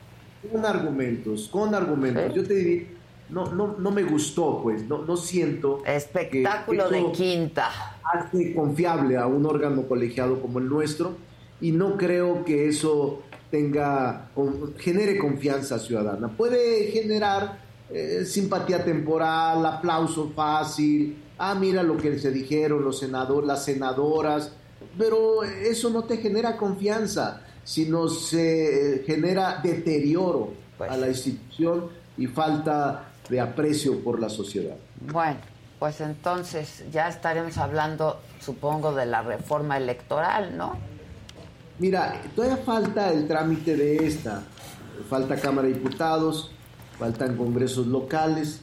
Con argumentos, con argumentos. Yo te diría, no, no, no me gustó, pues, no, no siento... Espectáculo que de quinta. Hace confiable a un órgano colegiado como el nuestro y no creo que eso tenga, genere confianza ciudadana. Puede generar eh, simpatía temporal, aplauso fácil, ah, mira lo que se dijeron los senadores, las senadoras, pero eso no te genera confianza, sino se eh, genera deterioro a la institución y falta de aprecio por la sociedad. Bueno, pues entonces ya estaremos hablando, supongo, de la reforma electoral, ¿no? Mira, todavía falta el trámite de esta. Falta Cámara de Diputados, faltan congresos locales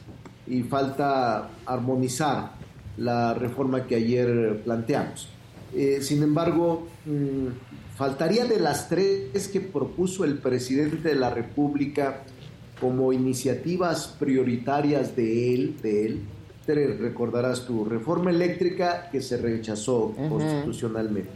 y falta armonizar la reforma que ayer planteamos. Eh, sin embargo, mm, faltaría de las tres que propuso el presidente de la República como iniciativas prioritarias de él, de él, te recordarás tu reforma eléctrica que se rechazó constitucionalmente.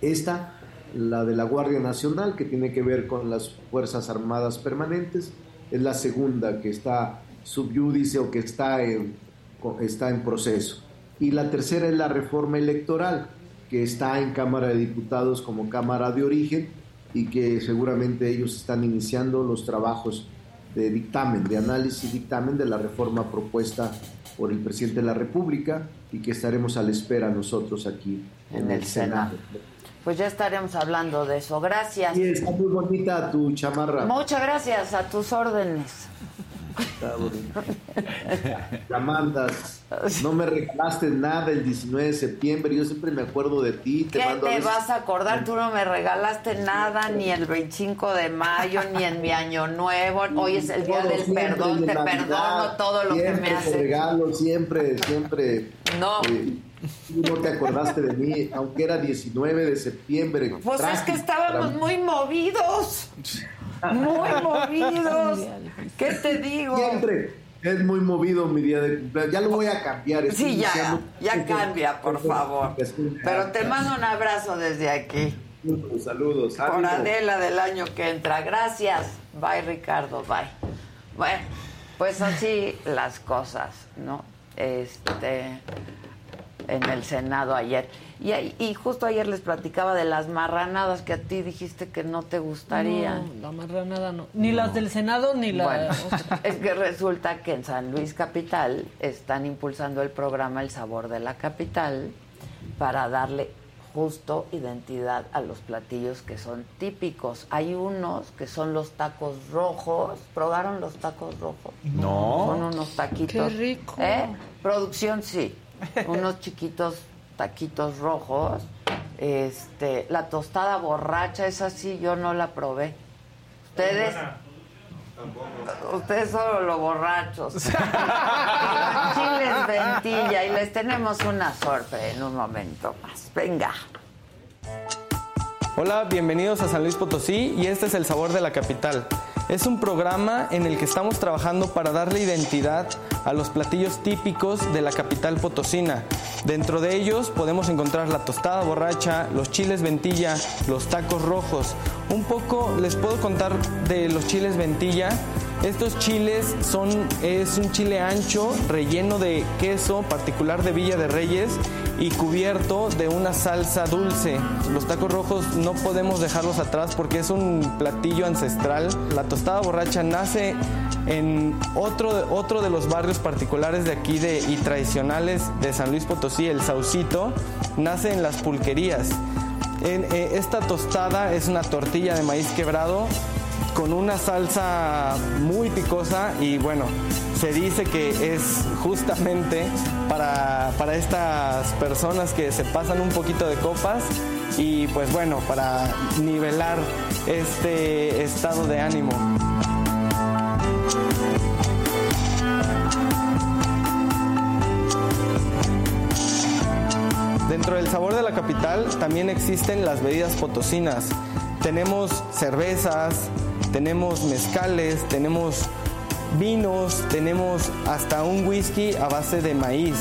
Esta, la de la Guardia Nacional, que tiene que ver con las Fuerzas Armadas Permanentes, es la segunda que está subyúdice o que está en, está en proceso. Y la tercera es la reforma electoral, que está en Cámara de Diputados como Cámara de Origen y que seguramente ellos están iniciando los trabajos de dictamen, de análisis y dictamen de la reforma propuesta por el presidente de la República y que estaremos a la espera nosotros aquí en, En el Senado. Pues ya estaremos hablando de eso. Gracias. Sí, está muy bonita tu chamarra. Muchas gracias, a tus órdenes. Está bonita. La mandas. No me regalaste nada el 19 de septiembre. Yo siempre me acuerdo de ti. Te ¿Qué mando te vas a acordar? Tú no me regalaste nada ni el 25 de mayo, ni en mi año nuevo. Hoy es el día Todo del perdón. Te Navidad, perdono todo lo que me haces. regalo, siempre, siempre. No. Eh, tú no te acordaste de mí, aunque era 19 de septiembre. Pues es que estábamos muy movidos. Muy movidos. ¿Qué te digo? Siempre es muy movido mi día de cumpleaños. Ya lo voy a cambiar. Sí, ya, ya cambia, por favor. Pero te mando un abrazo desde aquí. Saludos, saludos. Por. Adela del año que entra. Gracias. Bye, Ricardo. Bye. Bueno, pues así las cosas, ¿no? Este, en el Senado ayer. Y, y justo ayer les platicaba de las marranadas que a ti dijiste que no te gustarían. No, la marranada no. Ni las del Senado ni la Bueno, es que resulta que en San Luis Capital están impulsando el programa El Sabor de la Capital para darle justo identidad a los platillos que son típicos. Hay unos que son los tacos rojos. ¿Probaron los tacos rojos? No. Son unos taquitos. Qué rico. ¿Eh? Producción sí. Unos chiquitos taquitos rojos. Este, la tostada borracha, esa sí yo no la probé. Ustedes Ustedes solo los borrachos. Chiles ventilla y les tenemos una sorpresa en un momento más. Venga. Hola, bienvenidos a San Luis Potosí y este es El Sabor de la Capital. Es un programa en el que estamos trabajando para darle identidad a los platillos típicos de la capital potosina. Dentro de ellos podemos encontrar la tostada borracha, los chiles ventilla, los tacos rojos. Un poco les puedo contar de los chiles ventilla. Estos chiles son es un chile ancho relleno de queso particular de Villa de Reyes y cubierto de una salsa dulce. Los tacos rojos no podemos dejarlos atrás porque es un platillo ancestral. La tostada borracha nace en otro, otro de los barrios particulares de aquí de, y tradicionales de San Luis Potosí, el Saucito, nace en las pulquerías. Eh, esta tostada es una tortilla de maíz quebrado con una salsa muy picosa y bueno, se dice que es justamente para, para estas personas que se pasan un poquito de copas y pues bueno, para nivelar este estado de ánimo. Dentro del sabor de la capital también existen las bebidas potosinas. Tenemos cervezas, tenemos mezcales, tenemos vinos, tenemos hasta un whisky a base de maíz.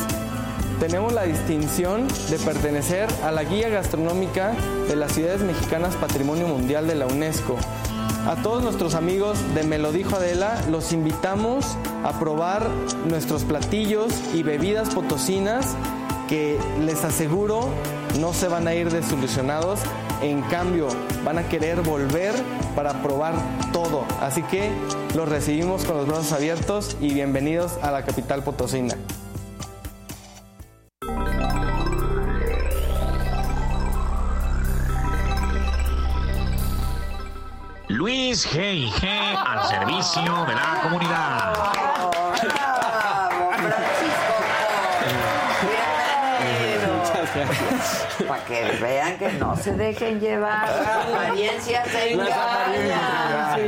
Tenemos la distinción de pertenecer a la guía gastronómica de las ciudades mexicanas Patrimonio Mundial de la UNESCO. A todos nuestros amigos de Me lo dijo Adela, los invitamos a probar nuestros platillos y bebidas potosinas que les aseguro no se van a ir desilusionados. En cambio, van a querer volver para probar todo. Así que los recibimos con los brazos abiertos y bienvenidos a la capital potosina. Luis G.I.G. al servicio de la comunidad. Para que vean que no se dejen llevar. Las apariencias se engañan.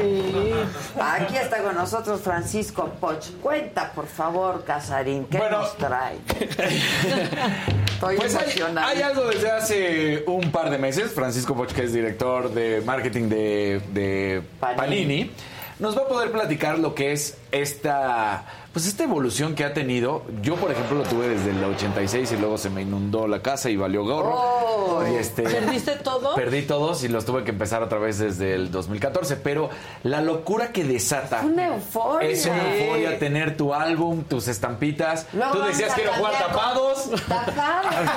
Aquí está con nosotros Francisco Poch. Cuenta, por favor, Casarín, ¿qué nos trae? Estoy Pues hay, emocionada. hay algo desde hace un par de meses. Francisco Boch, que es director de marketing de, de Panini. nos va a poder platicar lo que es esta, pues esta evolución que ha tenido. Yo, por ejemplo, lo tuve desde el 86 y luego se me inundó la casa y valió gorro. Oh. Y este, ¿Perdiste todo? Perdí todos y los tuve que empezar otra vez desde el 2014. Pero la locura que desata. Una euforia. Es una euforia tener tu álbum, tus estampitas. Luego Tú decías a quiero jugar tapados. Tapados.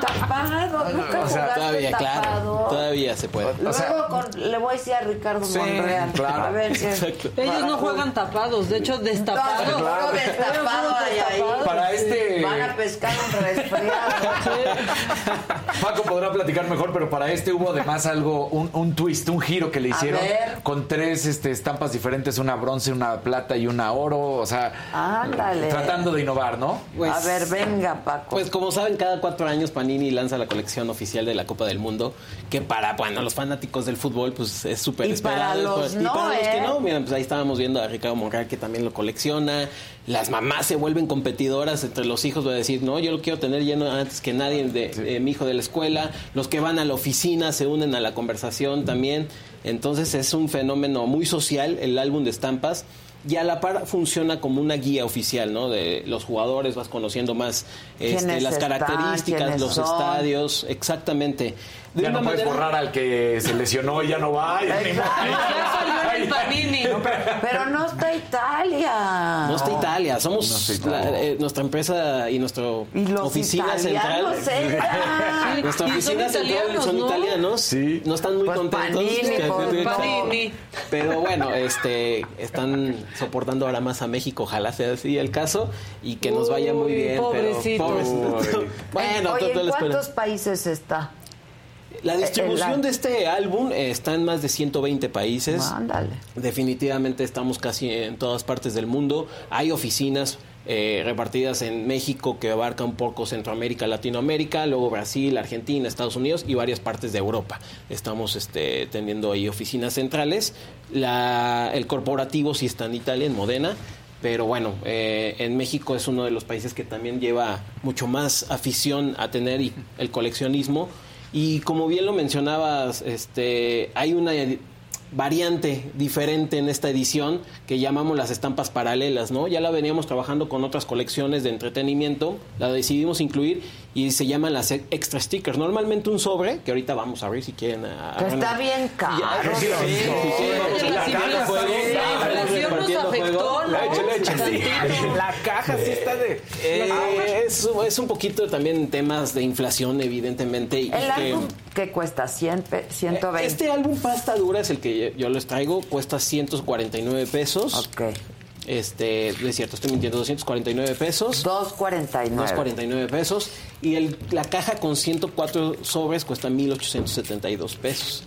Tapados. Nunca O sea, todavía, claro. Todavía se puede. Luego con- le voy a decir a Ricardo Sí, Monreal. claro. A ver. Exacto. Ellos no juegan tapados, de hecho destapados. No, seguro destapado hay ahí. Para este- Van a pescar un resfriado. Paco podrá platicar mejor, pero para este hubo además algo, un, un twist, un giro que le A hicieron ver. con tres este, estampas diferentes, una bronce, una plata y una oro, o sea, Ándale. tratando de innovar, ¿no? Pues- a ver, venga, Paco. Pues como saben, cada cuatro años Panini lanza la colección oficial de la Copa del Mundo, que para bueno, los fanáticos del fútbol pues es súper esperado. para los y no, para los ¿eh? que no, miren, pues ahí estábamos viendo a Ricardo Monreal que también lo colecciona. Las mamás se vuelven competidoras entre los hijos, voy a decir, no, yo lo quiero tener lleno antes que nadie de, mi hijo de la escuela. Los que van a la oficina se unen a la conversación también. Entonces es un fenómeno muy social el álbum de estampas y a la par funciona como una guía oficial, ¿no? De los jugadores, vas conociendo más este, ¿Quiénes las características, ¿Quiénes los son? estadios, exactamente. De ya no puedes manera- borrar al que se lesionó y ya no va. y- Pero no está Italia. No está Italia, somos No está Italia. la- eh, nuestra empresa y nuestra Y los oficina central. nuestra oficina central son ¿no? italianos. Sí. No están muy Pues contentos. Panini, que- pues, que- Panini. Pero bueno, este están soportando ahora más a México, ojalá sea así el caso y que nos vaya muy Uy, bien. pobrecito. Pero, pobrecito. bueno, Oye, ¿en cuántos países está? La distribución el- de este álbum eh, está en más de 120 países. Ándale. Definitivamente estamos casi en todas partes del mundo. Hay oficinas eh, repartidas en México que abarca un poco Centroamérica, Latinoamérica, luego Brasil, Argentina, Estados Unidos y varias partes de Europa. Estamos este, teniendo ahí oficinas centrales. La, el corporativo sí está en Italia, en Modena. Pero bueno, eh, en México es uno de los países que también lleva mucho más afición a tener y- el coleccionismo. Y como bien lo mencionabas, este, hay una variante diferente en esta edición que llamamos las estampas paralelas, ¿no? Ya la veníamos trabajando con otras colecciones de entretenimiento, la decidimos incluir y se llaman las extra stickers. Normalmente un sobre, que ahorita vamos a ver si quieren. a- Que está bien caro. Sí, sí, sí, sí, vamos a- La caja sí está de... Eh, es, es un poquito también temas de inflación, evidentemente. y El que- álbum que cuesta 100, pe- 120. Este álbum pasta dura es el que yo les traigo, cuesta 149 pesos. Ok. Este, es cierto, estoy mintiendo, 249 pesos. 249. 249 pesos. Y el, la caja con 104 sobres cuesta 1872 pesos.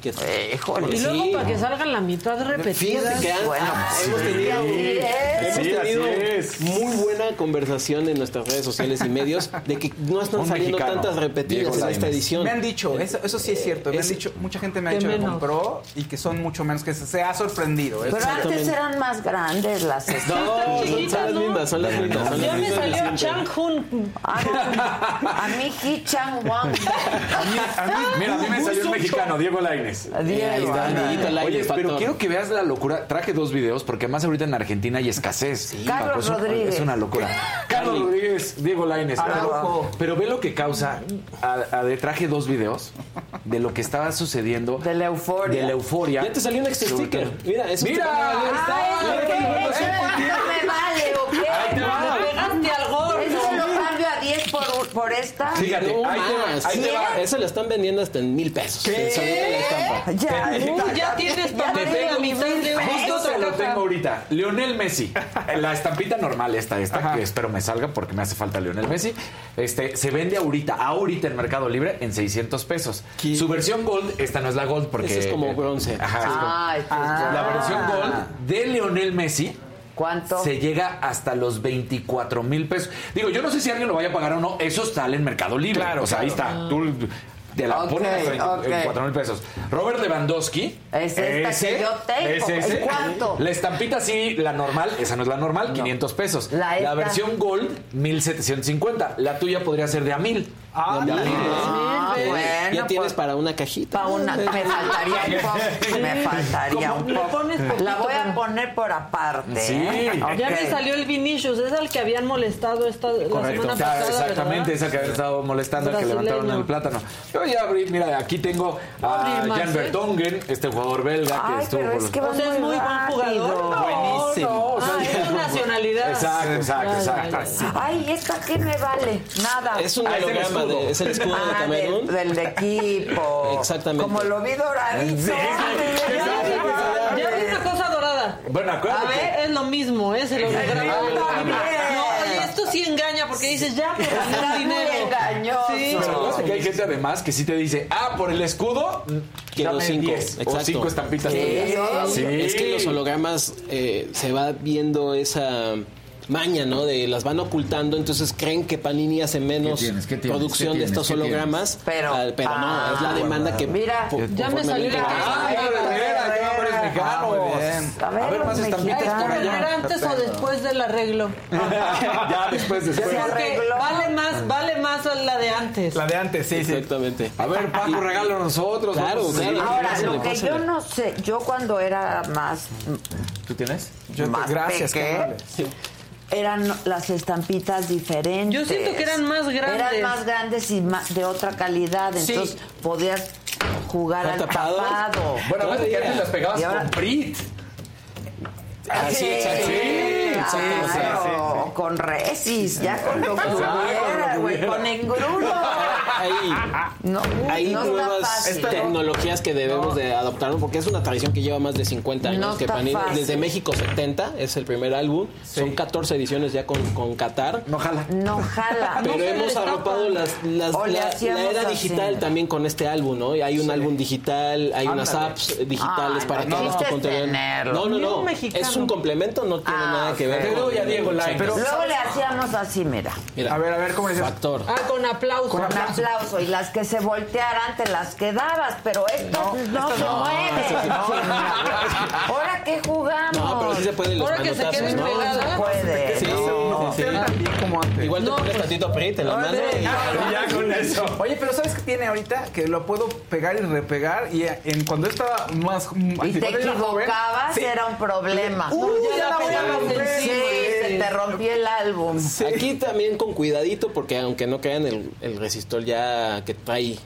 Que, Híjole. Y luego Sí. para que salgan la mitad repetida. Fíjate que han- Bueno, ah, sí, hemos tenido, hemos es. muy buena conversación en nuestras redes sociales y medios de que no están Un saliendo mexicano, tantas repetidas en esta edición. Me han dicho, eso, eso sí es cierto. Me han Es- dicho, mucha gente me ha ¿Qué dicho que compró y que son mucho menos, que se, se ha sorprendido. Pero Es- antes eran más grandes las No, son, son las lindas, son las lindas. Son las me salió. Chang Hun. A mí Hee Chang Wang. Mira, a mí me salió un mexicano, Diego Lainez. Diego. Ahí está, Oye, pero factor. quiero que veas la locura. Traje dos videos porque más ahorita en Argentina hay escasez. Carlos Paco, es Rodríguez. Es una locura. Carlos Rodríguez, Diego Lainez. Pero, ve lo que causa. A, a de traje dos videos de lo que estaba sucediendo. De la euforia. De la euforia. Ya te salió un extra sticker. Mira, eso Mira, te va a valer. Ah, ¿eso qué? ¿Eso no me vale o qué? Ahí te va. Le pegaste al gordo. ¿Eso lo cambio a 10 por, esta? Fíjate, No ahí te ahí te va. Eso lo están vendiendo hasta en mil pesos. ¿Qué? La estampa. Ya, Uh, ya tienes para Te la un Justo lo tengo ahorita. Lionel Messi. La estampita normal, esta, esta, que espero me salga porque me hace falta Lionel Messi. Este, se vende ahorita, ahorita en Mercado Libre en 600 pesos. ¿Qué? Su versión Gold, esta no es la Gold porque. Esa es como bronce. Ajá. es como- pues ya. La versión Gold de Lionel Messi. ¿Cuánto? Se llega hasta los 24 mil pesos. Digo, yo no sé si alguien lo vaya a pagar o no. Eso sale en Mercado Libre. Claro, o sea, ahí está. Tú te la Ok, pones hasta ok. 24 mil pesos. Robert Lewandowski. Es esta que yo tengo. ese. ¿En cuánto? La estampita sí, la normal. Esa no es la normal, 500 pesos. La esta. versión Gold, 1750. La tuya podría ser de a mil. Ah, Ya. Ah, ya bueno, tienes pues, para una cajita. pa' una, me faltaría un poco. Me faltaría un poco. La voy a poner por aparte. Sí. ¿eh? Ya me salió el Vinicius, es al que habían molestado esta, la Correcto. semana O sea, pasada, exactamente, ¿verdad? esa que había estado molestando, al que levantaron el plátano. Yo ya abrí, mira, aquí tengo a Jan ¿eh? Vertonghen, este jugador belga que estuvo pero por es que O sea, es muy buen jugador. Buenísimo. No, o sea, Ah, es su nacionalidad. Exacto, exacto, Ya, ya, exacto. ya. Ay, ¿esta qué me vale? Nada. Es un Ah, es el holograma, escudo. de, es el escudo de Camerún. del, del equipo. Exactamente. Como lo vi doradito. Sí, sí, sí, Ya, sí, ya, ya vi una cosa dorada. Bueno, A acuérdate ver, que- es lo mismo, es el. No, oye, esto sí engaña porque dices, ya me Está gané muy dinero. engañoso. Sí. Pero acuérdate que hay gente además que sí te dice, ah, por el escudo, Quiero dame cinco. 10 o Exacto. 5 estampitas. Sí. Sí. Es que los hologramas eh, se va viendo esa maña, ¿no? De las van ocultando, entonces creen que Panini hace menos ¿Qué tienes? ¿Qué tienes? producción ¿Qué de estos hologramas. Pero- Ah, pero no, ah, es la demanda que. mira, ya me salió la Ah. A ver, A ver, más estampitas por allá. ¿Era antes o después del arreglo? ya después, después. Vale más, vale más la de antes. La de antes, sí, sí. Exactamente. A ver, Paco, regalo a nosotros. Claro, seguir. claro. Ahora, lo que yo no sé, yo cuando era más, ¿Tú tienes? Yo te- más gracias, peque. Eran las estampitas diferentes. Yo siento que eran más grandes. Eran más grandes y más, de otra calidad, Sí. entonces podías jugar al ¿Tapado? tapado. Bueno, acuérdate que antes las pegabas ahora- con Brit. Ah, sí, exacto. Sí, claro, sí, con resis, ya con lo que Exacto, hubiera, güey, con engrudo. Hay, No, hay no está nuevas tecnologías que debemos de adoptar porque es una tradición que lleva más de 50 años. No que Panini- fácil. desde México 70 es el primer álbum. Son 14 ediciones ya con, con Qatar. No jala. No jala. Pero hemos arropado las, la, era así. digital también con este álbum, ¿no? Y hay un álbum digital, hay unas apps digitales Ay, para no, que hagas tu contenido. No, no, no. Es un complemento, no tiene Ah, nada que ver. Te con- doy a Diego. Pero- Luego le hacíamos así, mira. Mira, A ver, a ver, ¿cómo dices? factor. Ah, con aplauso. Con aplauso. Y las que se voltearan te las quedabas, pero estas no, se mueven. Ahora que jugamos. No, pero sí se pueden los Ahora que se queden ¿no? pegadas. puede. Sí, no. sí, sí. como antes. Igual te pones tantito PRIT en la mano y... Ya con eso. Oye, pero ¿sabes qué tiene ahorita? Que lo puedo pegar y repegar. Y en, cuando estaba más. Y te equivocabas, era un problema. Uy, ya ya la voy a romper. Sí, se te rompía el álbum. Aquí también con cuidadito, porque aunque no crean, el, el resistor ya que trae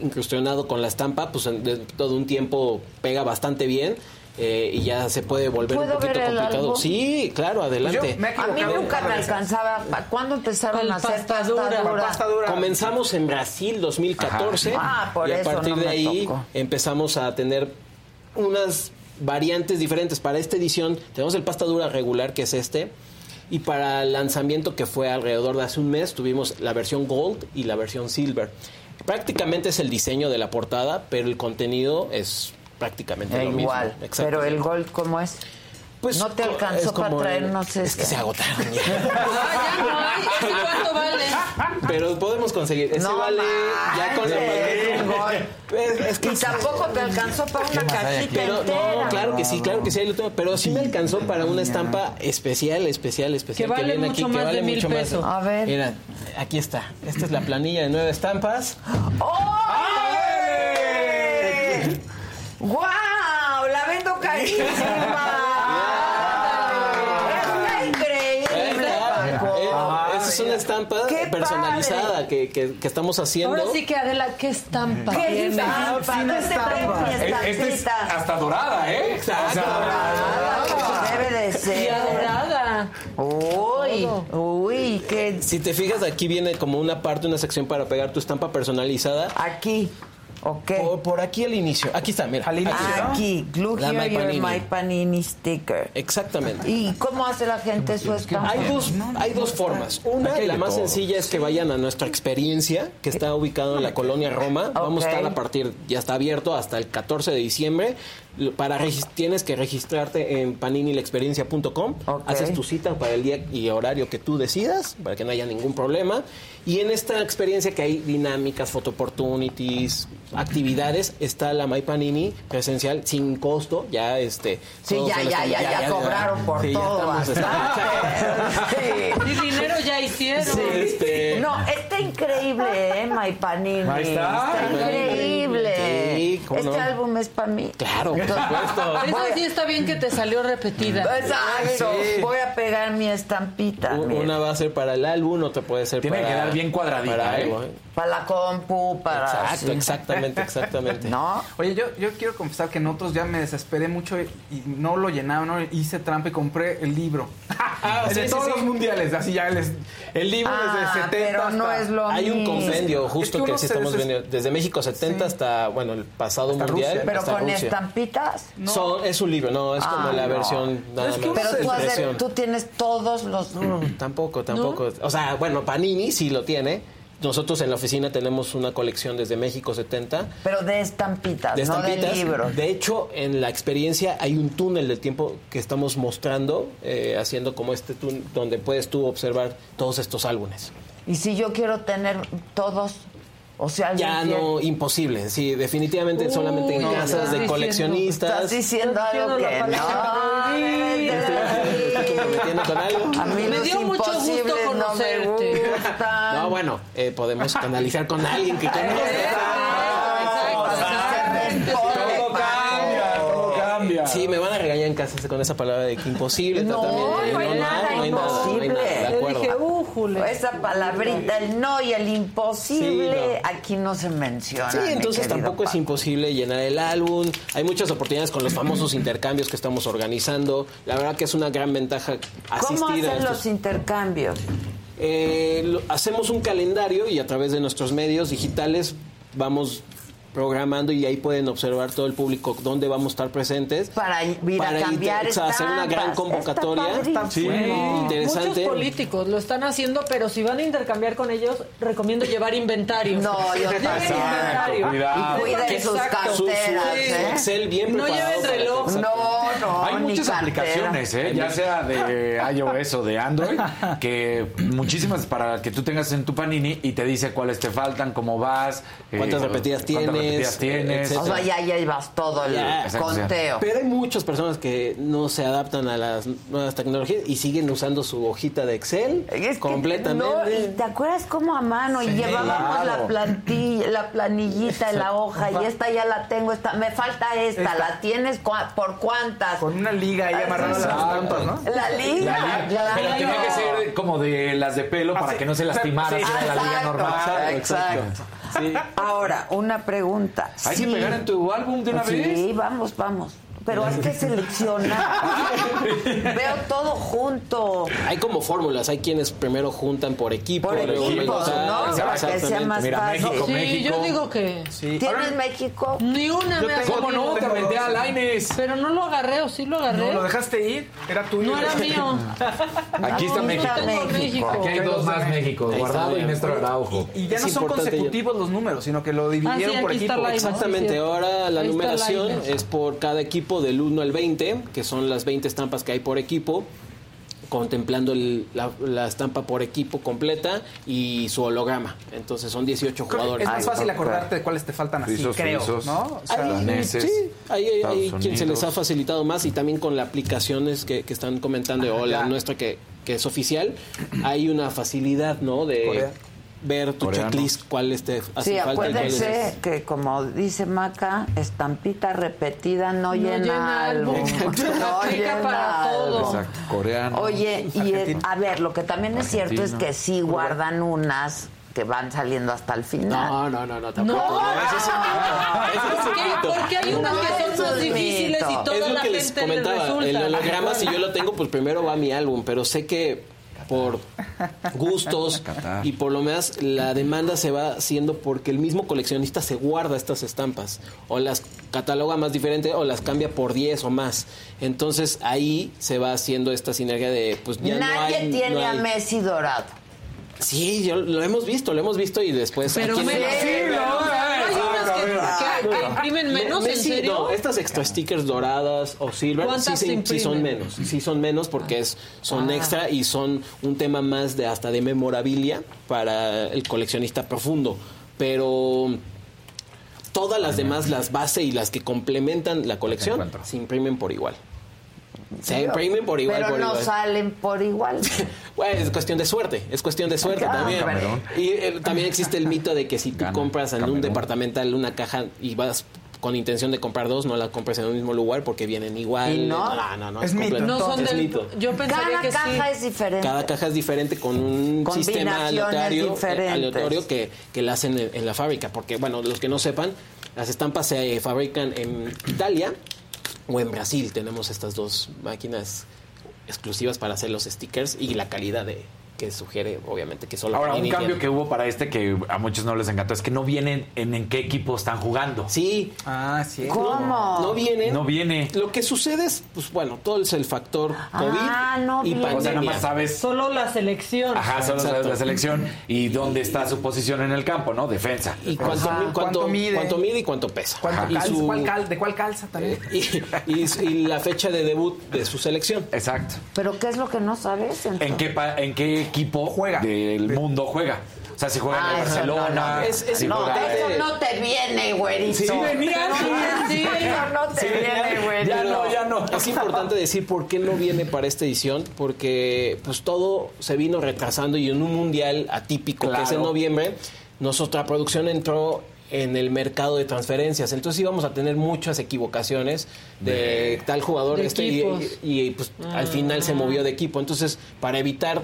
incrustionado con la estampa, pues en- de todo un tiempo pega bastante bien. eh, y ya se puede volver un ¿Puedo poquito complicado. Sí, claro, adelante. A mí nunca me alcanzaba. ¿Cuándo empezaron a hacer pasta pasta dura. Pasta dura. Comenzamos en Brasil 2014 Ajá. Ah, por y a eso partir no de ahí tocó. empezamos a tener unas variantes diferentes. Para esta edición tenemos el pasta dura regular que es este y para el lanzamiento que fue alrededor de hace un mes tuvimos la versión gold y la versión silver. Prácticamente es el diseño de la portada, pero el contenido es prácticamente Eh, lo mismo. igual. Exacto. Pero el gold, ¿cómo es? Pues no te alcanzó para como el- traernos Es que se agotaron ya. Ah, ya no hay. ¿Ese cuánto vale? Pero podemos conseguir. Ese No vale ya con la es, es que Y tampoco te alcanzó para una cajita pero entera. no, claro que sí, claro que sí, ahí lo tengo. Pero sí me alcanzó para una estampa especial, especial, especial. Que vale viene mucho aquí, más que vale de mil mucho más. pesos. A ver. Mira, aquí está. Esta es la planilla de nueve estampas. ¡Ay! ¡Guau! La vendo carísima. Está increíble, Paco. Eh, esa es una estampa ¡Qué personalizada que, que, que estamos haciendo. Ahora sí que Adela, ¿qué estampa ¿Qué estampa? ¿Dónde trae mi Esta es estampita? hasta dorada, ¿eh? Exacto. O sea, Debe de Y ser. adorada. Uy, uy, qué... Si te fijas, aquí viene como una parte, una sección para pegar tu estampa personalizada. Aquí, ¿ok? Por, por aquí al inicio. Aquí está, mira. Al inicio. Aquí. Aquí, glue La here My Panini. My Panini sticker. Exactamente. ¿Y cómo hace la gente su estampa? Hay dos, hay dos formas. Una, la más todo. sencilla es que vayan a nuestra experiencia, que está ubicado en la colonia Roma. Vamos a estar a partir, ya está abierto hasta el 14 de diciembre. Para tienes que registrarte en paninilexperiencia.com. Haces tu cita para el día y horario que tú decidas, para que no haya ningún problema. Y en esta experiencia que hay dinámicas, photo opportunities, actividades, está la My Panini presencial sin costo. Ya este. Sí, ya, ya, ya, ya cobraron por Sí, todo. Y dinero ya hicieron. Sí. Este- No, está increíble, ¿eh? My Panini. Ahí está. increíble. Sí, ¿cómo este no? álbum es para mí. Claro, supuesto. Eso sí está bien que te salió repetida. Exacto. Sí. Voy a pegar mi estampita. U- mira. Una va a ser para el álbum, otra puede ser Tiene para... que quedar bien cuadradita, para ¿eh? algo, ¿eh? Para la compu, para... Exacto, sí. exactamente, exactamente. ¿No? Oye, yo, yo quiero confesar que en otros ya me desesperé mucho y, y no lo llenaba, no hice trampa y compré el libro. Ah, de sí, todos sí. los mundiales, así ya les, el libro Ah, desde 70 pero no es lo Hay un Es justo que que, sí estamos viendo desde México 70 hasta, bueno, el pasado Hasta mundial. Rusia. Pero hasta con Rusia. Estampitas. Es un libro, no, es como Ah, la no. versión nada Es que más. uno Pero tú, tienes todos los... No, tampoco, tampoco. O sea, bueno, Panini sí lo tiene. Nosotros en la oficina tenemos una colección desde México 70 Pero de estampitas, de no de estampitas. libros. De hecho, en la experiencia hay un túnel del tiempo que estamos mostrando, eh, haciendo como este túnel donde puedes tú observar todos estos álbumes. Y si yo quiero tener todos, o sea, Ya no, imposible. Sí, definitivamente Uy, solamente en no, casas estás de diciendo- coleccionistas. Estás diciendo algo que no. A mí Me dio mucho gusto no conocerte. gustan. No, bueno, eh, podemos canalizar con alguien que todo cambia, todo cambia. Sí, me van a regañar en casa con esa palabra de que imposible. No, también. no hay nada no hay nada, no hay imposible. nada, de acuerdo. Újule. Esa palabrita, el no y el imposible, Sí, aquí no se menciona. Sí, entonces tampoco es imposible llenar el álbum. Hay muchas oportunidades con los famosos intercambios que estamos organizando. La verdad que es una gran ventaja asistir ¿Cómo a hacen estos- los intercambios? Eh, lo- hacemos un calendario y a través de nuestros medios digitales vamos programando y ahí pueden observar todo el público dónde vamos a estar presentes. Para ir a Para cambiar hacer una gran convocatoria. Está. Sí, interesante. Muchos políticos lo están haciendo, pero si van a intercambiar con ellos, recomiendo llevar inventario. No, yo Lleven inventario. Cuidado. Y cuiden sus Exacto. Su- su carteras, ¿eh? Excel bien No lleven reloj. No, no, Hay muchas cartera. aplicaciones, ¿eh? ya sea de iOS o de Android, que muchísimas para que tú tengas en tu Panini y te dice cuáles te faltan, cómo vas, eh, ¿Cuántas repetidas cuántas tienes? Repetidas tienes. O sea, ya llevas todo el Ya, conteo. Pero hay muchas personas que no se adaptan a las nuevas tecnologías y siguen usando su hojita de Excel Es que completamente. no, y ¿Te acuerdas cómo a mano? y llevábamos claro. la plantilla, la planillita en la hoja y esta ya la tengo, esta, me falta esta, Esta. ¿la tienes cua- por cuántas? Con una liga ahí Ah, amarrada a las estampas, ¿no? La liga, La liga. claro. Pero tenía que ser como de las de pelo para que no se lastimara, Sí. la liga Exacto, normal. exacto. Sí. Ahora, una pregunta. Hay Sí. que pegar en tu álbum de una Sí, vez. vamos, vamos. Pero hay que seleccionar. Veo todo junto. Hay como fórmulas, hay quienes primero juntan por equipo, Por luego ¿no? Para que sea más Mira, fácil. México, Sí, México. yo digo que Sí. ¿Tienes Ahora- México? ni una Yo me ha tengo- ¿Cómo no? Te aventé a Laines. Pero no lo agarré, o sí lo agarré. No, lo dejaste ir, era tuyo. No era mío. Aquí está México. Aquí hay dos más México, Guardado y. Néstor Araujo. Y ya Es no son consecutivos los números, sino que lo dividieron Ah, sí, por equipo. Exactamente, ahora la numeración es por cada equipo equipo del 1 al 20, que son las 20 estampas que hay por equipo, contemplando el- la, la estampa por equipo completa y su holograma. Entonces son 18 jugadores. Es más fácil acordarte de cuáles te faltan así, creo, ¿no? O sea, Ahí, sí, hay, hay quien se les ha facilitado más y también con las aplicaciones que, que están comentando o la ya. nuestra que, que es oficial, hay una facilidad, ¿no? De Corea. Ver tu Coreano. checklist, cuáles te hace Sí, falta y acuérdense que como dice Maca, estampita repetida no, llena, llena álbum. álbum. No llena para todo. Exacto, coreano. Oye, y eh, a ver, lo que también es cierto es que sí guardan unas que van saliendo hasta el final. No, no, no, no, tampoco. No. No, ese es un mito. Ese es ¿Por qué? Porque hay unas que son eso más es difíciles y toda es lo la que les gente le comentaba. resulta. El holograma, si yo lo tengo, pues primero va mi álbum, pero sé que por gustos y por lo menos la demanda se va haciendo porque el mismo coleccionista se guarda estas estampas o las cataloga más diferente o las cambia por 10 o más. Entonces ahí se va haciendo esta sinergia de pues ya no Nadie hay, tiene no a Messi dorado. Sí, yo, lo hemos visto, lo hemos visto y después Pero Hay unas que, que- que imprimen menos, ¿en serio? No, estas extra stickers doradas o silver sí, ¿Cuántas sí, sí imprimen? son menos. Sí son menos porque es, son Ah. extra y son un tema más de hasta de memorabilia para el coleccionista profundo. Pero todas las demás, las base y las que complementan la colección, se imprimen por igual. Se imprimen por igual, Pero por no igual. salen por igual. Bueno, es cuestión de suerte, es cuestión de suerte también. Camerún. Y eh, también existe el mito de que si tú compras en un departamental una caja y vas con intención de comprar dos, no la compres en un mismo lugar porque vienen igual. ¿Y no? no, no, no, Es mito, completo- No son es del- mito. Yo pensaría Cada que caja sí. es diferente. Cada caja es diferente con un sistema aleatorio, eh, aleatorio que, que la hacen en, en la fábrica. Porque, bueno, los que no sepan, las estampas se fabrican en Italia o en Brasil. Tenemos estas dos máquinas exclusivas para hacer los stickers y la calidad de que sugiere, obviamente, que solo Ahora, un cambio tiene. que hubo para este que a muchos no les encantó es que no vienen en, en qué equipo están jugando. Sí. Ah, sí. ¿Cómo? No vienen. No viene. Lo que sucede es, pues bueno, todo es el factor COVID Ah, no y viene. pandemia. O sea, nada más sabes. Solo la selección. Ajá, solo sabes la selección y dónde está su posición en el campo, ¿no? Defensa. y cuánto, cuánto, ¿Cuánto mide? cuánto mide y cuánto pesa. ¿Cuánto Y calza? su- ¿Cuál cal- ¿De cuál calza también? y, y- y la fecha de debut de su selección. Exacto. ¿Pero qué es lo que no sabes? entonces? ¿En qué, pa- ¿En qué equipo Juega. del mundo juega? O sea, si juega en Ah, el eso Barcelona. no, no. Es- es si No, juega- de eso no te viene, güerito. Sí, venía, sí, Sí, eso no te Sí, viene, güerito. ya no, ya no. Es importante decir por qué no viene para esta edición, porque pues todo se vino retrasando y en un mundial atípico que es en noviembre, nuestra producción entró en el mercado de transferencias, entonces íbamos a tener muchas equivocaciones de, tal jugador De este y, equipos. y, y, pues al final se movió de equipo, entonces para evitar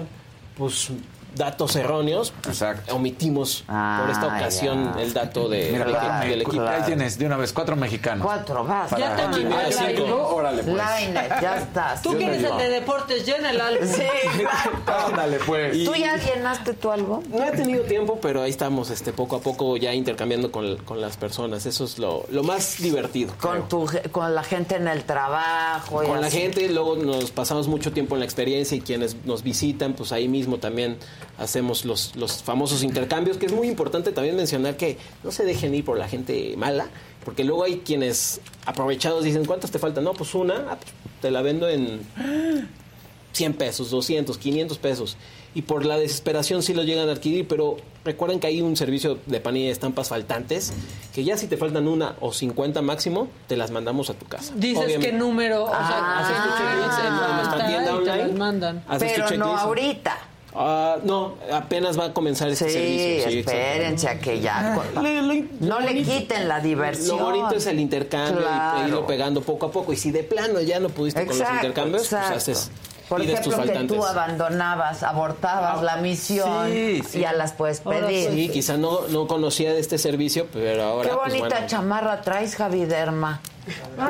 pues datos erróneos, pues, Exacto. omitimos Ah, por esta ocasión ya. el dato de, Mira, del, equipo. Ahí tienes de una vez cuatro mexicanos. Cuatro, vas. Ya te Aquí, mira, cinco. Órale, pues. Lainez, ya estás. Tú que eres el de deportes, llena el álbum. Sí. Ándale, pues. ¿Tú ya llenaste tu algo? No he tenido tiempo, pero ahí estamos este, poco a poco ya intercambiando con, con las personas. Eso es lo, lo más divertido. Con, tu, con la gente en el trabajo. y Con la gente, luego nos pasamos mucho tiempo en la experiencia y quienes nos visitan, pues ahí mismo también hacemos los, los famosos intercambios, que es muy importante también mencionar que no se dejen ir por la gente mala, porque luego hay quienes aprovechados dicen, ¿cuántas te faltan? No, pues una, ah, te la vendo en 100 pesos, 200, 500 pesos. Y por la desesperación sí lo llegan a adquirir, pero recuerden que hay un servicio de panilla de estampas faltantes, que ya si te faltan una o 50 máximo, te las mandamos a tu casa. Dices Obviamente. qué número, o sea, Haces tu checklist en ah, nuestra tienda te online. las mandan. Haces tu Pero no ahorita. Ah, no, apenas va a comenzar este Sí, servicio. Sí, espérense a que ya. con- Le- lo- no le bonito- quiten la diversión. Lo bonito es el intercambio y- Claro. e irlo pegando poco a poco. Y si de plano ya no pudiste con los intercambios, exacto. pues haces, Por pides tus ejemplo, que tú abandonabas, abortabas la misión sí, y ya las puedes pedir. Sí, quizá no, no conocía de este servicio, pero ahora. Qué pues, bonita bueno. chamarra traes, Javi Derma.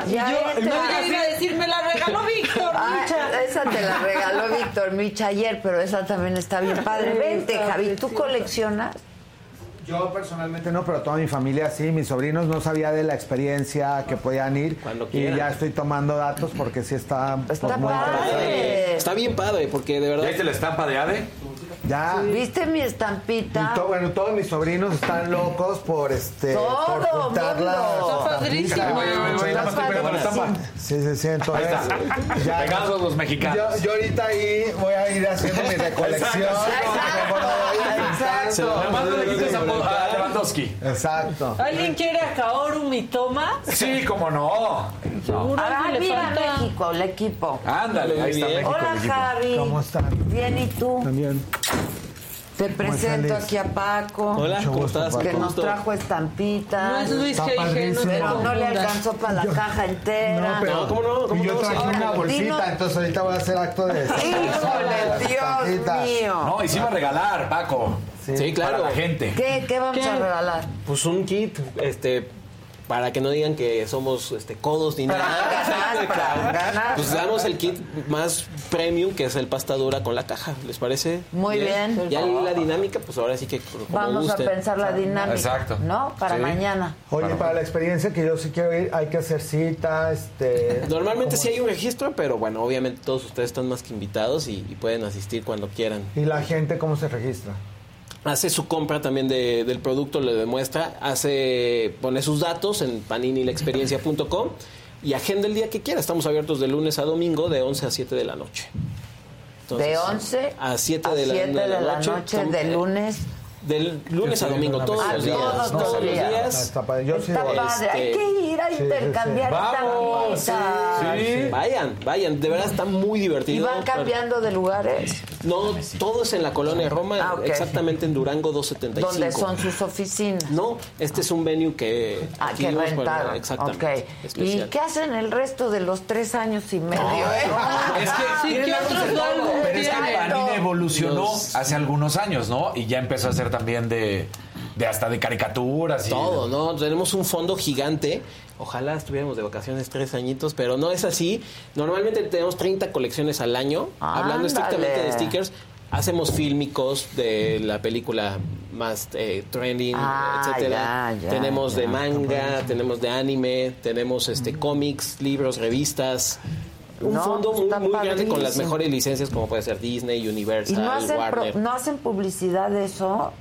Ya yo, no, yo iba a decir, me la regaló Víctor, Ah, esa te la regaló Víctor Micha ayer, pero esa también está bien padre. Vente, Javi, ¿tú coleccionas? Yo personalmente no, pero toda mi familia sí, mis sobrinos no sabía de la experiencia que podían ir y quieran. ya estoy tomando datos porque sí está, pues, Está muy padre. interesante. Está bien padre, porque de verdad. ¿Ya viste la estampa de Ade? Ya. ¿Viste mi estampita? Y to- bueno, todos mis sobrinos están locos por este Todo por juntar mundo. las Está padrísimo. Sí, sí, sí, entonces está. Pegados los mexicanos. Yo, yo ahorita ahí voy a ir haciendo mi recolección. Exacto. Lewandowski. Exacto. ¿Alguien quiere a Kaoru Mitoma? Sí, cómo no. Seguro Ah, que le mira falta. México, el equipo. Ándale, ahí está. México. Hola. Javi. ¿Cómo están? Bien, ¿y tú? También. Te presento aquí a Paco. Hola, ¿cómo gusto, estás? Que nos trajo estampitas. No es Luis G.I.G., no Pero no le alcanzó para la caja entera. No, pero ¿cómo no? ¿Cómo y yo traje Ahora, una bolsita, entonces ahorita voy a hacer acto de Híjole, Dios mío. No, y sí va a regalar, Paco. Sí, claro. Para la gente. ¿Qué, qué vamos ¿Qué? a regalar? Pues un kit, este, para que no digan que somos este, codos ni Para nada. ganar, para ganar. Pues damos el kit más premium, que es el pasta dura con la caja. ¿Les parece? Muy bien. Ya la dinámica, pues ahora sí que como Vamos gusten. a pensar la dinámica. Exacto. ¿No? Para Sí. mañana. Oye, para la experiencia que yo sí quiero ir, hay que hacer cita, este... Normalmente ¿cómo sí hay un registro, pero bueno, obviamente todos ustedes están más que invitados y, y pueden asistir cuando quieran. ¿Y la gente cómo se registra? Hace su compra también de- del producto, le demuestra, hace pone sus datos en paninilexperiencia.com y agenda el día que quiera. Estamos abiertos de lunes a domingo de 11 a 7 de la noche. de 11 a 7 de la, 7 de la noche, Estamos- de lunes. Del lunes a domingo, todos los días. todos los Todos los días. días. Está padre. Yo sí Está voy. padre. Hay Este, que ir a sí, sí. intercambiar Vamos, sí. Vayan, vayan, de verdad está muy ¿Y divertido. van cambiando de lugares? No, todo es en la colonia Roma, Ah, exactamente en Durango 275. ¿Dónde son sus oficinas? No, este es un venue que Ah, que rentaron. exactamente. ¿Y qué hacen el resto de los tres años y medio? eh? Es que, Sí, ¿qué la otros razón, álbumes pero es que tiene? Panini evolucionó hace algunos años, ¿no? Y ya empezó a hacer también de, de hasta de caricaturas. Y Todo, ¿no? Tenemos un fondo gigante. Ojalá estuviéramos de vacaciones tres añitos, pero no es así. Normalmente tenemos 30 colecciones al año. Hablando Ándale. estrictamente de stickers, hacemos fílmicos de la película más eh, trending, Ah, etcétera. ya, ya, tenemos de manga, tenemos de anime, tenemos este cómics, libros, revistas. Un No, fondo muy, grande con las mejores licencias como puede ser Disney, ¿Y Universal, no hacen, pro- Warner. no hacen publicidad de eso?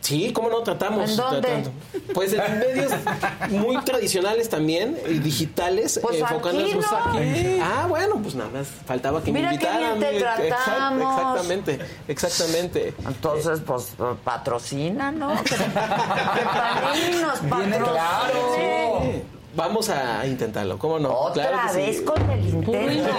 Sí, ¿cómo no tratamos? ¿En dónde? tratando. Pues en medios muy tradicionales también, y digitales, Pues enfocándonos aquí, ¿no? aquí. Ah, bueno, pues nada más faltaba que Mira me qué invitaran. bien te Exact- tratamos. exactamente, exactamente. Entonces, pues, patrocina, ¿no? Que, que Viene patrocine. Vamos a intentarlo, ¿cómo no? Otra Claro que vez sí. con el intento.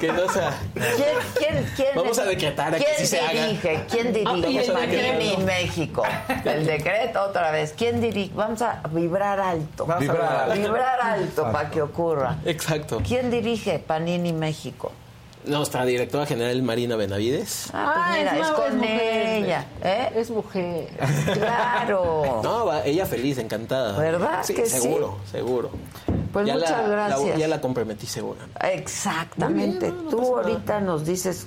Que no sea... ¿Quién, quién, quién Vamos a decretar a que ¿quién sí se haga. dirige? ¿Quién dirige vamos a Panini. México? El decreto otra vez. ¿Quién dirige? Vamos a vibrar alto. Vamos a vibrar. Vibrar alto para que ocurra. Exacto. ¿Quién dirige Panini México? Nuestra directora general Marina Benavides. Ah, pues mira, es es, ma- con es mujer. ella. ¿eh? Es mujer. Claro. No, va- ella feliz, encantada. ¿Verdad Sí, que sí? seguro, seguro. Pues Ya muchas la- la- gracias. ya la comprometí seguro. Exactamente. Bien, no, no Tú nada. ahorita nos dices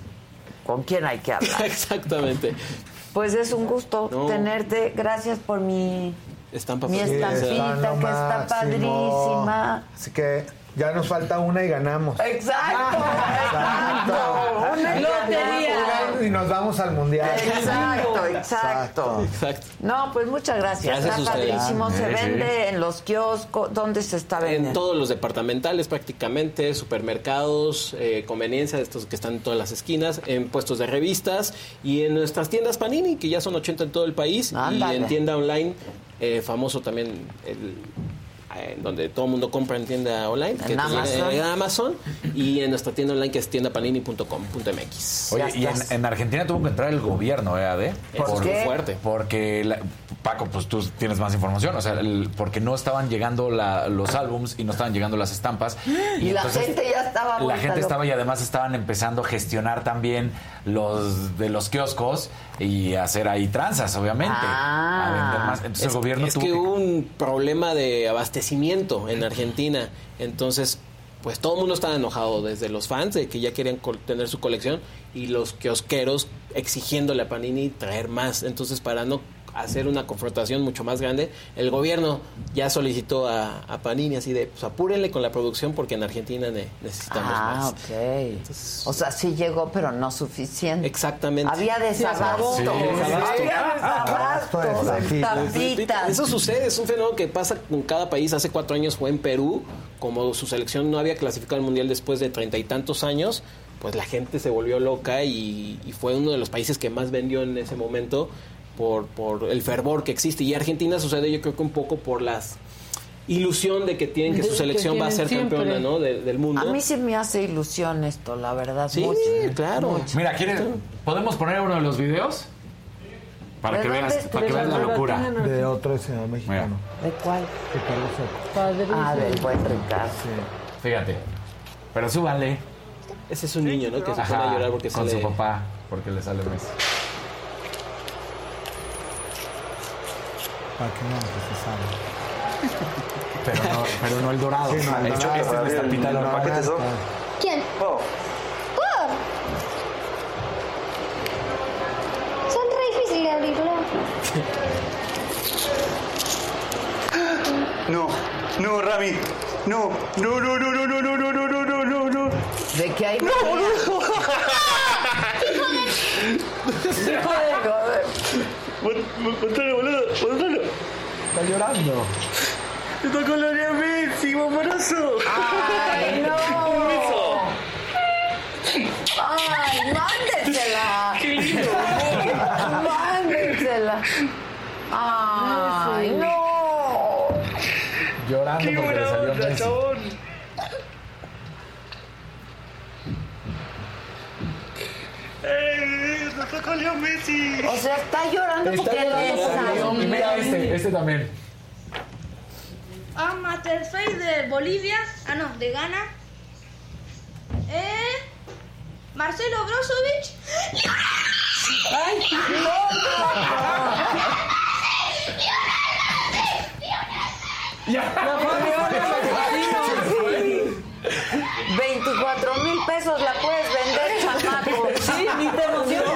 con quién hay que hablar. Exactamente. Pues es un gusto No. tenerte. Gracias por mi, Estampa mi estampita que está padrísima. Así que ya nos falta una y ganamos. Exacto, exacto. Una Lotería. Una y nos vamos al mundial. Exacto, exacto. Exacto. No, pues muchas gracias. Gracias está padrísimo. Se vende en los kioscos. ¿Dónde se está En vendiendo? todos los departamentales prácticamente, supermercados, eh, conveniencia, estos que están en todas las esquinas, en puestos de revistas y en nuestras tiendas Panini, que ya son 80 en todo el país, Ándale. y en tienda online, eh, famoso también el donde todo el mundo compra en tienda online, que En es Amazon. en Amazon, y en nuestra tienda online que es tiendapanini.com.mx. Oye, y en, Argentina tuvo que entrar el gobierno, ¿eh, Ade? ¿Por qué? fuerte. Porque, la- Paco, pues tú tienes más información, o sea, el- porque no estaban llegando la- los álbums y no estaban llegando las estampas. Y la gente ya estaba La gente estaba y además estaban empezando a gestionar también los de los kioscos y hacer ahí tranzas, obviamente. Ah. a vender más. Entonces Es, el gobierno es tuvo que que- hubo un problema de abastecimiento en Argentina. Entonces, pues todo el mundo estaba enojado, desde los fans de que ya querían tener su colección y los kiosqueros exigiéndole a Panini traer más. Entonces, para no hacer una confrontación mucho más grande, el gobierno ya solicitó a, a Panini así de, pues apúrenle con la producción porque en Argentina ne- necesitamos Ah, más. ok. o sea, sí llegó, pero no suficiente. Exactamente. Había desabasto. Sí, desabasto. Había desabasto de tapitas. Eso sucede, es un fenómeno que pasa con cada país. Hace cuatro años fue en Perú, como su selección no había clasificado al Mundial después de treinta y tantos años, pues la gente se volvió loca y, y fue uno de los países que más vendió en ese momento por, por el fervor que existe. Y Argentina sucede yo creo que un poco por las ilusión de que tienen que De- su que selección va a ser siempre. campeona ¿no? de- del mundo. A mí sí me hace ilusión esto, la verdad. Sí, mucho. claro. Mucho. Mira, ¿quieres, ¿podemos poner uno de los videos? Para ¿De que veas, para que ¿De veas la locura. De otro senador mexicano. ¿De cuál? De Carlos. Ah, del buen Ricardo. Fíjate. Pero súbanle. Ese es un niño, ¿no? Que se pone a llorar porque con sale... su papá, porque le sale Messi. Para que no, que se sabe. Pero no, pero no el dorado. Sí, no, el De hecho, dorado. esta es nuestra pita. ¿Quién? ¿Por? Son re difíciles de abrirlo. No, no, Rami. No, no, no, no, no, no, no, no, no, no, no, no, no. ¿De qué hay? No, boludo. Montalo, boludo, montalo. Está llorando. Te tocó la de Messi, bombonazo. ¡Ay, no! Un beso. ¡Ay, mándensela! ¡Qué lindo! ¡Mándensela! ¡Ay, no! Llorando ¡Qué porque le salió onda, Messi. chabón! ¡Eh! ¡Te tocó Leo Messi! O sea, está llorando Está porque llorando. Y mira este, este también. Ah, Master Face de Bolivia. Ah, no, de Ghana. Eh. Marcelo Brozovic. ¡Ay, no! 24 mil pesos la puedes vender, chamaco. Sí, ni te emociones.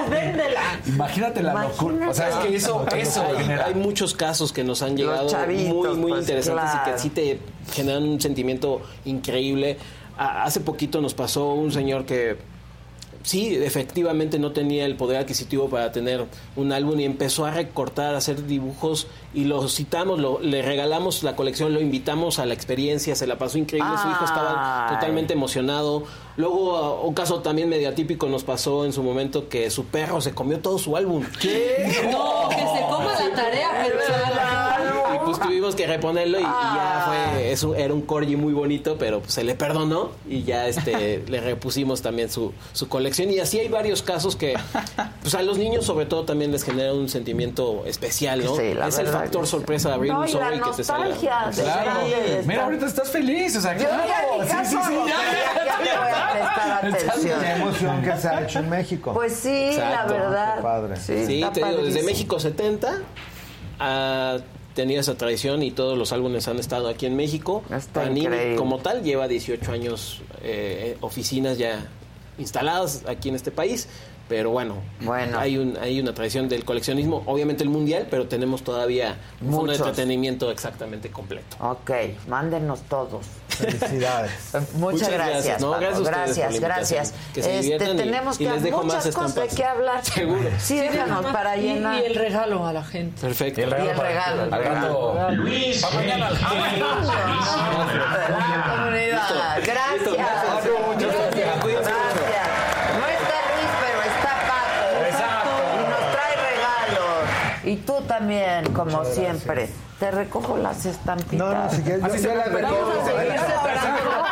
Imagínate la locura. O sea, es que eso, eso hay, muchos casos que nos han llegado chavitos, muy, muy pues, interesantes y que sí te generan un sentimiento increíble. Hace poquito nos pasó un señor que sí, efectivamente no tenía el poder adquisitivo para tener un álbum y empezó a recortar, a hacer dibujos y lo citamos, lo- le regalamos la colección, lo invitamos a la experiencia, se la pasó increíble, su hijo estaba totalmente emocionado. Luego, ah, un caso también medio atípico nos pasó en su momento que su perro se comió todo su álbum. ¿Qué? No, que se coma la tarea, pero pues tuvimos que reponerlo y, y ya fue, es un- era un corgi muy bonito, pero pues, se le perdonó y ya este le repusimos también su, su colección. Y así hay varios casos que pues a los niños sobre todo también les genera un sentimiento especial, ¿no? Sí, la es el factor sorpresa de abrir No, un y la sobre y que te salga. Claro. Mira, ahorita estás feliz, o sea, Yo claro. Sí, sí, sí, ya, ya, ya me voy a prestar atención. Qué emoción que se ha hecho en México. Pues sí, Exacto. la verdad. Qué padre. Sí, Sí, te digo, desde. México 70 ha tenido esa tradición y todos los álbumes han estado aquí en México. Está Panini increíble. como tal lleva 18 años eh, oficinas ya instaladas aquí en este país. Pero bueno, Bueno. Hay, un, hay una tradición del coleccionismo, obviamente el mundial, pero tenemos todavía un Muchos. entretenimiento exactamente completo. Ok, mándenos todos. Felicidades. Muchas, Muchas gracias, gracias. Gracias gracias, invitación. gracias. Que se Este, y- tenemos y que les dejo muchas más cosas de qué hablar. Seguro. Sí, déjanos para y, llenar. y el regalo a la gente. Perfecto. Y el regalo. Y el para- regalo, el al regalo. rato. Luis, Pa' mañana. Comunidad. Gracias. Gracias. No está Luis, pero está Paco. Exacto. Y nos trae regalos. Y tú también, como siempre. Te recojo las estampitas. No, no, si quieres, yo, yo me la pedido. recojo.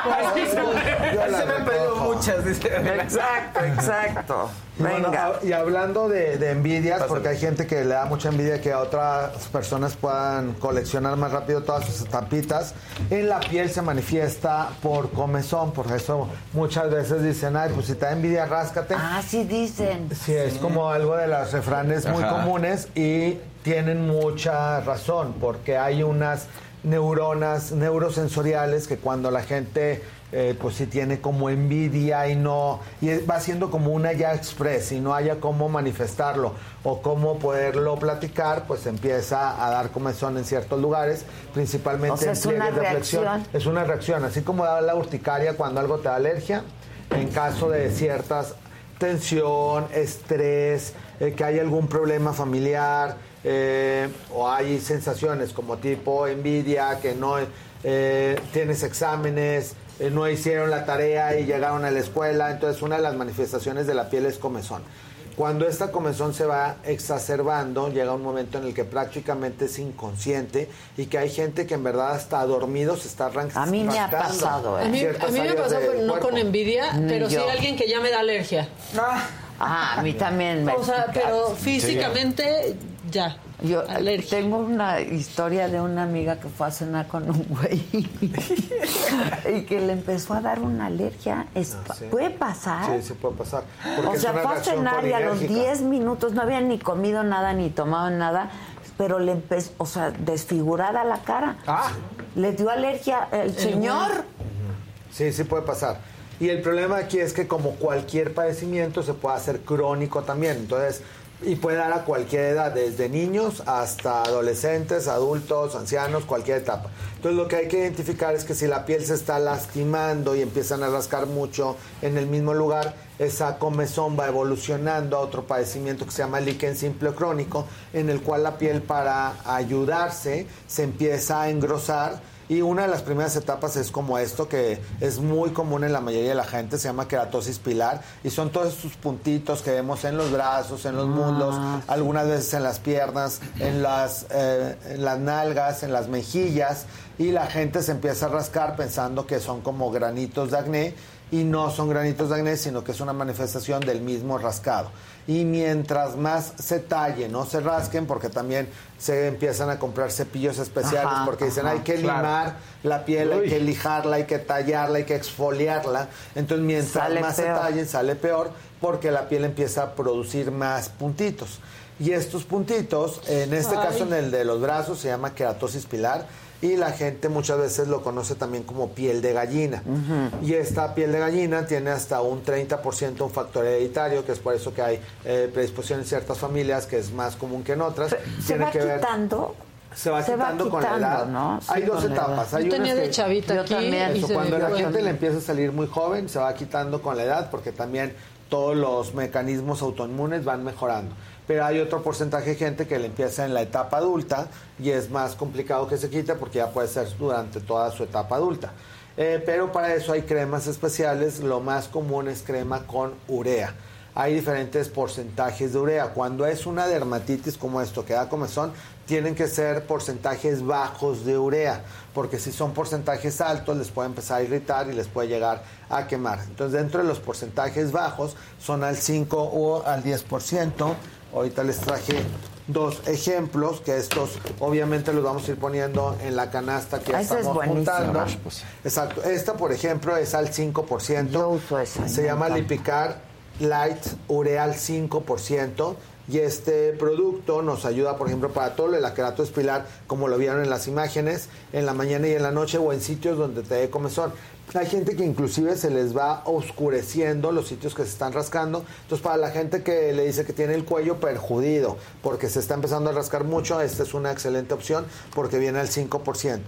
A Se me han pedido recojo. muchas. dice. Exacto, exacto. Y bueno, Venga. a- y hablando de, de envidias, porque hay gente que le da mucha envidia que otras personas puedan coleccionar más rápido todas sus estampitas, en la piel se manifiesta por comezón, por eso muchas veces dicen, ay, pues si te da envidia, ráscate. Ah, sí dicen. Sí, es como algo de los refranes muy Ajá. comunes y tienen mucha razón, porque hay unas neuronas neurosensoriales que cuando la gente eh, pues si tiene como envidia y no, y va siendo como una ya express y no haya cómo manifestarlo o cómo poderlo platicar, pues empieza a dar comezón en ciertos lugares, principalmente O sea, en es una pliegues de flexión. reacción. Es una reacción, así como da la urticaria cuando algo te da alergia, en caso de ciertas tensión, estrés, eh, que hay algún problema familiar eh, o hay sensaciones como tipo envidia, que no eh, tienes exámenes, eh, no hicieron la tarea y llegaron a la escuela, entonces una de las manifestaciones de la piel es comezón. Cuando esta comezón se va exacerbando, llega un momento en el que prácticamente es inconsciente y que hay gente que en verdad hasta dormido se está ran- A mí me ha pasado, ¿eh? A mí, ciertas a mí me áreas pasó, no cuerpo. con envidia, pero sí alguien que ya me da alergia. Ah, a mí también me O sea, pero físicamente ya. Yo eh, tengo una historia de una amiga que fue a cenar con un güey y que le empezó a dar una alergia. Es- Ah, sí. ¿Puede pasar? Sí, sí puede pasar. Porque o sea, fue a cenar y a los colinérgica. 10 minutos no habían ni comido nada ni tomado nada, pero le empezó, o sea, desfigurada la cara. Le dio alergia el señor. Sí, sí puede pasar. Y el problema aquí es que como cualquier padecimiento se puede hacer crónico también. Entonces, y puede dar a cualquier edad, desde niños hasta adolescentes, adultos, ancianos, cualquier etapa. Entonces lo que hay que identificar es que si la piel se está lastimando y empiezan a rascar mucho en el mismo lugar, esa comezón va evolucionando a otro padecimiento que se llama líquen simple crónico, en el cual la piel para ayudarse se empieza a engrosar y una de las primeras etapas es como esto, que es muy común en la mayoría de la gente, se llama queratosis pilar, y son todos estos puntitos que vemos en los brazos, en los muslos, algunas veces en las piernas, en las, eh, en las nalgas, en las mejillas, y la gente se empieza a rascar pensando que son como granitos de acné, y no son granitos de acné, sino que es una manifestación del mismo rascado. Y mientras más se tallen, no se rasquen, porque también se empiezan a comprar cepillos especiales, Ajá, porque dicen ajá, hay que claro. limar la piel, hay que lijarla, hay que tallarla, hay que exfoliarla. Entonces, mientras Sale más peor. se tallen, sale peor, porque la piel empieza a producir más puntitos. Y estos puntitos, en este Ay. caso en el de los brazos, se llama queratosis pilar. Y la gente muchas veces lo conoce también como piel de gallina. Y esta piel de gallina tiene hasta un 30% un factor hereditario, que es por eso que hay eh, predisposición en ciertas familias, que es más común que en otras. Se Tiene va que ver- quitando. se va Se va quitando con la quitando, edad. ¿no? Sí, Hay dos etapas. Yo Hay tenía de chavita Yo aquí también. y Eso, se cuando la gente le empieza a salir muy joven, se va quitando con la edad, porque también todos los mecanismos autoinmunes van mejorando. Pero hay otro porcentaje de gente que le empieza en la etapa adulta y es más complicado que se quite porque ya puede ser durante toda su etapa adulta. Eh, pero para eso hay cremas especiales. Lo más común es crema con urea. Hay diferentes porcentajes de urea. Cuando es una dermatitis como esto que da comezón, tienen que ser porcentajes bajos de urea, porque si son porcentajes altos les puede empezar a irritar y les puede llegar a quemar. Entonces, dentro de los porcentajes bajos son al 5 o al 10%. Ahorita les traje dos ejemplos, que estos obviamente los vamos a ir poniendo en la canasta que Ah, esa es estamos buenísima. juntando. Exacto. Esta, por ejemplo, es al 5%. Se me llama encanta. Lipicar Light Ureal 5%. Y este producto nos ayuda, por ejemplo, para todo lo de la queratosis pilar, como lo vieron en las imágenes, en la mañana y en la noche o en sitios donde te dé comezón. Hay gente que inclusive se les va oscureciendo los sitios que se están rascando. Entonces, para la gente que le dice que tiene el cuello perjudido porque se está empezando a rascar mucho, esta es una excelente opción porque viene al 5%.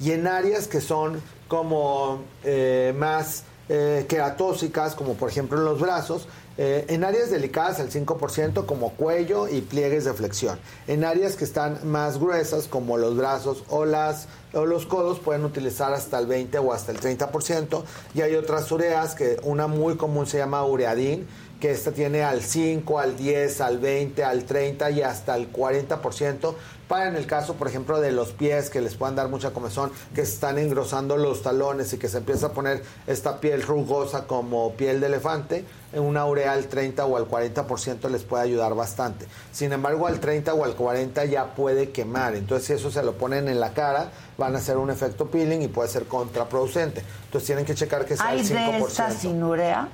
Y en áreas que son como eh, más eh, queratóxicas, como por ejemplo en los brazos, eh, en áreas delicadas al 5% como cuello y pliegues de flexión. En áreas que están más gruesas como los brazos o, las, o los codos pueden utilizar hasta el 20 o hasta el 30%. Y hay otras ureas que una muy común se llama ureadín, que esta tiene al 5, al 10, al 20, al 30 y hasta el 40%. Para en el caso, por ejemplo, de los pies que les puedan dar mucha comezón, que se están engrosando los talones y que se empieza a poner esta piel rugosa como piel de elefante, en una urea al 30 o al 40% les puede ayudar bastante. Sin embargo, al 30 o al 40 ya puede quemar. Entonces, si eso se lo ponen en la cara, van a hacer un efecto peeling y puede ser contraproducente. Entonces, tienen que checar que sea Hay el 5%. de esta sin urea.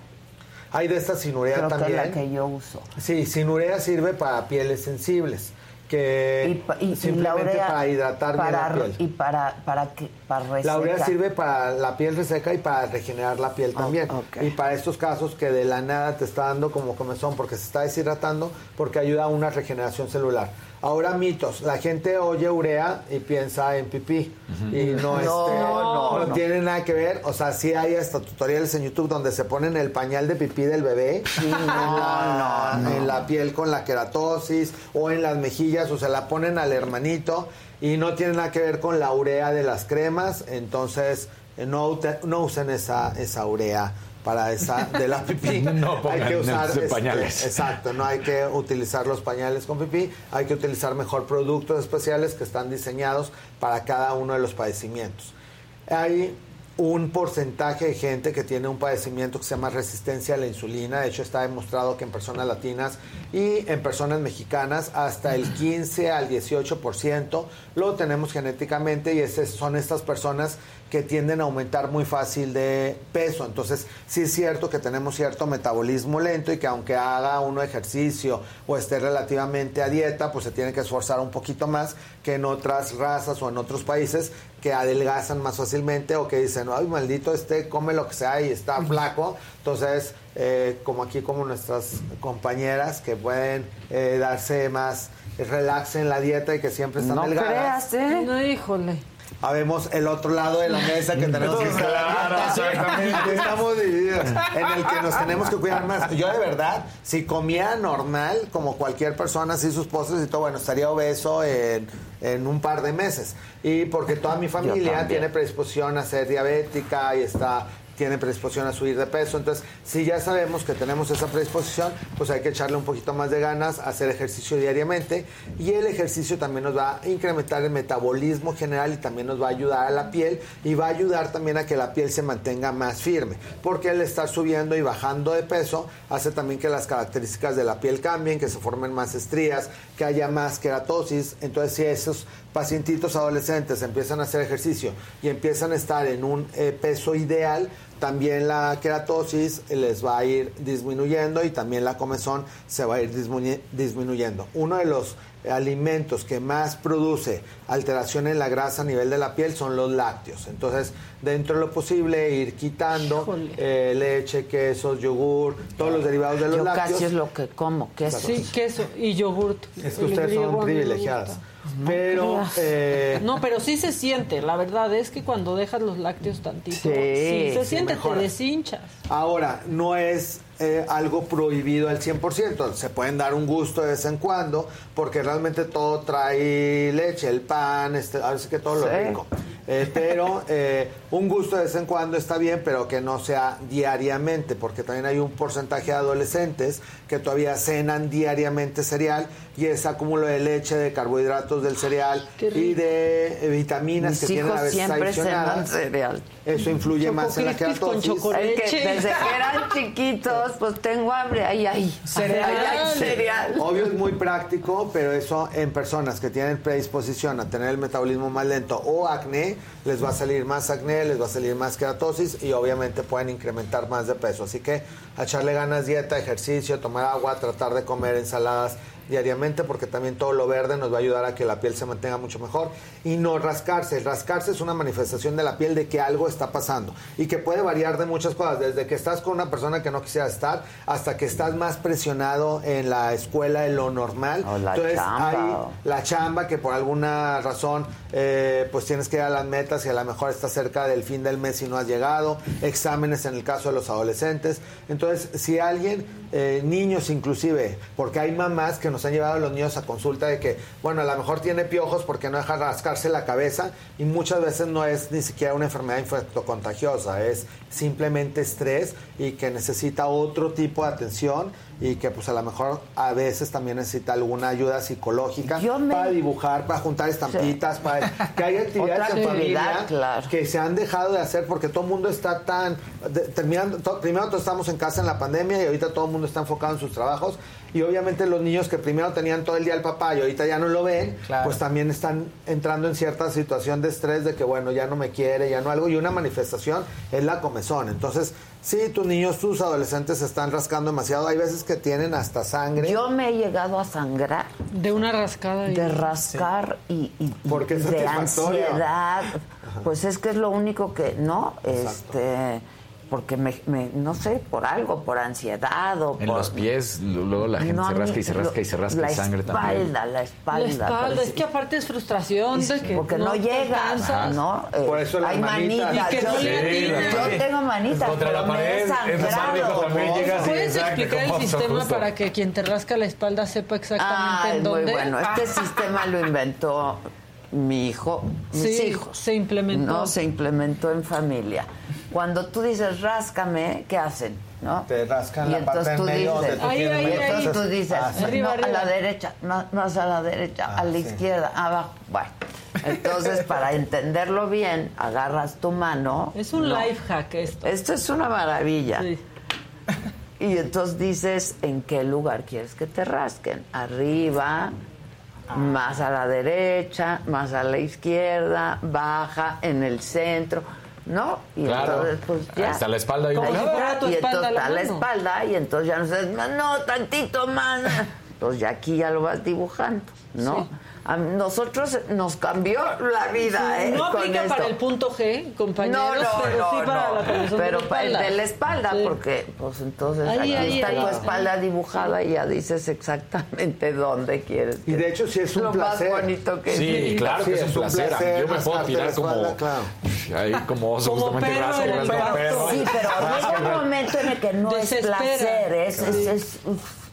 Hay de esta sin urea Creo que también. es la que yo uso. Sí, sin urea sirve para pieles sensibles, que Y, simplemente para hidratar para, bien la piel. Y para, para que Para La urea sirve para la piel reseca y para regenerar la piel también. ok. Y para estos casos que de la nada te está dando como comezón porque se está deshidratando, porque ayuda a una regeneración celular. Ahora mitos, la gente oye urea y piensa en pipí. Y no, No, este, no, no no. tiene nada que ver, o sea, sí hay hasta tutoriales en YouTube donde se ponen el pañal de pipí del bebé en, la, en la piel con la queratosis o en las mejillas o se la ponen al hermanito y no tiene nada que ver con la urea de las cremas, entonces eh, no, no usen esa, esa urea para esa de la pipí. No hay que usar este, pañales. exacto, no hay que utilizar los pañales con pipí, hay que utilizar mejor productos especiales que están diseñados para cada uno de los padecimientos. Hay un porcentaje de gente que tiene un padecimiento que se llama resistencia a la insulina. De hecho, está demostrado que en personas latinas y en personas mexicanas hasta el 15 al 18% lo tenemos genéticamente y esas son estas personas que tienden a aumentar muy fácil de peso. Entonces, sí es cierto que tenemos cierto metabolismo lento y que aunque haga uno ejercicio o esté relativamente a dieta, pues se tiene que esforzar un poquito más que en otras razas o en otros países que adelgazan más fácilmente o que dicen, ay, maldito, este come lo que sea y está flaco. Entonces, eh, como aquí, como nuestras compañeras que pueden eh, darse más relax en la dieta y que siempre están No delgadas. creas, ¿eh? No, híjole. Habemos el otro lado de la mesa que tenemos que estar Claro. Estamos divididos en el que nos tenemos que cuidar más. Yo de verdad, si comía normal, como cualquier persona, así sus postres y todo, bueno, estaría obeso en, en un par de meses. Y porque toda mi familia tiene predisposición a ser diabética y está tiene predisposición a subir de peso. Entonces, si ya sabemos que tenemos esa predisposición, pues hay que echarle un poquito más de ganas, hacer ejercicio diariamente. Y el ejercicio también nos va a incrementar el metabolismo general y también nos va a ayudar a la piel y va a ayudar también a que la piel se mantenga más firme. Porque el estar subiendo y bajando de peso hace también que las características de la piel cambien, que se formen más estrías, que haya más queratosis. Entonces, si esos pacientitos adolescentes empiezan a hacer ejercicio y empiezan a estar en un eh, peso ideal, también la queratosis les va a ir disminuyendo y también la comezón se va a ir disminu- disminuyendo. Uno de los alimentos que más produce alteración en la grasa a nivel de la piel son los lácteos. Entonces, dentro de lo posible, ir quitando eh, leche, quesos, yogur, todos los derivados de los Yo lácteos. casi es lo que como, queso. Sí, queso y yogurt. Es que ustedes son privilegiadas. Pero, eh, No, pero sí se siente, la verdad es que cuando dejas los lácteos tantito, Sí, sí, se sí, siente, mejora. te deshinchas. Ahora, no es eh, algo prohibido al 100%. Se pueden dar un gusto de vez en cuando, porque realmente todo trae leche, el pan, este, a veces que todo lo rico. Eh, pero eh, un gusto de vez en cuando está bien, pero que no sea diariamente, porque también hay un porcentaje de adolescentes que todavía cenan diariamente cereal y ese acúmulo de leche, de carbohidratos del cereal y de eh, vitaminas Mis que tienen a veces siempre cenan adicionadas. cereal. Eso influye más en la. Es que desde que eran chiquitos, pues tengo hambre. Ay, ay. Cereal. Ay, ay, cereal. Obvio es muy práctico, pero eso en personas que tienen predisposición a tener el metabolismo más lento o acné, les va a salir más acné, les va a salir más queratosis y obviamente pueden incrementar más de peso. Así que echarle ganas, dieta, ejercicio, tomar agua, tratar de comer ensaladas diariamente porque también todo lo verde nos va a ayudar a que la piel se mantenga mucho mejor y no rascarse. El rascarse es una manifestación de la piel de que algo está pasando y que puede variar de muchas cosas, desde que estás con una persona que no quisiera estar hasta que estás más presionado en la escuela de lo normal. O la Entonces chamba, hay la chamba que por alguna razón eh, pues tienes que ir a las metas y a lo mejor está cerca del fin del mes y no has llegado, exámenes en el caso de los adolescentes. Entonces, si alguien, eh, niños inclusive, porque hay mamás que nos han llevado a los niños a consulta de que, bueno, a lo mejor tiene piojos porque no deja rascarse la cabeza y muchas veces no es ni siquiera una enfermedad infectocontagiosa, es simplemente estrés y que necesita otro tipo de atención y que pues a lo mejor a veces también necesita alguna ayuda psicológica para dibujar, para juntar estampitas, para que haya actividades en familia claro. que se han dejado de hacer porque todo el mundo está tan de- terminando to- primero todos estamos en casa en la pandemia y ahorita todo el mundo está enfocado en sus trabajos y obviamente los niños que primero tenían todo el día el papá y ahorita ya no lo ven, pues también están entrando en cierta situación de estrés de que bueno, ya no me quiere, ya no algo y una manifestación es la comezón. Entonces, sí, tus niños, tus adolescentes se están rascando demasiado, hay veces que tienen hasta sangre. Yo me he llegado a sangrar. De una rascada. De rascar y, y- Porque es de ansiedad. Pues es que es lo único que, ¿no? Este, porque me, me- no sé, por algo, por ansiedad o En por... los pies, luego la gente No, se rasca y se lo- rasca y se rasca la y sangre espalda, también. La espalda, La espalda, pero es sí- que aparte es frustración de que porque no, te llega. ¿no? Eh, Por eso hay manitas. manitas. Y que yo, no atinas. yo tengo manitas, Contra la pero me he pared, sangrado. ¿Puedes exacto, explicar el sistema justo. para que quien te rasca la espalda sepa exactamente Ah, en es muy dónde? bueno. Este sistema lo inventó mi hijo, mis Sí, hijos. se implementó. No, se implementó en familia. Cuando tú dices ráscame, ¿qué hacen? ¿No? Te rascan y la entonces parte en tú medio donde dices, tú Ahí, ahí, y menos- ahí. entonces tú dices, Ah, sí. Arriba, no, arriba. a la derecha, más, más a la derecha, a la sí. izquierda, abajo. Bueno, entonces para entenderlo bien, agarras tu mano. Es un ¿no? life hack esto. Esto es una maravilla. Sí. Y entonces dices en qué lugar quieres que te rasquen. Arriba, más a la derecha, más a la izquierda, baja, en el centro, ¿no? Y Claro. entonces pues ya. Hasta la espalda si fuera tu y espalda entonces está la espalda y entonces ya no sabes, no, no, tantito más. Entonces ya aquí ya lo vas dibujando, ¿no? Sí. A nosotros nos cambió la vida, ¿eh? no con aplica esto. para el punto G, compañeros, No, no, pero no, sí para no. la comisión Pero de la para el espalda. de la espalda, Sí. porque pues entonces Ahí, aquí ahí, está ahí. tu espalda dibujada y ya dices exactamente dónde quieres. Y de hecho sí es un lo placer. más bonito que Sí, existe. claro Sí, que es un es un placer. placer Yo me puedo tirar como. espalda, claro. Ahí como oso, Como justamente rasco, parto. perro. Sí, pero llega un momento en el que no Desespera. es placer, es, es, es- uf.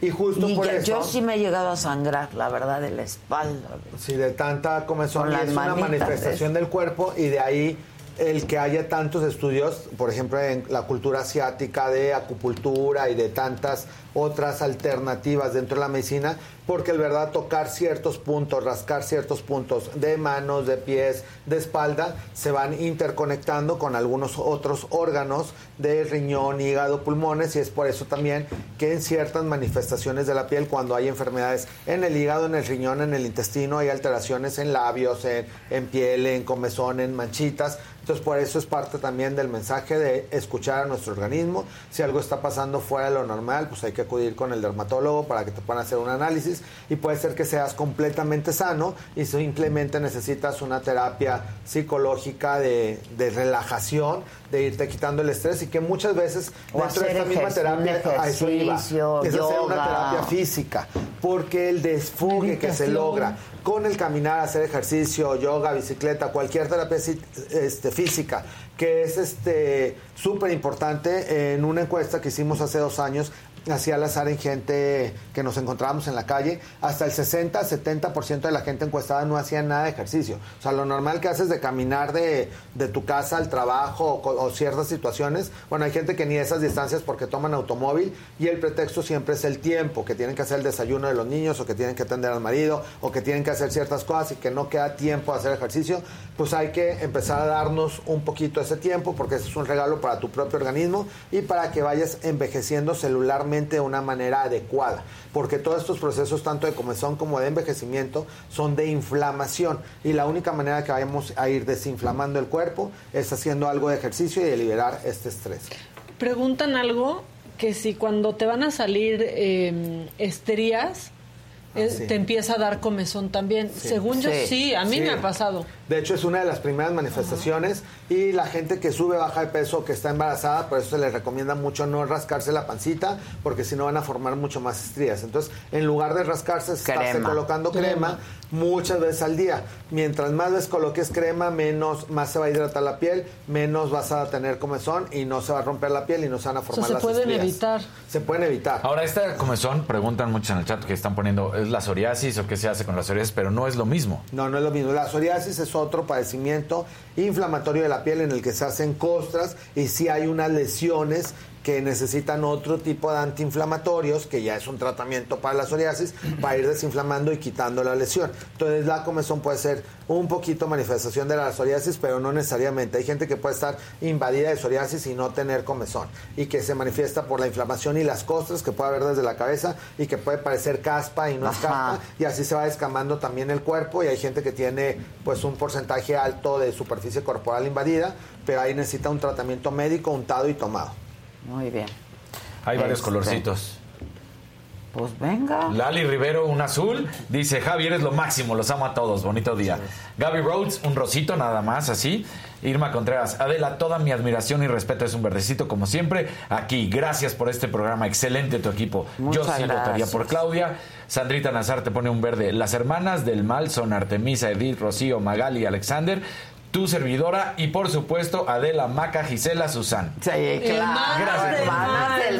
Y justo Y por yo, eso. yo sí me he llegado a sangrar, la verdad, de la espalda. Sí, de tanta comezón es una manifestación del cuerpo y de ahí el que haya tantos estudios, por ejemplo, en la cultura asiática de acupuntura y de tantas otras alternativas dentro de la medicina, porque el verdad tocar ciertos puntos, rascar ciertos puntos de manos, de pies, de espalda, se van interconectando con algunos otros órganos de riñón, hígado, pulmones, y es por eso también que en ciertas manifestaciones de la piel, cuando hay enfermedades en el hígado, en el riñón, en el intestino, hay alteraciones en labios, en, en piel, en comezón, en manchitas. Entonces, por eso es parte también del mensaje de escuchar a nuestro organismo. Si algo está pasando fuera de lo normal, pues hay que acudir con el dermatólogo para que te puedan hacer un análisis. Y puede ser que seas completamente sano y simplemente necesitas una terapia psicológica de, de relajación, de irte quitando el estrés y que muchas veces O dentro de esta misma terapia, a eso iba, es hacer una terapia física, porque el desfogue que se logra con el caminar, hacer ejercicio, yoga, bicicleta, cualquier terapia este, física, que es este súper importante. En una encuesta que hicimos hace dos años, hacía al azar en gente que nos encontrábamos en la calle, hasta el 60-70% de la gente encuestada no hacía nada de ejercicio. O sea, lo normal que haces de caminar de, de tu casa al trabajo o, o ciertas situaciones, bueno, hay gente que ni esas distancias porque toman automóvil y el pretexto siempre es el tiempo, que tienen que hacer el desayuno de los niños o que tienen que atender al marido o que tienen que hacer ciertas cosas y que no queda tiempo a hacer ejercicio, pues hay que empezar a darnos un poquito ese tiempo porque ese es un regalo para tu propio organismo y para que vayas envejeciendo celularmente de una manera adecuada, porque todos estos procesos, tanto de comezón como de envejecimiento, son de inflamación y la única manera que vayamos a ir desinflamando el cuerpo es haciendo algo de ejercicio y de liberar este estrés. Preguntan algo que si cuando te van a salir eh, estrías, eh, sí. te empieza a dar comezón también. Según yo, Sí. sí, a mí Sí. me ha pasado. De hecho, es una de las primeras manifestaciones y la gente que sube, baja de peso, que está embarazada, por eso se les recomienda mucho no rascarse la pancita, porque si no van a formar mucho más estrías. Entonces, en lugar de rascarse, estarse Crema. colocando crema, muchas veces al día. Mientras más veces coloques crema, menos más se va a hidratar la piel, menos vas a tener comezón y no se va a romper la piel y no se van a O sea, formar se las pueden estrías. evitar. Se pueden evitar. Ahora, esta comezón, preguntan mucho en el chat que están poniendo, ¿es la psoriasis o qué se hace con la psoriasis? Pero no es lo mismo. No, no es lo mismo. La psoriasis es otro padecimiento inflamatorio de la piel en el que se hacen costras y si hay unas lesiones que necesitan otro tipo de antiinflamatorios, que ya es un tratamiento para la psoriasis, para ir desinflamando y quitando la lesión. Entonces la comezón puede ser un poquito manifestación de la psoriasis, pero no necesariamente. Hay gente que puede estar invadida de psoriasis y no tener comezón, y que se manifiesta por la inflamación y las costras que puede haber desde la cabeza y que puede parecer caspa y no es caspa, y así se va descamando también el cuerpo y hay gente que tiene pues un porcentaje alto de superficie corporal invadida, pero ahí necesita un tratamiento médico untado y tomado. Muy bien. Hay varios Este. colorcitos. Pues venga. Lali Rivero, un azul. Dice, Javi, eres lo máximo, los amo a todos. Bonito día. Gaby Rhodes, un rosito nada más, así. Irma Contreras, Adela, toda mi admiración y respeto es un verdecito, como siempre. Aquí, gracias por este programa. Excelente tu equipo. Muchas Yo sí votaría por Claudia. Sandrita Nazar te pone un verde. Las hermanas del mal son Artemisa, Edith, Rocío, Magali y Alexander. Tu servidora y por supuesto Adela, Maca, Gisela, Susan. Sí, claro. Gracias. Hermanas del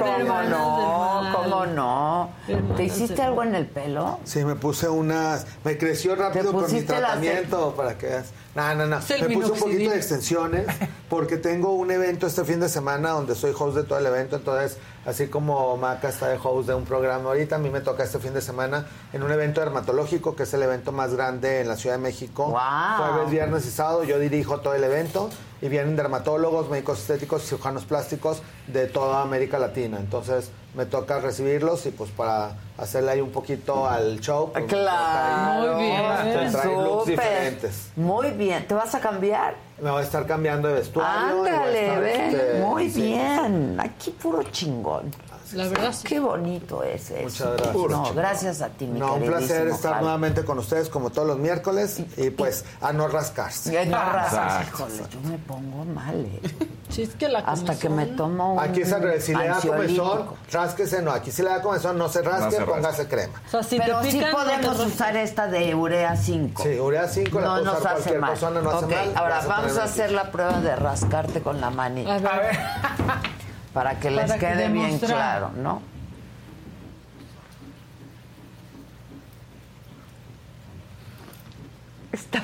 ¿Cómo no? ¿Cómo no? ¿Te hiciste algo en el pelo? Sí, me puse unas. Me creció rápido por mi las- tratamiento para que veas. No, no, no. Me puse un poquito de extensiones porque tengo un evento este fin de semana donde soy host de todo el evento. Entonces, así como Maca está de host de un programa ahorita, a mí me toca este fin de semana en un evento dermatológico que es el evento más grande en la Ciudad de México. Guau. Jueves, viernes y sábado yo dirijo todo el evento y vienen dermatólogos, médicos estéticos, cirujanos plásticos de toda América Latina. Entonces, me toca recibirlos y pues para hacerle ahí un poquito al show. pues, Claro. traer looks Súper. diferentes. Muy bien. ¿Te vas a cambiar? Me voy a estar cambiando de vestuario. y voy a Ándale, estar, ve. este, Muy sí. bien. Aquí puro chingón. La verdad sí. Qué bonito es eso. Muchas gracias. No, gracias a ti, mi No, un placer estar Javi. nuevamente con ustedes como todos los miércoles y pues a no rascarse. Ya no Exacto. híjole, yo me pongo mal, eh. Sí, es que la Hasta que me tomo un Aquí es al revés, si le da comezón, rásquese, no. Aquí si le da comezón, no se rasque, No póngase crema. O sea, si Pero te sí pican, podemos usar esta de urea 5. Sí, urea 5 la no puede nos usar hace cualquier mal. persona, no hace Ok, mal. Ahora vamos a hacer la prueba de rascarte con la manita. A ver. Para que les Para que quede bien claro, ¿no?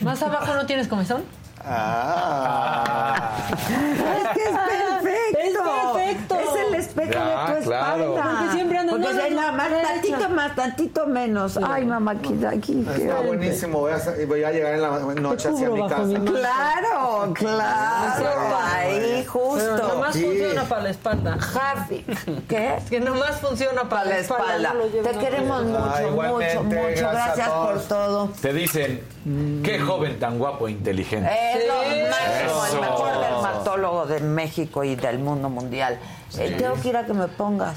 ¿Más abajo no tienes comezón? Ah. Es que es perfecto. Es perfecto. Es el espejo Ya, de tu claro. espalda. Porque siempre andas, Porque no, no, nada más, derecha. tantito más, tantito menos. Ay, mamá, aquí, aquí. Está buenísimo, voy a, voy llegar en la noche hacia mi casa. mi. Claro, claro. Ahí, Pero justo. nomás Sí. funciona para la espalda. Javi. ¿Qué? Es que nomás funciona para, Para la espalda. no lleves Te queremos mucho, Ah, mucho, mucho. gracias por todo. Te dicen, qué joven tan guapo e inteligente. Es lo máximo, Eso. el mejor dermatólogo de México y del mundo mundial. Eh, tengo que ir a que me pongas.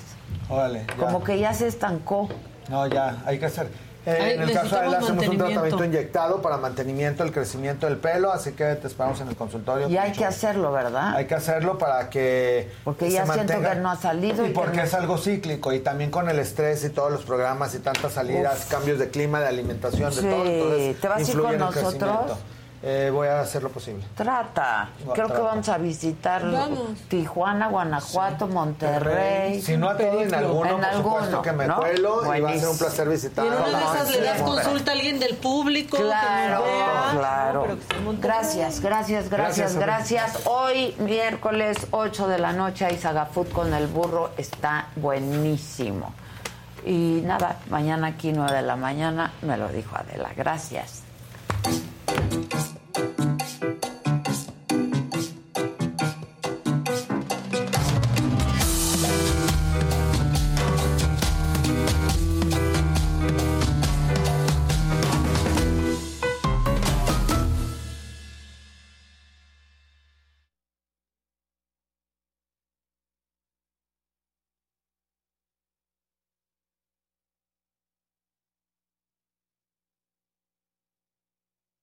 Órale, ya. Como que ya se estancó. No, ya, hay que hacer. Eh, Ay, en el caso de él hacemos un mantenimiento. tratamiento inyectado para mantenimiento del crecimiento del pelo, así que te esperamos en el consultorio. Y hay que hacerlo, ¿verdad? Hay que hacerlo para que Porque se ya siento mantenga. que no ha salido Y, y que porque no- es algo cíclico y también con el estrés y todos los programas y tantas salidas, Uf. cambios de clima, de alimentación, Sí. de todo. Entonces, ¿Te vas a ir influye con en el nosotros? crecimiento. Eh, voy a hacer lo posible. Trata. No, Creo que vamos a visitar Vamos. Tijuana, Guanajuato, Monterrey. Si no a todo, en alguno, En por alguno, supuesto que me ¿no? cuelo y va a ser un placer visitar. Y en una de esas le das consulta a alguien del público Claro, que nos vea. claro. No. Gracias, gracias, gracias, Gracias, gracias. Hoy, miércoles 8 de la noche, hay Saga Food con el burro. Está buenísimo. Y nada, mañana aquí 9 de la mañana, me lo dijo Adela. Gracias.